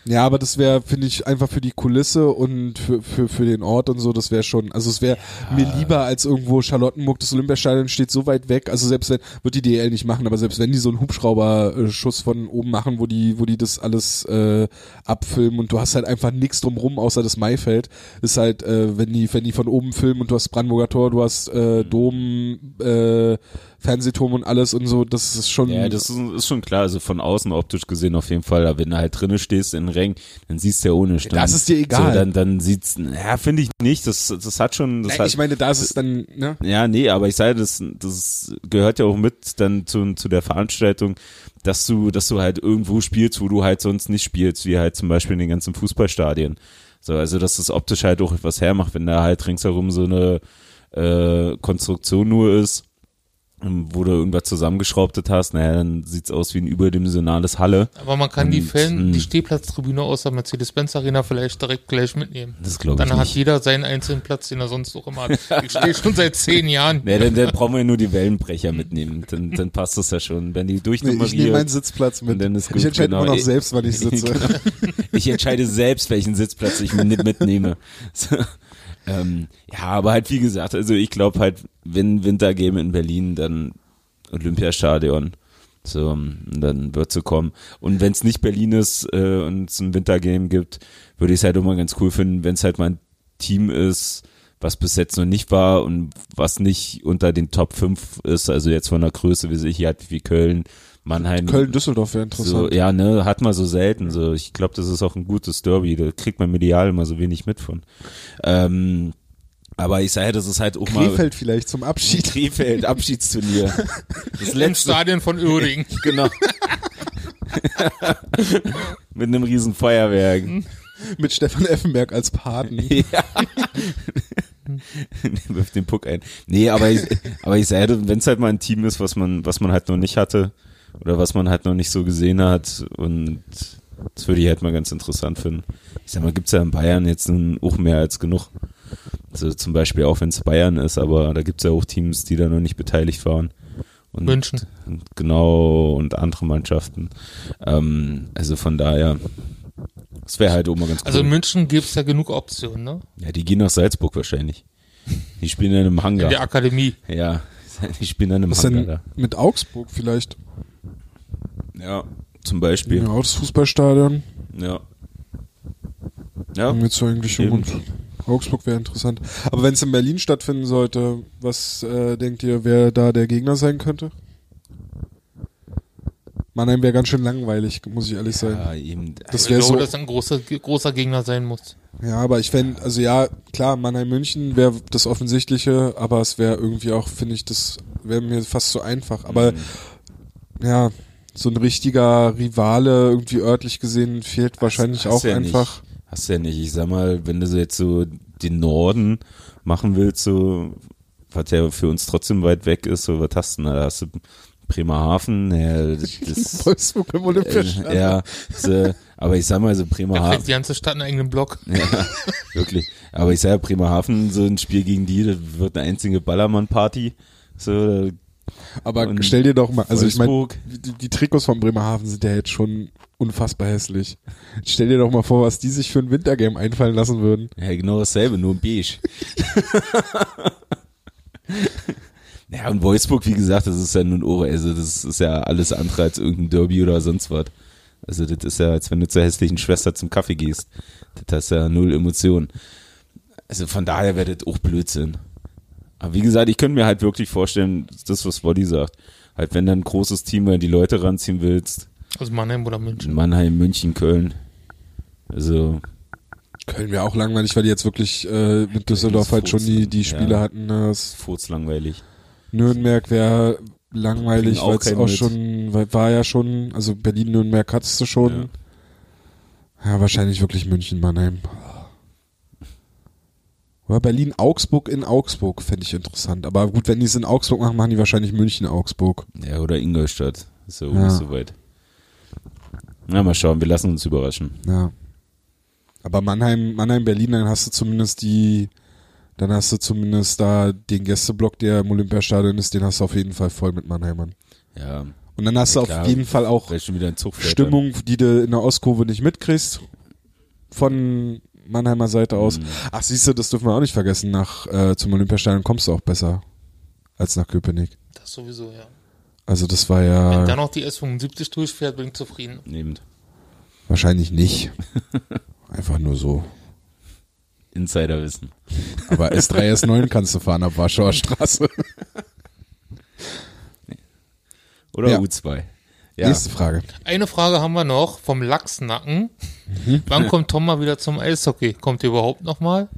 Ja, aber das wäre, finde ich, einfach für die Kulisse und für, für, für den Ort und so, das wäre schon, also es wäre mir lieber als irgendwo Charlottenburg, das Olympiastadion steht so weit weg, also selbst wenn, wird die DL nicht machen, aber selbst wenn die so einen Hubschrauberschuss von oben machen, wo die, wo die das alles äh, abfilmen und du hast halt einfach nichts drumrum, außer das Maifeld, ist halt, äh, wenn die, wenn die von oben filmen und du hast Brandenburger Tor, du hast äh, Dom, äh, Fernsehturm und alles und so, das ist schon.
Ja, das ist, ist schon klar. Also von außen optisch gesehen auf jeden Fall. Aber wenn du halt drinnen stehst in Rängen, dann siehst du ja ohne Stand.
das ist dir egal.
So, dann, dann sieht's, ja, finde ich nicht. Das, das hat schon, das
Nein,
hat,
ich meine, da ist es dann, ne?
Ja, nee, aber ich sage, das, das gehört ja auch mit dann zu, zu der Veranstaltung, dass du, dass du halt irgendwo spielst, wo du halt sonst nicht spielst, wie halt zum Beispiel in den ganzen Fußballstadien. So, also dass das optisch halt auch etwas hermacht, wenn da halt ringsherum so eine äh, Konstruktion nur ist, wo du irgendwas zusammengeschraubtet hast, naja, dann sieht's aus wie ein überdimensionales Halle.
Aber man kann die
Und,
Fan,
hm.
die Stehplatztribüne aus der Mercedes-Benz Arena vielleicht direkt gleich mitnehmen.
Das glaube ich
Dann hat
nicht.
jeder seinen einzelnen Platz, den er sonst auch immer hat. Ich stehe schon seit zehn Jahren.
Nee, dann, dann brauchen wir nur die Wellenbrecher mitnehmen. Dann, dann passt das ja schon. Wenn die
Nee,
durchnummeriert.
ich nehme meinen Sitzplatz mit.
Und dann ist gut,
ich entscheide
genau.
immer noch
Ich-
selbst, wann ich sitze.
Genau. Ich entscheide selbst, welchen Sitzplatz ich mit- mitnehme. So. Ähm, ja, aber halt wie gesagt, also ich glaube halt, wenn Wintergame in Berlin, dann Olympiastadion. So, dann wird sie kommen. Und wenn es nicht Berlin ist äh, und es ein Wintergame gibt, würde ich es halt immer ganz cool finden, wenn es halt mal ein Team ist, was bis jetzt noch nicht war und was nicht unter den Top 5 ist, also jetzt von der Größe, wie sich hier hat, wie Köln, Mannheim.
Köln-Düsseldorf wäre
So,
interessant.
ja, ne, hat man so selten. So, ich glaube, das ist auch ein gutes Derby. Da kriegt man medial immer so wenig mit von. Ähm, aber ich sage, das ist halt auch mal
Krefeld vielleicht zum Abschied.
Krefeld Abschiedsturnier. Das
Im
letzte,
Stadion von Uerdingen.
genau. Mit einem riesen Feuerwerk.
Mit Stefan Effenberg als Paten.
Ja. Wirft den Puck ein. Nee, aber ich, aber ich sage, wenn es halt mal ein Team ist, was man, was man halt noch nicht hatte oder was man halt noch nicht so gesehen hat und das würde ich halt mal ganz interessant finden. Ich sag mal, gibt's ja in Bayern jetzt nun auch mehr als genug. Also zum Beispiel auch wenn es Bayern ist, aber da gibt's ja auch Teams, die da noch nicht beteiligt waren. Und
München.
Genau, und andere Mannschaften. Ähm, also von daher, das wäre halt auch mal ganz cool.
Also in München gibt's ja genug Optionen, ne?
Ja, die gehen nach Salzburg wahrscheinlich. Die spielen in einem
In
Hangar.
der Akademie.
Ja, die spielen in einem
Was
Hangar
denn mit Augsburg vielleicht?
Ja, zum Beispiel.
Ja, das Fußballstadion.
Ja. Ja,
Haben wir jetzt eigentlich
Eben.
und Augsburg wäre interessant. Aber wenn es in Berlin stattfinden sollte, was äh, denkt ihr, wer da der Gegner sein könnte? Mannheim wäre ganz schön langweilig, muss ich ehrlich sein.
ja eben.
Das
Ich
wäre
glaube,
so.
dass ein großer, großer Gegner sein muss.
Ja, aber ich fände, also ja, klar, Mannheim-München wäre das Offensichtliche, aber es wäre irgendwie auch, finde ich, das wäre mir fast zu einfach. Aber
Mhm.
ja, so ein richtiger Rivale, irgendwie örtlich gesehen, fehlt wahrscheinlich
hast
auch
ja
einfach.
Nicht. Hast du ja nicht. Ich sag mal, wenn du so jetzt so den Norden machen willst, so was ja für uns trotzdem weit weg ist, so was hast du denn da? Hast du Bremerhaven, ja, das, das
Wolfsburg im Olympiastadion.
äh, ja, so, aber ich sag mal so Bremerhaven,
die ganze Stadt einen eigenen Block.
ja, wirklich. Aber ich sag ja, Bremerhaven, so ein Spiel gegen die, das wird eine einzige Ballermann-Party. So,
Aber
Und
stell dir doch mal, also ich meine,
Wolfsburg.
die, die Trikots von Bremerhaven sind ja jetzt schon unfassbar hässlich. Stell dir doch mal vor, was die sich für ein Wintergame einfallen lassen würden.
Ja, genau dasselbe, nur beige. ja, und Wolfsburg, wie gesagt, das ist ja nun Ohr, also das ist ja alles andere als irgendein Derby oder sonst was. Also das ist ja, als wenn du zur hässlichen Schwester zum Kaffee gehst. Das ist ja null Emotion. Also von daher wäre das auch Blödsinn. Aber wie gesagt, ich könnte mir halt wirklich vorstellen, das, was Woddy sagt. Halt, wenn dann ein großes Team mal die Leute ranziehen willst,
Also Mannheim oder München.
Mannheim, München, Köln. Also,
Köln wäre auch langweilig, weil die jetzt wirklich äh, mit Düsseldorf halt schon die, die Spiele
Ja.
hatten. Das
furzlangweilig.
Nürnberg wäre langweilig, weil es auch schon, weil war ja schon, also Berlin-Nürnberg hattest du schon. Ja. wahrscheinlich wirklich München-Mannheim. Oder Berlin-Augsburg in Augsburg fände ich interessant. Aber gut, wenn die es in Augsburg machen, machen die wahrscheinlich München-Augsburg.
Ja, oder Ingolstadt. Ist ja auch nicht so weit. Na, mal schauen, wir lassen uns überraschen.
Ja. Aber Mannheim, Mannheim, Berlin, dann hast du zumindest die, dann hast du zumindest da den Gästeblock, der im Olympiastadion ist, den hast du auf jeden Fall voll mit Mannheimern.
Ja,
Und dann hast
Ja,
du
klar.
auf jeden Fall auch Stimmung, die du in der Ostkurve nicht mitkriegst. Von Mannheimer Seite aus.
Mhm.
Ach, siehst du, das dürfen wir auch nicht vergessen. Nach äh, zum Olympiastadion kommst du auch besser als nach Köpenick.
Das sowieso, ja.
Also das war
Wenn
ja
dann noch die S75 durchfährt, bin ich zufrieden.
Nehmend.
wahrscheinlich nicht. Einfach nur so.
Insiderwissen.
Aber S3, S9 kannst du fahren ab Warschauer Straße.
Oder
Ja.
U2. Ja,
Nächste Frage.
Eine Frage haben wir noch vom Lachsnacken. Wann kommt Tom mal wieder zum Eishockey? Kommt ihr überhaupt noch mal?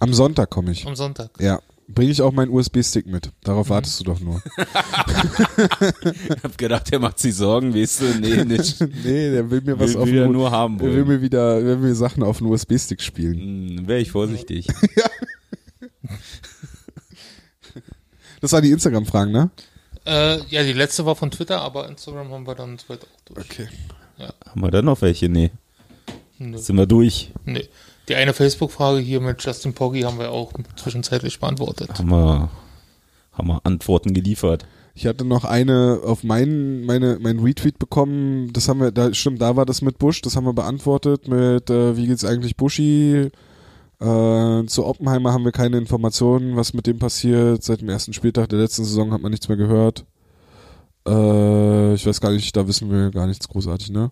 Am Sonntag komme ich.
Am Sonntag.
Ja. Bringe ich auch meinen USB-Stick mit. Darauf wartest du doch nur.
ich hab gedacht, der macht sich Sorgen, weißt du? Nee, nicht.
nee, der will mir was
Will,
auf
will er
den-
nur haben
Der will
wollen.
mir wieder, will mir Sachen auf den USB-Stick spielen.
Hm, Wäre ich vorsichtig.
Das waren die Instagram-Fragen, ne?
Äh, ja, die letzte war von Twitter, aber Instagram haben wir dann soweit auch durch.
Okay.
Haben wir da noch welche? Nee.
Nö.
Sind wir durch?
Nee. Die eine Facebook-Frage hier mit Justin Poggi haben wir auch zwischenzeitlich beantwortet.
Haben wir, haben wir Antworten geliefert.
Ich hatte noch eine auf meinen, meine, mein Retweet bekommen. Das haben wir, da stimmt, da war das mit Bush. Das haben wir beantwortet mit, äh, wie geht's eigentlich Buschi? Äh, zu Oppenheimer haben wir keine Informationen, was mit dem passiert. Seit dem ersten Spieltag der letzten Saison hat man nichts mehr gehört. Äh, ich weiß gar nicht, da wissen wir gar nichts großartig, ne?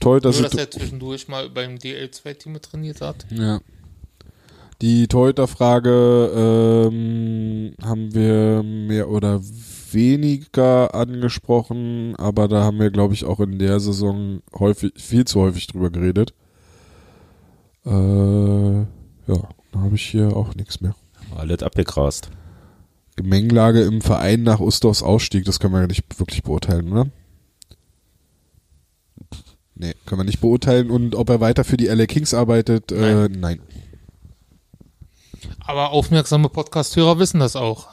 Toll,
Nur,
dass
dass er zwischendurch mal beim DL2-Team trainiert hat.
Ja. Die Torhüter-Frage ähm, haben wir mehr oder weniger angesprochen, aber da haben wir, glaube ich, auch in der Saison häufig, viel zu häufig drüber geredet. Äh, ja, da habe ich hier auch nichts mehr.
Alles abgegrast.
Gemengelage im Verein nach Ustorfs Ausstieg, das können wir ja nicht wirklich beurteilen, oder? Nee, können wir nicht beurteilen. Und ob er weiter für die LA Kings arbeitet, äh, nein.
Aber aufmerksame Podcast-Hörer wissen das auch.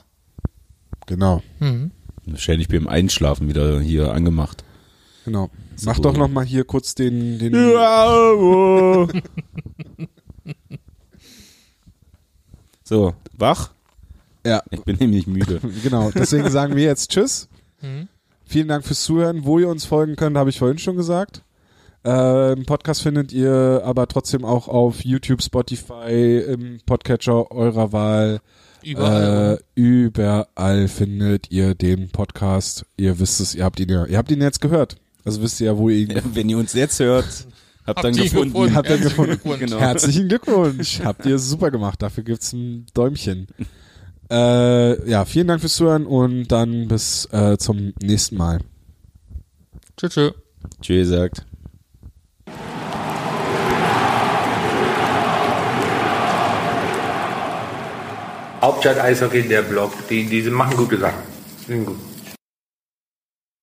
Genau.
Mhm.
Wahrscheinlich beim Einschlafen wieder hier angemacht.
Genau.
So.
Mach doch noch mal hier kurz den, den
so, wach?
Ja,
Ich bin nämlich müde.
genau. Deswegen sagen wir jetzt Tschüss.
Mhm.
Vielen Dank fürs Zuhören. Wo ihr uns folgen könnt, habe ich vorhin schon gesagt. Äh, Im Podcast findet ihr aber trotzdem auch auf YouTube, Spotify, im Podcatcher eurer Wahl.
Überall.
Äh, überall findet ihr den Podcast. Ihr wisst es, ihr habt ihn ja, ihr habt ihn jetzt gehört. Also wisst ihr ja, wo ihr ihn
Wenn ihr uns jetzt hört, habt
Habt
dann
ihr
gefunden.
gefunden.
Habt ihr
Herzlichen
gefunden.
Glückwunsch.
Genau.
Herzlichen Glückwunsch. Habt ihr super gemacht. Dafür gibt's ein Däumchen. Äh, ja, vielen Dank fürs Zuhören und dann bis äh, zum nächsten Mal.
Tschüss. tschüss.
Tschüss sagt.
Hauptstadt Eishockey, der Blog, die, die machen gute Sachen. Sind gut.